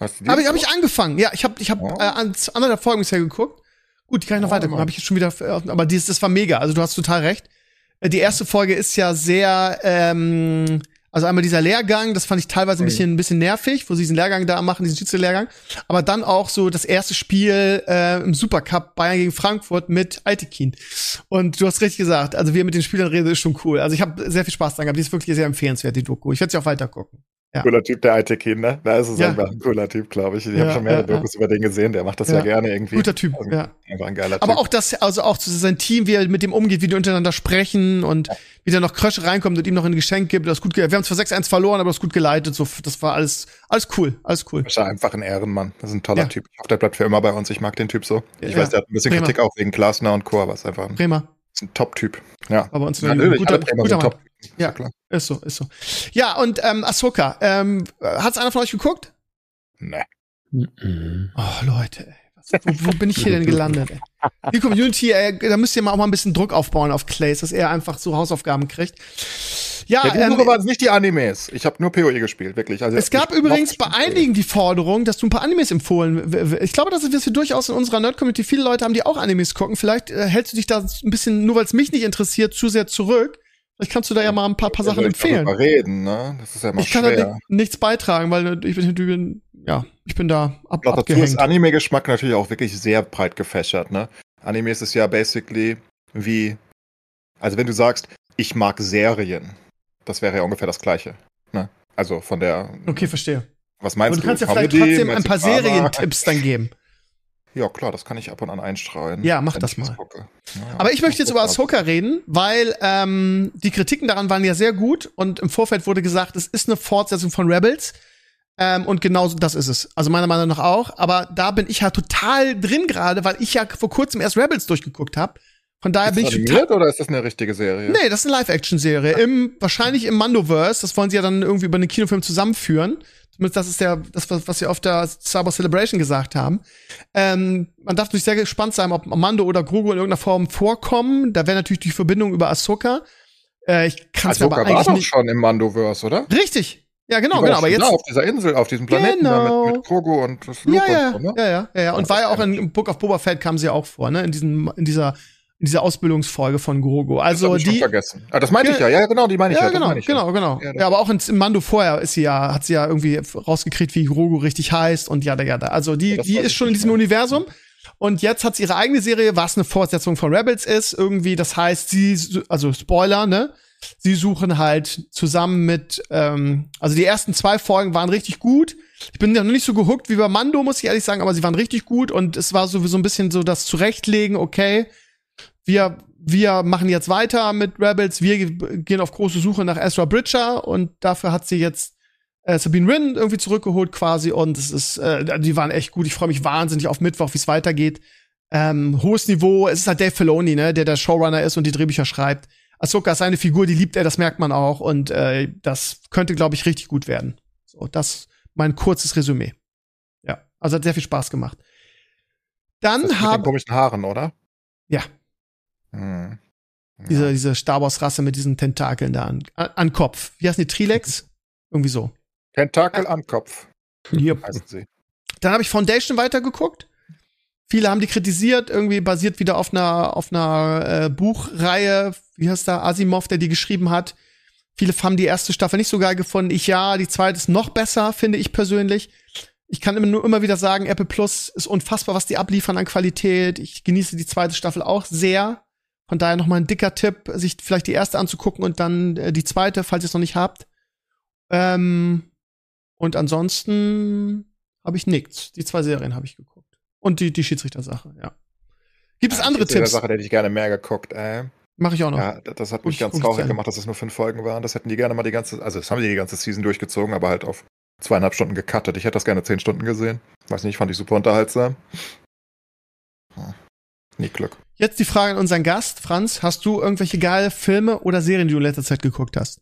Habe ich, hab ich angefangen. Ja, ich habe ich hab,
Oh.
äh, ans anderthalb Folgen bisher geguckt. Gut, die kann ich noch
Oh,
weiter gucken. Habe ich jetzt schon wieder, äh, aber dieses, das war mega. Also du hast total recht. Äh, Die erste Folge ist ja sehr, ähm, also einmal dieser Lehrgang, das fand ich teilweise ein
Mhm.
bisschen, ein bisschen nervig, wo sie diesen Lehrgang da machen, diesen Schiedsrichterlehrgang. Aber dann auch so das erste Spiel äh, im Supercup Bayern gegen Frankfurt mit Altekin. Und du hast richtig gesagt, also wie er mit den Spielern redet, ist schon cool. Also ich habe sehr viel Spaß dran gehabt. Die ist wirklich sehr empfehlenswert, die Doku. Ich werde sie auch weiter gucken.
Cooler Typ, der alte Kind, ne? Da ist es
Ja.
einfach ein cooler Typ, glaube ich. Ich
Ja,
habe schon mehrere
ja,
Dokus über den gesehen. Der macht das ja,
Ja.
gerne irgendwie.
Guter Typ,
Also,
ja.
Einfach ein geiler
Aber
Typ.
auch das, also auch sein Team, wie er mit dem umgeht, wie die untereinander sprechen und wie da noch Krösche reinkommt und ihm noch ein Geschenk gibt. Das ist gut, wir haben zwar 6-1 verloren, aber das ist gut geleitet. So, das war alles, alles cool, alles cool.
ist ja einfach ein Ehrenmann. Das ist ein toller
Ja.
Typ. Ich hoffe, der bleibt für immer bei uns. Ich mag den Typ so. Ich
Ja.
weiß, der hat ein bisschen
Bremer.
Kritik auch wegen Glasner und Co., aber ist einfach ein,
Bremer,
ist ein Top-Typ. Ja.
aber uns
Natürlich,
guter,
alle Bremer
guter
sind
Mann.
top.
Ja.
klar.
Ist so, ist so. Ja, und ähm, Ahsoka, ähm, hat's einer von euch geguckt?
Nee.
Oh, Leute, ey. Wo, wo bin ich hier denn gelandet, ey? Die Community, ey, da müsst ihr mal auch mal ein bisschen Druck aufbauen auf Clays, dass er einfach so Hausaufgaben kriegt. Ja,
Ja, die
ähm,
waren es nicht die Animes. Ich habe nur PoE gespielt, wirklich. Also
Es gab übrigens bei einigen die Forderung, dass du ein paar Animes empfohlen. Ich glaube, dass wir durchaus in unserer Nerd-Community viele Leute haben, die auch Animes gucken. Vielleicht äh, hältst du dich da ein bisschen, nur weil es mich nicht interessiert, zu sehr zurück. Vielleicht kannst du da ja mal ein paar, paar
Wie
Sachen empfehlen.
darüber reden, ne? Das ist ja immer
Ich kann da
schwer.
ni- nichts beitragen, weil ich bin, ja, ich bin da ab,
Noch dazu ist
abgehängt.
Anime-Geschmack natürlich auch wirklich sehr breit gefächert, ne? Animes ist ja basically wie, also wenn du sagst, ich mag Serien, das wäre ja ungefähr das Gleiche, ne? Also von der,
Okay, verstehe.
was
Aber
meinst
du
du?
kannst ja vielleicht
Comedy,
trotzdem ein paar? Serientipps dann geben.
Ja, klar, das kann ich ab und an einstreuen.
Ja, mach das mal.
gucke. Ja,
Aber ich möchte jetzt über Ahsoka reden, weil ähm, die Kritiken daran waren ja sehr gut und im Vorfeld wurde gesagt, es ist eine Fortsetzung von Rebels. Ähm, und genauso das ist es. Also meiner Meinung nach auch. Aber da bin ich ja total drin gerade, weil ich ja vor kurzem erst Rebels durchgeguckt habe. Von daher
Ist
bin ich
animiert oder ist das eine richtige Serie?
Nee, das ist eine Live-Action-Serie. Im, wahrscheinlich im Mandoverse. Das wollen sie ja dann irgendwie über einen Kinofilm zusammenführen. Zumindest das ist ja das, was, sie auf der Star Wars Celebration gesagt haben. Ähm, man darf natürlich sehr gespannt sein, ob Mando oder Grogu in irgendeiner Form vorkommen. Da wäre natürlich die Verbindung über Ahsoka. Äh, ich kann es mir
Ahsoka
aber
war
eigentlich
doch
nicht.
schon im Mandoverse, oder?
Richtig. Ja, genau,
war
genau. Aber
da
jetzt.
auf dieser Insel, auf diesem Planeten
Genau.
mit, mit Grogu und Luke
Ja, ja,
und so, ne?
ja, ja, ja, ja. Und war ja auch in, im Book of Boba Fett kam sie ja auch vor, ne? In diesem, in dieser, in dieser Ausbildungsfolge von Grogu.
Das
Also
hab ich schon
die.
vergessen. Ah, das meinte
Ja.
ich ja. Ja, genau, die meine ich ja.
Ja,
das
genau,
ich ja.
genau, genau.
Ja,
Ja,
das-
aber auch in, im Mando vorher ist sie ja, hat sie ja irgendwie rausgekriegt, wie Grogu richtig heißt und ja, ja, Also die,
Ja, das
die ist
ich
schon in diesem. Universum. Und jetzt hat sie ihre eigene Serie, was eine Fortsetzung von Rebels ist. Irgendwie, das heißt, sie, also Spoiler, ne? Sie suchen halt zusammen mit, ähm, also die ersten zwei Folgen waren richtig gut. Ich bin ja noch nicht so gehuckt wie bei Mando, muss ich ehrlich sagen, aber sie waren richtig gut und es war sowieso ein bisschen so das Zurechtlegen, okay, wir wir machen jetzt weiter mit Rebels, wir gehen auf große Suche nach Ezra Bridger und dafür hat sie jetzt äh, Sabine Wren irgendwie zurückgeholt quasi und es ist, äh, die waren echt gut. Ich freue mich wahnsinnig auf Mittwoch, wie es weitergeht. Ähm, hohes Niveau. Es ist halt Dave Filoni, ne, der der Showrunner ist und die Drehbücher schreibt. Ahsoka ist eine Figur, die liebt er, das merkt man auch und äh, das könnte, glaube ich, richtig gut werden. So, das mein kurzes Resümee. Ja, also hat sehr viel Spaß gemacht. Dann haben
komischen Haaren, oder?
Ja.
Hm. Ja.
Diese, diese Star Wars-Rasse mit diesen Tentakeln da an, an Kopf. Wie heißen die? Trilex? Irgendwie so.
Tentakel am Kopf.
Yep.
Heißen sie.
Dann habe ich Foundation weitergeguckt. Viele haben die kritisiert, irgendwie basiert wieder auf einer, auf einer äh, Buchreihe, wie heißt da, Asimov, der die geschrieben hat. Viele haben die erste Staffel nicht so geil gefunden. Ich ja, die zweite ist noch besser, finde ich persönlich. Ich kann immer nur immer wieder sagen, Apple Plus ist unfassbar, was die abliefern an Qualität. Ich genieße die zweite Staffel auch sehr. Von daher noch mal ein dicker Tipp, sich vielleicht die erste anzugucken und dann äh, die zweite, falls ihr es noch nicht habt. Ähm, und ansonsten habe ich nichts. Die zwei Serien habe ich geguckt. Und die, die Schiedsrichtersache, ja. Gibt es
Ja,
andere
die
Tipps?
Sache, hätte ich gerne mehr geguckt, ey.
Mache ich auch noch.
Ja, das hat mich
Und-
ganz traurig gemacht, dass es nur fünf Folgen waren. Das hätten die gerne mal die ganze, also das haben die die ganze Season durchgezogen, aber halt auf zweieinhalb Stunden gecuttet. Ich hätte das gerne zehn Stunden gesehen. Weiß nicht, fand ich super unterhaltsam. Hm. Nie Glück.
Jetzt die Frage an unseren Gast. Franz, hast du irgendwelche geile Filme oder Serien, die du in letzter Zeit geguckt hast?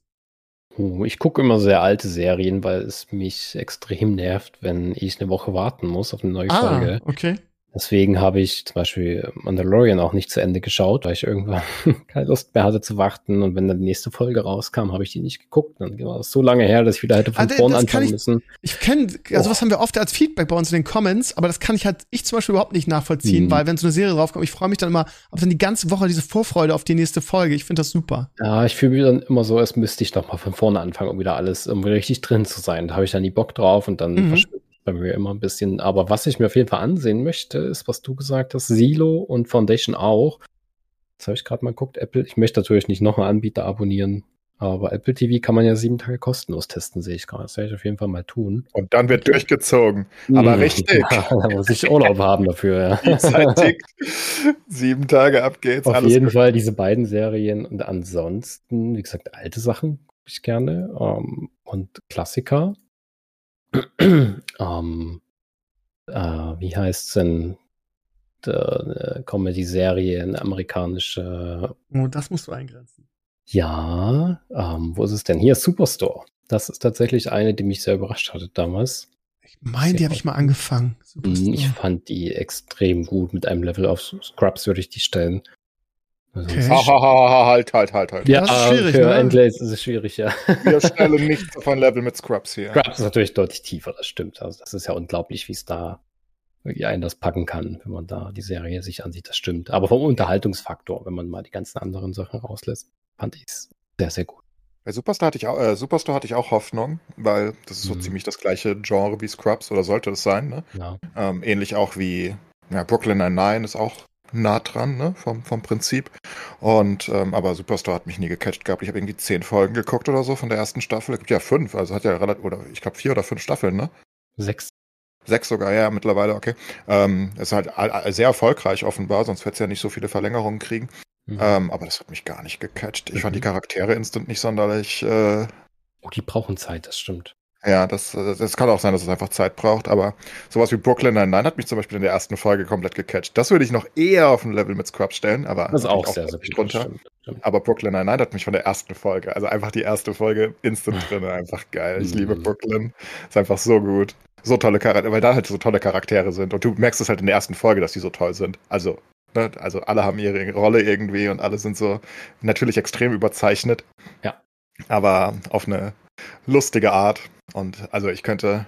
Oh, Ich gucke immer sehr alte Serien, weil es mich extrem nervt, wenn ich eine Woche warten muss auf eine neue Folge.
Ah, okay.
Deswegen habe ich zum Beispiel Mandalorian auch nicht zu Ende geschaut, weil ich irgendwann keine Lust mehr hatte zu warten. Und wenn dann die nächste Folge rauskam, habe ich die nicht geguckt. Dann war es so lange her, dass ich wieder hätte von
das
vorn anfangen
ich-
müssen.
Ich kenne, also
Oh.
was haben wir oft als Feedback bei uns in den Comments, aber das kann ich halt, ich zum Beispiel überhaupt nicht nachvollziehen,
Mhm.
weil wenn so eine Serie draufkommt, ich freue mich dann immer auf dann die ganze Woche diese Vorfreude auf die nächste Folge. Ich finde das super.
Ja, ich fühle mich dann immer so, als müsste ich noch mal von vorne anfangen, um wieder alles irgendwie richtig drin zu sein. Da habe ich dann nie Bock drauf und dann
Mhm.
verschwindet bei mir immer ein bisschen. Aber was ich mir auf jeden Fall ansehen möchte, ist, was du gesagt hast, Silo und Foundation auch. Das habe ich gerade mal geguckt, Apple. Ich möchte natürlich nicht noch einen Anbieter abonnieren, aber Apple TV kann man ja sieben Tage kostenlos testen, sehe ich gerade. Das werde ich auf jeden Fall mal tun.
Und dann wird durchgezogen. Aber
Mhm.
richtig.
Ja, da muss ich Urlaub haben dafür, ja.
Zeit tickt. Sieben Tage ab geht's.
Auf jeden
gut.
Fall diese beiden Serien und ansonsten, wie gesagt, alte Sachen gucke ich gerne ähm, und Klassiker. Ähm, äh, wie heißt denn äh, Comedy-Serie, eine amerikanische?
Oh, das musst du eingrenzen.
Ja, ähm, wo ist es denn? Hier, Superstore. Das ist tatsächlich eine, die mich sehr überrascht hatte damals.
Ich meine, die habe ich mal angefangen. Superstore.
Ich fand die extrem gut. Mit einem Level auf Scrubs würde ich die stellen. Also,
Okay.
Ha, ha, ha, ha, halt, halt, halt, halt.
Ja,
Das ist schwierig,
für
ne?
Endlays ist es schwierig, ja.
Wir stellen nicht auf ein Level mit Scrubs hier.
Scrubs ist natürlich deutlich tiefer, das stimmt. Also das ist ja unglaublich, wie es da, wie einen das packen kann, wenn man da die Serie sich ansieht, das stimmt. Aber vom Unterhaltungsfaktor, wenn man mal die ganzen anderen Sachen rauslässt, fand ich es sehr, sehr gut.
Bei Superstar hatte ich auch, äh, Superstore hatte ich auch Hoffnung, weil das ist so
Mhm.
ziemlich das gleiche Genre wie Scrubs oder sollte es sein. Ne?
Ja.
Ähm, ähnlich auch wie ja, Brooklyn Nine-Nine ist auch nah dran, ne? vom, vom Prinzip. Und ähm, aber Superstore hat mich nie gecatcht gehabt. Ich habe irgendwie zehn Folgen geguckt oder so von der ersten Staffel. Es gibt ja fünf, also hat ja relativ, oder ich glaube vier oder fünf Staffeln, ne?
Sechs.
Sechs sogar, ja, mittlerweile, okay. Ähm, ist halt sehr erfolgreich offenbar, sonst wird es ja nicht so viele Verlängerungen kriegen.
Mhm.
Ähm, aber das hat mich gar nicht gecatcht. Ich fand die
Mhm.
Charaktere instant nicht sonderlich äh,
Oh, die brauchen Zeit, das stimmt.
Ja, das, äh, das kann auch sein, dass es einfach Zeit braucht, aber sowas wie Brooklyn Nine-Nine hat mich zum Beispiel in der ersten Folge komplett gecatcht. Das würde ich noch eher auf ein Level mit Scrubs stellen, aber
Das ist auch
natürlich
sehr, sehr
drunter.
stimmt, stimmt.
Aber Brooklyn Nine-Nine hat mich von der ersten Folge, also einfach die erste Folge instant drin, einfach geil. Ich liebe
Mhm.
Brooklyn. Ist einfach so gut. So tolle Charaktere, weil da halt so tolle Charaktere sind. Und du merkst es halt in der ersten Folge, dass die so toll sind. Also, ne, also alle haben ihre Rolle irgendwie und alle sind so natürlich extrem überzeichnet.
Ja.
Aber auf eine lustige Art. Und also ich könnte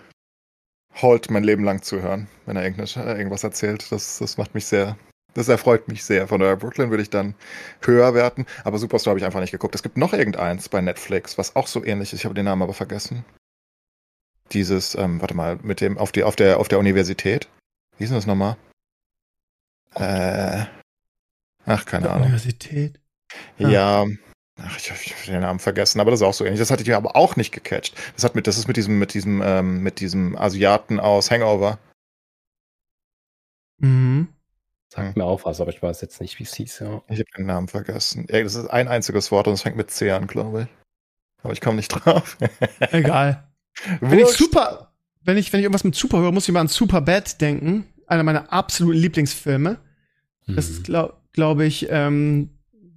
Holt mein Leben lang zuhören, wenn er irgendwas, äh, erzählt. Das, das macht mich sehr, das erfreut mich sehr. Von daher Brooklyn würde ich dann höher werten, aber Superstore habe ich einfach nicht geguckt. Es gibt noch irgendeins bei Netflix, was auch so ähnlich ist. Ich habe den Namen aber vergessen. Dieses, ähm, warte mal, mit dem auf die auf der auf der Universität. Wie ist denn das nochmal? Äh, ach keine Ahnung.
Universität.
Ja. Ach, ich habe den Namen vergessen, aber das ist auch so ähnlich. Das hatte ich aber auch nicht gecatcht. Das hat mit, das ist mit diesem, mit diesem, ähm, mit diesem Asiaten aus Hangover.
Mhm.
Sagt mir auch was, aber ich weiß jetzt nicht, wie es hieß, ja.
Ich habe den Namen vergessen. Ja, das ist ein einziges Wort und es fängt mit C an, glaube ich. Aber ich komme nicht drauf.
Egal. Wenn ich super, wenn ich, wenn ich irgendwas mit Super höre, muss ich mal an Super Bad denken. Einer meiner absoluten Lieblingsfilme. Das ist, glaube glaub ich, ähm,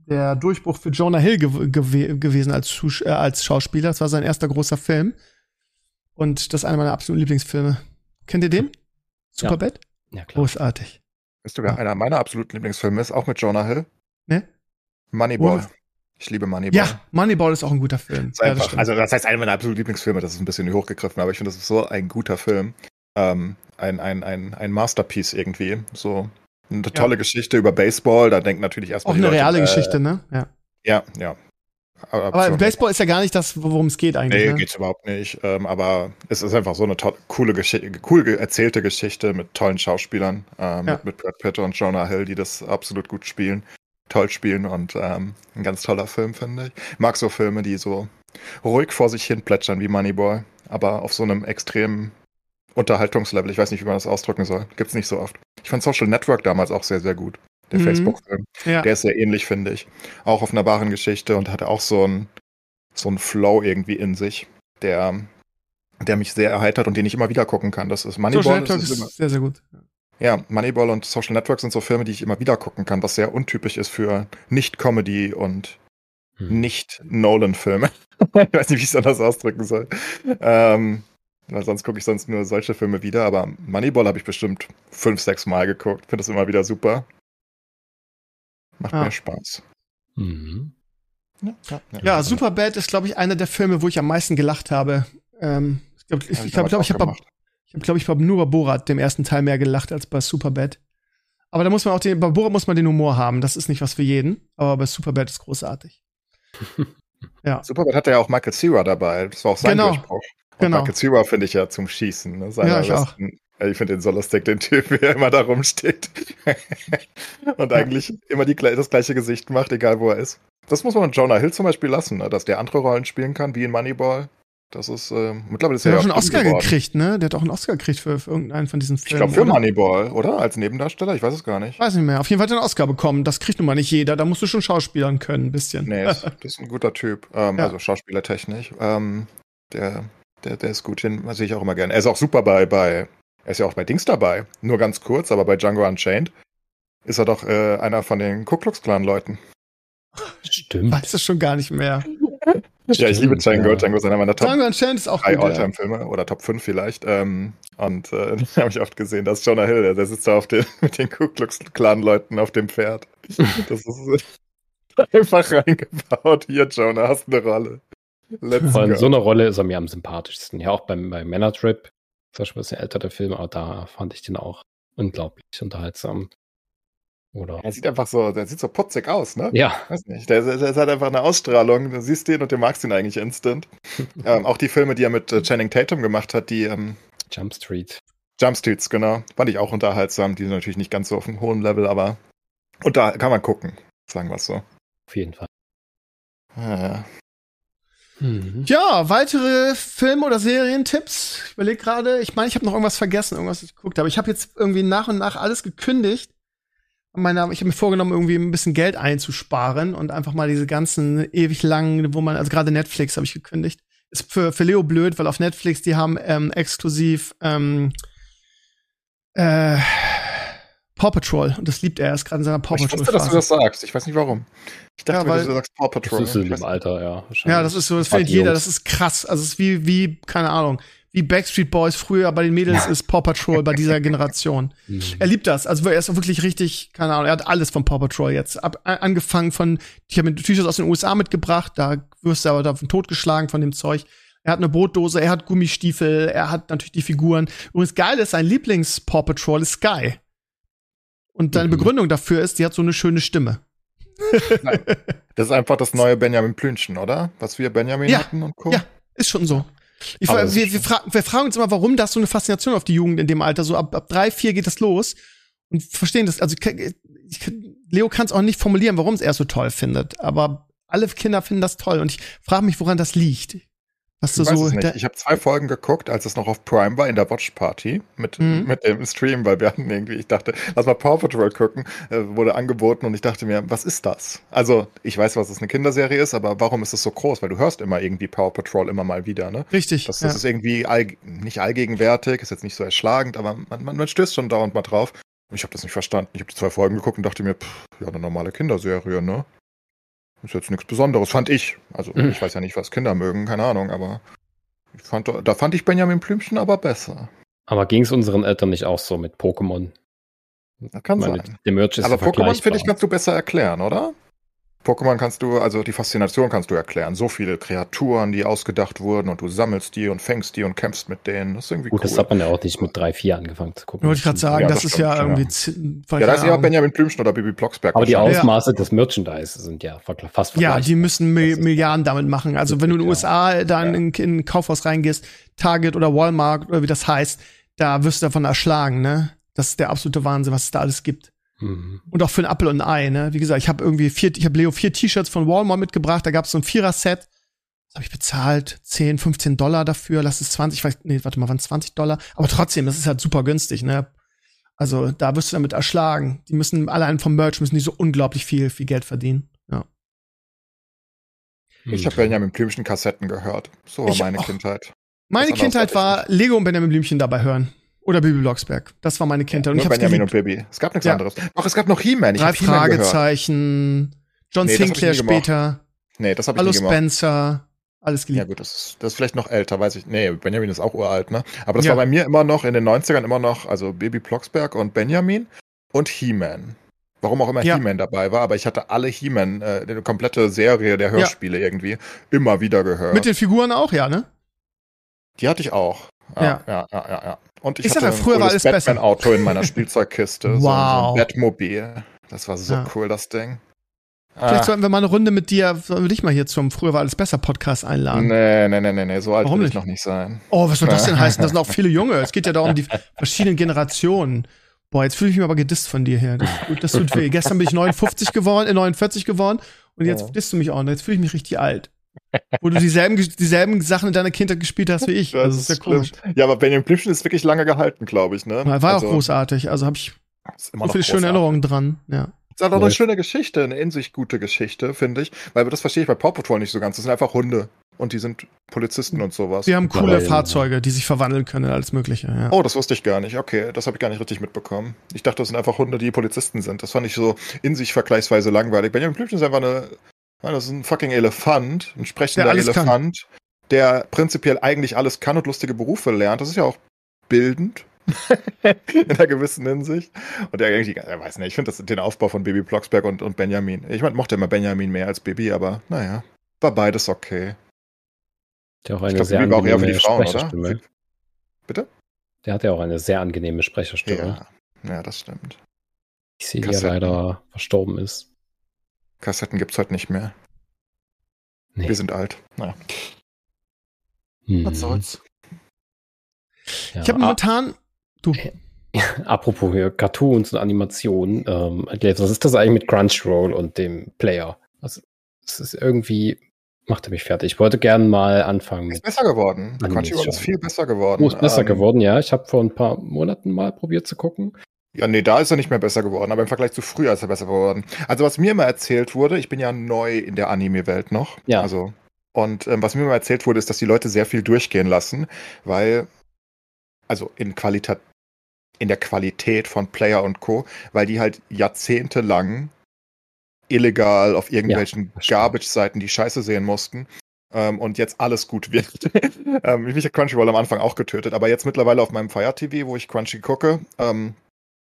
der Durchbruch für Jonah Hill gew gew gewesen als, Zus äh, als Schauspieler. Das war sein erster großer Film. Und das ist einer meiner absoluten Lieblingsfilme. Kennt ihr den? Superbad?
Ja, klar.
Großartig.
Ist sogar einer meiner absoluten Lieblingsfilme, ist auch mit Jonah Hill.
Ne?
Moneyball.
Wow.
Ich liebe Moneyball.
Ja, Moneyball ist auch ein guter Film.
Ist
Ja, das
also das heißt einer meiner absoluten Lieblingsfilme, das ist ein bisschen hochgegriffen, aber ich finde, das ist so ein guter Film. Ähm, ein, ein, ein, ein Masterpiece irgendwie. So eine tolle Geschichte über Baseball, da denken natürlich erstmal
auch eine
Leute,
reale
äh,
Geschichte, ne? Ja.
Ja, ja. Aber,
Aber Baseball ist ja gar nicht das, worum es geht eigentlich.
Nee,
ne?
geht's überhaupt nicht. Ähm, aber es ist einfach so eine tolle, coole Geschichte, cool ge- erzählte Geschichte mit tollen Schauspielern, ähm,
Ja.
mit, mit Brad Pitt und Jonah Hill, die das absolut gut spielen, toll spielen und ähm, ein ganz toller Film, finde ich. Mag so Filme, die so ruhig vor sich hin plätschern wie Moneyball, aber auf so einem extremen Unterhaltungslevel. Ich weiß nicht, wie man das ausdrücken soll. Gibt's nicht so oft. Ich fand Social Network damals auch sehr, sehr gut. Der
Mhm.
Facebook-Film.
Ja.
Der ist sehr ähnlich, finde ich. Auch auf einer wahren Geschichte und hat auch so einen so einen Flow irgendwie in sich, der, der mich sehr erheitert und den ich immer wieder gucken kann. Das ist Moneyball.
Social
das
Network
ist
ist
immer,
sehr, sehr gut.
ja, Moneyball und Social Network sind so Filme, die ich immer wieder gucken kann, was sehr untypisch ist für Nicht-Comedy und
Hm.
Nicht-Nolan-Filme. ich weiß nicht, wie ich es anders ausdrücken soll. Ähm, weil sonst gucke ich sonst nur solche Filme wieder, aber Moneyball habe ich bestimmt fünf, sechs Mal geguckt. Finde das immer wieder super. Macht
Ah.
mir Spaß.
Mhm.
Ja,
Ja, Superbad ist, glaube ich, einer der Filme, wo ich am meisten gelacht habe. Ähm, ich glaube, ich, ich, glaub, glaub, ich habe
auch
ich hab, glaub, ich hab nur bei Borat, dem ersten Teil, mehr gelacht als bei Superbad. Aber da muss man auch den, bei Borat muss man den Humor haben. Das ist nicht was für jeden. Aber bei Superbad ist großartig. ja,
Superbad hatte ja auch Michael Cera dabei. Das war auch sein
Genau.
Durchbruch.
Genau.
Cera finde ich ja zum Schießen. Ne? Seiner
Ja, ich auch.
besten- Ja, Ich finde den so lustig, den Typ, wie er immer da rumsteht. und eigentlich immer die, das gleiche Gesicht macht, egal wo er ist. Das muss man Jonah Hill zum Beispiel lassen, ne? dass der andere Rollen spielen kann, wie in Moneyball. Das ist, äh, mittlerweile ist
Der
er
hat auch
ja
schon einen Oscar
geworden.
gekriegt, ne? Der hat auch einen Oscar gekriegt für, für irgendeinen von diesen
Ich
Filmen.
glaube für
oder?
Moneyball, oder? Als Nebendarsteller? Ich weiß es gar nicht.
Weiß nicht mehr. Auf jeden Fall hat er einen Oscar bekommen. Das kriegt nun mal nicht jeder. Da musst du schon schauspielern können, ein bisschen.
Nee, ist, das ist ein guter Typ. Ähm,
Ja.
Also schauspielertechnisch. Ähm, der, der, der ist gut. Den sehe ich auch immer gerne. Er ist auch super bei, bei, er ist ja auch bei Dings dabei. Nur ganz kurz, aber bei Django Unchained ist er doch äh, einer von den Ku Klux Klan Leuten.
Stimmt.
Weiß es schon gar nicht mehr.
Ja, ich liebe Django.
ja.
Django ist einer meiner Top
Django Unchained ist auch
3
gut. ja.
Alltime-Filme oder Top 5 vielleicht. Ähm, und äh, den habe ich oft gesehen. Das ist Jonah Hill, der, der sitzt da auf den, mit den Ku Klux Klan Leuten auf dem Pferd. Das ist einfach reingebaut. Hier, Jonah, hast eine Rolle. Let's
in
go.
so einer Rolle ist er mir am sympathischsten. Ja, auch beim, beim Männertrip. Das ist schon ein bisschen älter, der Film, aber da fand ich den auch unglaublich unterhaltsam. Oder?
Er sieht einfach so, der sieht so putzig aus, ne?
Ja,
Weiß nicht. Der, der, der hat einfach eine Ausstrahlung. Du siehst den und du magst ihn eigentlich instant. ähm, auch die Filme, die er mit äh, Channing Tatum gemacht hat, die ähm,
Jump Street.
Jump Streets, genau, fand ich auch unterhaltsam. Die sind natürlich nicht ganz so auf einem hohen Level, aber und da kann man gucken, sagen wir es so.
Auf jeden Fall.
Ja, ja.
Mhm.
Ja, weitere Film- oder Serientipps. Ich überlege gerade, ich meine, ich habe noch irgendwas vergessen, irgendwas geguckt habe. Ich habe jetzt irgendwie nach und nach alles gekündigt. Meiner, ich habe mir vorgenommen, irgendwie ein bisschen Geld einzusparen und einfach mal diese ganzen ewig langen, wo man, also gerade Netflix habe ich gekündigt. Ist für, für Leo blöd, weil auf Netflix, die haben ähm, exklusiv ähm, äh, Paw Patrol und das liebt er. Er ist gerade in seiner Paw
Ich
Patrol.
wusste, dass du das sagst. Ich weiß nicht warum. Ich dachte,
Ja,
mir,
weil-
dass du sagst Paw
Das
Patrol.
ist in
Ich
dem Alter, ja.
Ja, das ist so, das findet jeder, das ist krass. Also es ist wie, wie, keine Ahnung, wie Backstreet Boys früher bei den Mädels ist Paw Patrol bei dieser Generation.
Mhm.
Er liebt das. Also er ist wirklich richtig, keine Ahnung, er hat alles von Paw Patrol jetzt. Ab, angefangen von, ich habe mir T-Shirts aus den USA mitgebracht, da wirst du aber davon totgeschlagen von dem Zeug. Er hat eine Brotdose, er hat Gummistiefel, er hat natürlich die Figuren. Übrigens geil ist, sein Lieblings-Paw Patrol ist Sky. Und seine
Mhm.
Begründung dafür ist, die hat so eine schöne Stimme.
Das ist einfach das neue Benjamin Plünchen, oder? Was wir Benjamin
Ja,
hatten und Co.
ja. Ist schon so. Ich,
ist
wir, wir, fra wir fragen uns immer, warum das so eine Faszination auf die Jugend in dem Alter, so ab, ab drei, vier geht das los und verstehen das. Also ich, Leo kann es auch nicht formulieren, warum es er so toll findet, aber alle Kinder finden das toll und ich frage mich, woran das liegt. Was du
Ich
so.
Ich habe zwei Folgen geguckt, als es noch auf Prime war, in der Watch Party mit,
Mhm.
mit dem Stream, weil wir hatten irgendwie, ich dachte, lass mal Paw Patrol gucken, äh, wurde angeboten und ich dachte mir, was ist das? Also, ich weiß, was es eine Kinderserie ist, aber warum ist es so groß? Weil du hörst immer irgendwie Paw Patrol immer mal wieder, ne?
Richtig.
Das,
ja.
das ist irgendwie all, nicht allgegenwärtig, ist jetzt nicht so erschlagend, aber man, man, man stößt schon dauernd mal drauf. Ich habe das nicht verstanden. Ich habe die zwei Folgen geguckt und dachte mir, pff, ja, eine normale Kinderserie, ne? Ist jetzt nichts Besonderes, fand ich. Also,
Mhm.
ich weiß ja nicht, was Kinder mögen, keine Ahnung, aber fand, da fand ich Benjamin Blümchen aber besser.
Aber ging es unseren Eltern nicht auch so mit Pokémon?
Das kann
meine,
sein.
Der Merch ist
Aber Pokémon, finde ich, kannst du besser erklären, oder? Pokémon kannst du, also die Faszination kannst du erklären. So viele Kreaturen, die ausgedacht wurden und du sammelst die und fängst die und kämpfst mit denen. Das ist irgendwie
Gut,
cool.
das hat man ja auch nicht mit drei, vier angefangen zu gucken.
Wollte ich gerade sagen,
Ja,
das,
das
ist ja
stimmt,
irgendwie.
ja. ja, da ist
Ahnung.
Benjamin Blümchen oder Bibi Blocksberg.
Aber die. Ausmaße des Merchandise sind ja fast
Ja,
vergleichbar.
die müssen Mi
Das
Milliarden damit machen. Also wenn du in den
Ja.
USA da in,
Ja.
in, in ein Kaufhaus reingehst, Target oder Walmart oder wie das heißt, da wirst du davon erschlagen, ne? Das ist der absolute Wahnsinn, was es da alles gibt.
Mhm.
Und auch für ein Apfel und ein Ei, ne? Wie gesagt, ich habe irgendwie vier, ich habe Leo vier T-Shirts von Walmart mitgebracht, da gab es so ein Vierer-Set. Das habe ich bezahlt, 10, 15 Dollar dafür, lass es 20, ich weiß, nee, warte mal, waren 20 Dollar? Aber trotzdem, das ist halt super günstig, ne? Also da wirst du damit erschlagen. Die müssen allein vom Merch müssen die so unglaublich viel, viel Geld verdienen. Ja.
Ich habe Benjamin Blümchen Kassetten gehört. So war
Ich
meine
auch.
Kindheit.
Meine Kindheit war Lego und Benjamin Blümchen dabei hören. Oder Bibi Blocksberg. Das war meine Kindheit. und
Nur
ich
Benjamin
geliebt.
und Bibi. Es gab nichts
Ja.
anderes. Doch, es gab noch He-Man. Ich
Drei
gehört.
Fragezeichen, John
Nee,
Sinclair später,
Nee, das habe ich
Hallo
nie gemacht.
Spencer, alles
Ja
geliebt.
gut, das ist, das ist vielleicht noch älter, weiß ich. Nee, Benjamin ist auch uralt, ne? Aber das
Ja.
war bei mir immer noch in den 90ern immer noch, also Baby Blocksberg und Benjamin und He-Man. Warum auch immer
Ja.
He-Man dabei war, aber ich hatte alle He-Man, äh, die komplette Serie der Hörspiele irgendwie, immer wieder gehört.
Mit den Figuren auch, ja, ne?
die hatte ich auch.
Ja.
Ja, ja, ja, ja. Und ich,
Ich sag
hatte
ja, früher war alles besser.
Batman-Auto in meiner Spielzeugkiste. so, so
Wow.
ein Batmobil. Das war so
Ja.
cool, das Ding.
Vielleicht
Ah,
sollten wir mal eine Runde mit dir, sollen wir dich mal hier zum Früher war alles besser Podcast einladen.
nee, nee, nee, nee, nee, so alt
Warum
will ich
nicht?
noch nicht sein.
Oh, was soll das denn heißen? Das sind auch viele Junge. Es geht ja da um die verschiedenen Generationen. Boah, jetzt fühle ich mich aber gedisst von dir her. Das, das tut weh. Gestern bin ich 59 geworden, äh, 49 geworden und jetzt
Ja.
disst du mich auch. noch. Jetzt fühle ich mich richtig alt. Wo du dieselben, dieselben Sachen in deiner Kindheit gespielt hast wie ich.
Das
Also, das ist ja komisch.
Ja, aber Benjamin Blümchen ist wirklich lange gehalten, glaube ich, ne?
War auch
Also,
großartig. Also habe ich
Ist immer
so viele schöne. Erinnerungen dran. Ja.
Ist auch
Ja.
eine schöne Geschichte, eine in sich gute Geschichte, finde ich. Weil das verstehe ich bei Paw Patrol nicht so ganz. Das sind einfach Hunde. Und die sind Polizisten und sowas.
Wir haben coole
Mittlerweile,
Fahrzeuge, die sich verwandeln können in alles Mögliche. Ja.
Oh, das wusste ich gar nicht. Okay, das habe ich gar nicht richtig mitbekommen. Ich dachte, das sind einfach Hunde, die Polizisten sind. Das fand ich so in sich vergleichsweise langweilig. Benjamin Blümchen ist einfach eine, ja, das ist ein fucking Elefant, ein sprechender
Der alles kann.
Elefant, der prinzipiell eigentlich alles kann und lustige Berufe lernt. Das ist ja auch bildend. in einer gewissen Hinsicht. Und der irgendwie, ich weiß nicht, ich finde den Aufbau von Baby Blocksberg und, und Benjamin. Ich mein, mochte immer Benjamin mehr als Baby, aber naja, war beides okay.
Der auch
Ich
eine
glaube,
sehr
Baby war auch eher für
angenehme
die Frauen, oder?
Sprecherstimme.
Bitte?
Der hat ja auch eine sehr angenehme Sprecherstimme,
Ja, ja, das stimmt.
die sie ja
Kassetten.
leider verstorben ist.
Kassetten gibt's heute nicht mehr.
Nee.
Wir sind alt. Naja.
Mhm.
Was soll's?
Ja,
Ich habe
ah,
momentan. Du.
apropos hier Cartoons und Animationen, ähm, was ist das eigentlich mit Crunchyroll und dem Player? Also, es ist irgendwie, macht er mich fertig. Ich wollte gerne mal anfangen
Ist
mit.
besser geworden.
Animes
Crunchyroll ist viel besser geworden.
Oh, ist besser
Ähm,
geworden, ja. Ich habe vor ein paar Monaten mal probiert zu gucken.
Ja, nee, da ist er nicht mehr besser geworden, aber im Vergleich zu früher ist er besser geworden. Also, was mir immer erzählt wurde, ich bin ja neu in der Anime-Welt noch.
Ja.
Also, und ähm, was mir immer erzählt wurde, ist, dass die Leute sehr viel durchgehen lassen, weil, also in Qualität, in der Qualität von Player und Co., weil die halt jahrzehntelang illegal auf irgendwelchen
stimmt.
Garbage-Seiten die Scheiße sehen mussten. Ähm, und jetzt alles gut wird. ähm, mich hat Crunchyroll am Anfang auch getötet, aber jetzt mittlerweile auf meinem Fire TV, wo ich Crunchy gucke, ähm,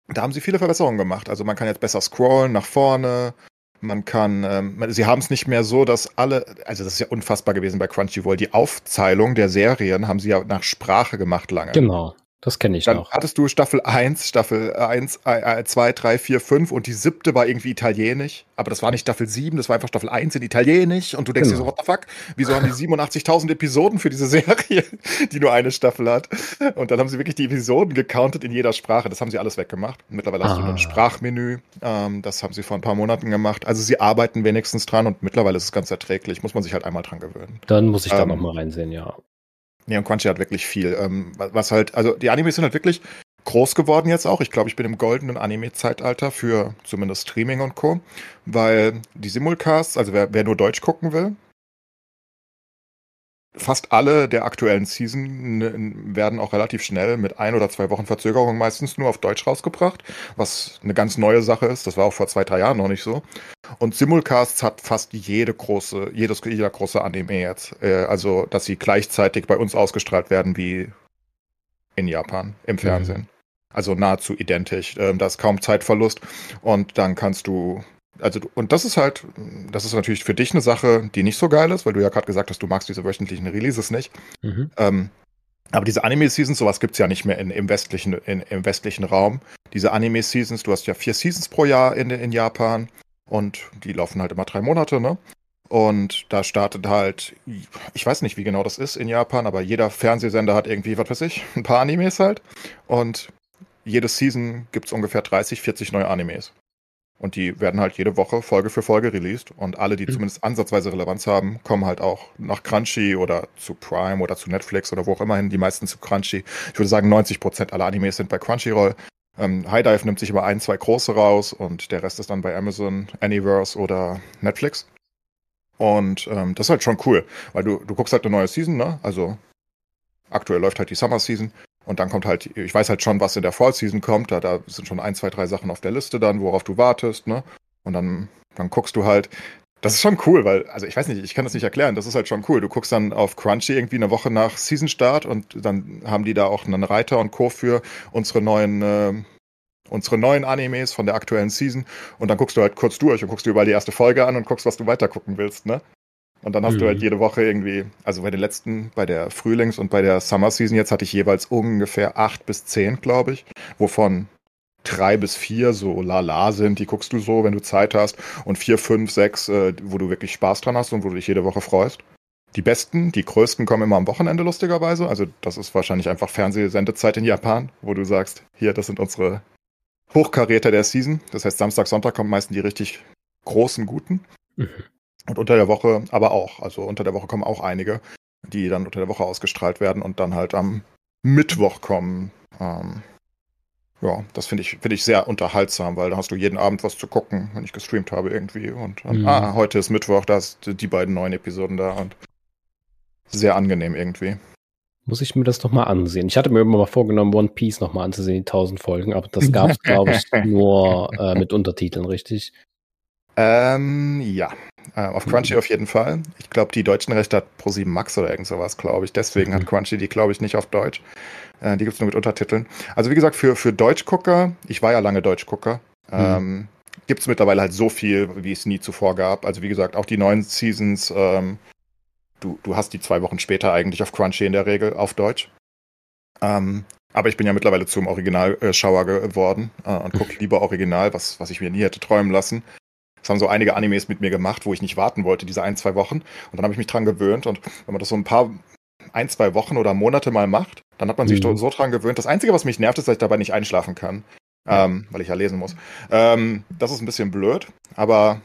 da haben sie viele Verbesserungen gemacht. Also man kann jetzt besser scrollen nach vorne. Man kann, ähm, sie haben es nicht mehr so, dass alle, also das ist ja unfassbar gewesen bei Crunchyroll. Die Aufzeilung der Serien haben sie ja nach Sprache gemacht lange.
Genau. Das kenne ich
Dann
noch.
hattest du Staffel 1, Staffel 1, 2, 3, 4, 5 und die siebte war irgendwie italienisch. Aber das war nicht Staffel 7, das war einfach Staffel 1 in italienisch. Und du denkst dir so,
Genau.
what the fuck? Wieso haben die 87.000 Episoden für diese Serie, die nur eine Staffel hat? Und dann haben sie wirklich die Episoden gecountet in jeder Sprache. Das haben sie alles weggemacht. Mittlerweile hast du nur ein
Ah.
Sprachmenü. Ähm, das haben sie vor ein paar Monaten gemacht. Also sie arbeiten wenigstens dran und mittlerweile ist es ganz erträglich. Muss man sich halt einmal dran gewöhnen.
Dann muss ich da
Ähm,
noch mal reinsehen, ja.
Nee, und hat wirklich viel. Ähm, wa- was halt, also die Animes sind halt wirklich groß geworden jetzt auch. Ich glaube, ich bin im goldenen Anime-Zeitalter für zumindest Streaming und Co. Weil die Simulcasts, also wer, wer nur Deutsch gucken will, fast alle der aktuellen Season werden auch relativ schnell mit ein oder zwei Wochen Verzögerung meistens nur auf Deutsch rausgebracht, was eine ganz neue Sache ist. Das war auch vor zwei, drei Jahren noch nicht so. Und Simulcasts hat fast jede große, jedes, jeder große Anime jetzt. Äh, also, dass sie gleichzeitig bei uns ausgestrahlt werden wie in Japan im Fernsehen. Also nahezu identisch. Ähm, da ist kaum Zeitverlust. Und dann kannst du. Also, und das ist halt, das ist natürlich für dich eine Sache, die nicht so geil ist, weil du ja gerade gesagt hast, du magst diese wöchentlichen Releases nicht.
Mhm.
Ähm, aber diese Anime-Seasons, sowas gibt's ja nicht mehr in, im, westlichen, in, im westlichen Raum. Diese Anime-Seasons, du hast ja vier Seasons pro Jahr in, in Japan und die laufen halt immer drei Monate, ne? Und da startet halt, ich weiß nicht, wie genau das ist in Japan, aber jeder Fernsehsender hat irgendwie, was weiß ich, ein paar Animes halt. Und jede Season gibt's ungefähr 30, 40 neue Animes. Und die werden halt jede Woche Folge für Folge released. Und alle, die
Mhm.
zumindest ansatzweise Relevanz haben, kommen halt auch nach Crunchy oder zu Prime oder zu Netflix oder wo auch immer hin. Die meisten zu Crunchy. Ich würde sagen, 90% aller Animes sind bei Crunchyroll. Ähm, High Dive nimmt sich immer ein, zwei große raus und der Rest ist dann bei Amazon, Anyverse oder Netflix. Und ähm, das ist halt schon cool, weil du, du guckst halt eine neue Season, ne? Also aktuell läuft halt die Summer Season und dann kommt halt, ich weiß halt schon, was in der Fall Season kommt. Da, da sind schon ein, zwei, drei Sachen auf der Liste dann, worauf du wartest, ne? Und dann, dann guckst du halt. Das ist schon cool, weil, also ich weiß nicht, ich kann das nicht erklären, das ist halt schon cool. Du guckst dann auf Crunchy irgendwie eine Woche nach Season-Start und dann haben die da auch einen Reiter und Co. für unsere neuen, äh, unsere neuen Animes von der aktuellen Season. Und dann guckst du halt kurz durch und guckst dir überall die erste Folge an und guckst, was du weiter gucken willst, ne? Und dann hast
Mhm.
du halt jede Woche irgendwie, also bei den letzten, bei der Frühlings- und bei der Summer Season jetzt hatte ich jeweils ungefähr acht bis zehn, glaube ich, wovon drei bis vier so lala sind, die guckst du so, wenn du Zeit hast, und vier, fünf, sechs, äh, wo du wirklich Spaß dran hast und wo du dich jede Woche freust. Die besten, die größten kommen immer am Wochenende lustigerweise. Also das ist wahrscheinlich einfach Fernsehsendezeit in Japan, wo du sagst, hier, das sind unsere Hochkaräter der Season. Das heißt, Samstag, Sonntag kommen meistens die richtig großen, guten.
Mhm.
Und unter der Woche aber auch. Also unter der Woche kommen auch einige, die dann unter der Woche ausgestrahlt werden und dann halt am Mittwoch kommen. Ähm, ja, das finde ich, finde ich sehr unterhaltsam, weil da hast du jeden Abend was zu gucken, wenn ich gestreamt habe irgendwie. Und dann,
Mhm.
ah, heute ist Mittwoch, da ist die beiden neuen Episoden da und sehr angenehm irgendwie.
Muss ich mir das noch mal ansehen. Ich hatte mir immer mal vorgenommen, One Piece noch mal anzusehen, die 1000 Folgen, aber das gab es, glaube ich, nur äh, mit Untertiteln, richtig?
Ähm, ja. Äh, auf Crunchy auf jeden Fall. Ich glaube, die deutschen Rechte hat Pro7 Max oder irgend sowas, glaube ich. Deswegen hat
Mhm.
Crunchy die, glaube ich, nicht auf Deutsch. Äh, die gibt's nur mit Untertiteln. Also wie gesagt, für, für Deutschgucker, ich war ja lange Deutschgucker, ähm, gibt's mittlerweile halt so viel, wie es nie zuvor gab. Also wie gesagt, auch die neuen Seasons, ähm, du, du hast die zwei Wochen später eigentlich auf Crunchy in der Regel auf Deutsch. Ähm, aber ich bin ja mittlerweile zum Originalschauer geworden äh, und gucke lieber Original, was, was ich mir nie hätte träumen lassen. Das haben so einige Animes mit mir gemacht, wo ich nicht warten wollte, diese ein, zwei Wochen. Und dann habe ich mich dran gewöhnt. Und wenn man das so ein paar, ein, zwei Wochen oder Monate mal macht, dann hat man sich
Mhm.
so dran gewöhnt. Das Einzige, was mich nervt, ist, dass ich dabei nicht einschlafen kann. Ähm, weil ich ja lesen muss. Ähm, das ist ein bisschen blöd, aber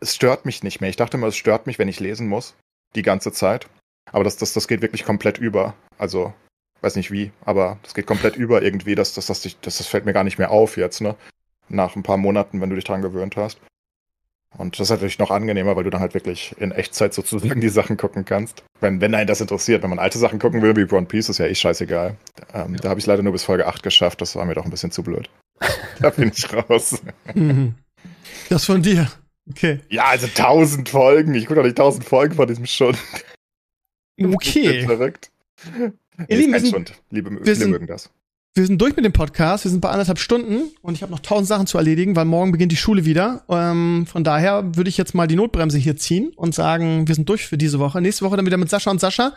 es stört mich nicht mehr. Ich dachte immer, es stört mich, wenn ich lesen muss, die ganze Zeit. Aber das, das, das geht wirklich komplett über. Also, weiß nicht wie, aber das geht komplett über irgendwie. Das, das, das, das, das fällt mir gar nicht mehr auf jetzt, ne? Nach ein paar Monaten, wenn du dich dran gewöhnt hast. Und das ist natürlich noch angenehmer, weil du dann halt wirklich in Echtzeit sozusagen die Sachen gucken kannst. Wenn, wenn einen das interessiert, wenn man alte Sachen gucken will, wie One Piece, ist ja eh scheißegal. Ähm, Da habe ich leider nur bis Folge 8 geschafft, das war mir doch ein bisschen zu blöd. da bin ich raus.
Mhm. Das von dir. Okay.
Ja, also 1000 Folgen. Ich gucke doch nicht 1000 Folgen von diesem Schund.
Okay.
verrückt.
Ihr Lieben, wir sind-
Schund. Liebe,
wir sind-
mögen das.
Wir sind durch mit dem Podcast. Wir sind bei anderthalb Stunden und ich habe noch tausend Sachen zu erledigen, weil morgen beginnt die Schule wieder. Ähm, von daher würde ich jetzt mal die Notbremse hier ziehen und sagen, wir sind durch für diese Woche. Nächste Woche dann wieder mit Sascha und Sascha.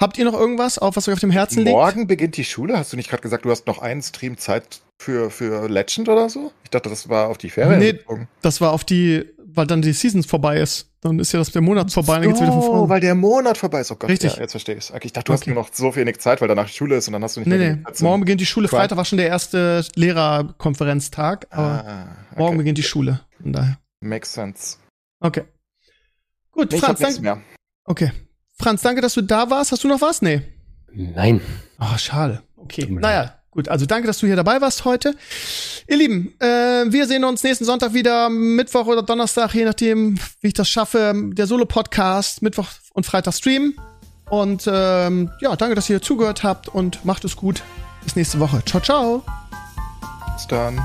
Habt ihr noch irgendwas, auf was euch auf dem Herzen liegt?
Morgen beginnt die Schule. Hast du nicht gerade gesagt, du hast noch einen Stream Zeit für, für Legend oder so? Ich dachte, das war auf die Ferien.
Nee. Das war auf die, weil dann die Season vorbei ist. Dann ist ja das der Monat vorbei, dann geht's wieder von
Oh,
vorne.
weil der Monat vorbei ist. Oh Gott,
Richtig.
Ja, jetzt verstehe ich Ich dachte, du hast
Okay.
nur noch so wenig Zeit, weil danach Schule ist und dann hast du nicht
Nee,
mehr
nee.
Zeit zum-
Morgen beginnt die Schule. Freitag war schon der erste Lehrerkonferenztag, aber
Ah, okay.
morgen beginnt die Schule. Von daher.
Makes sense.
Okay. Gut,
Nee,
Franz, danke.
mehr.
Okay. Franz, danke, dass du da warst. Hast du noch was? Nee.
Nein.
Ah, schade. Okay. Naja, gut. Also danke, dass du hier dabei warst heute. Ihr Lieben, äh, wir sehen uns nächsten Sonntag wieder, Mittwoch oder Donnerstag, je nachdem, wie ich das schaffe. Der Solo-Podcast, Mittwoch und Freitag Stream. Und ähm, ja, danke, dass ihr zugehört habt und macht es gut. Bis nächste Woche. Ciao, ciao.
Bis dann.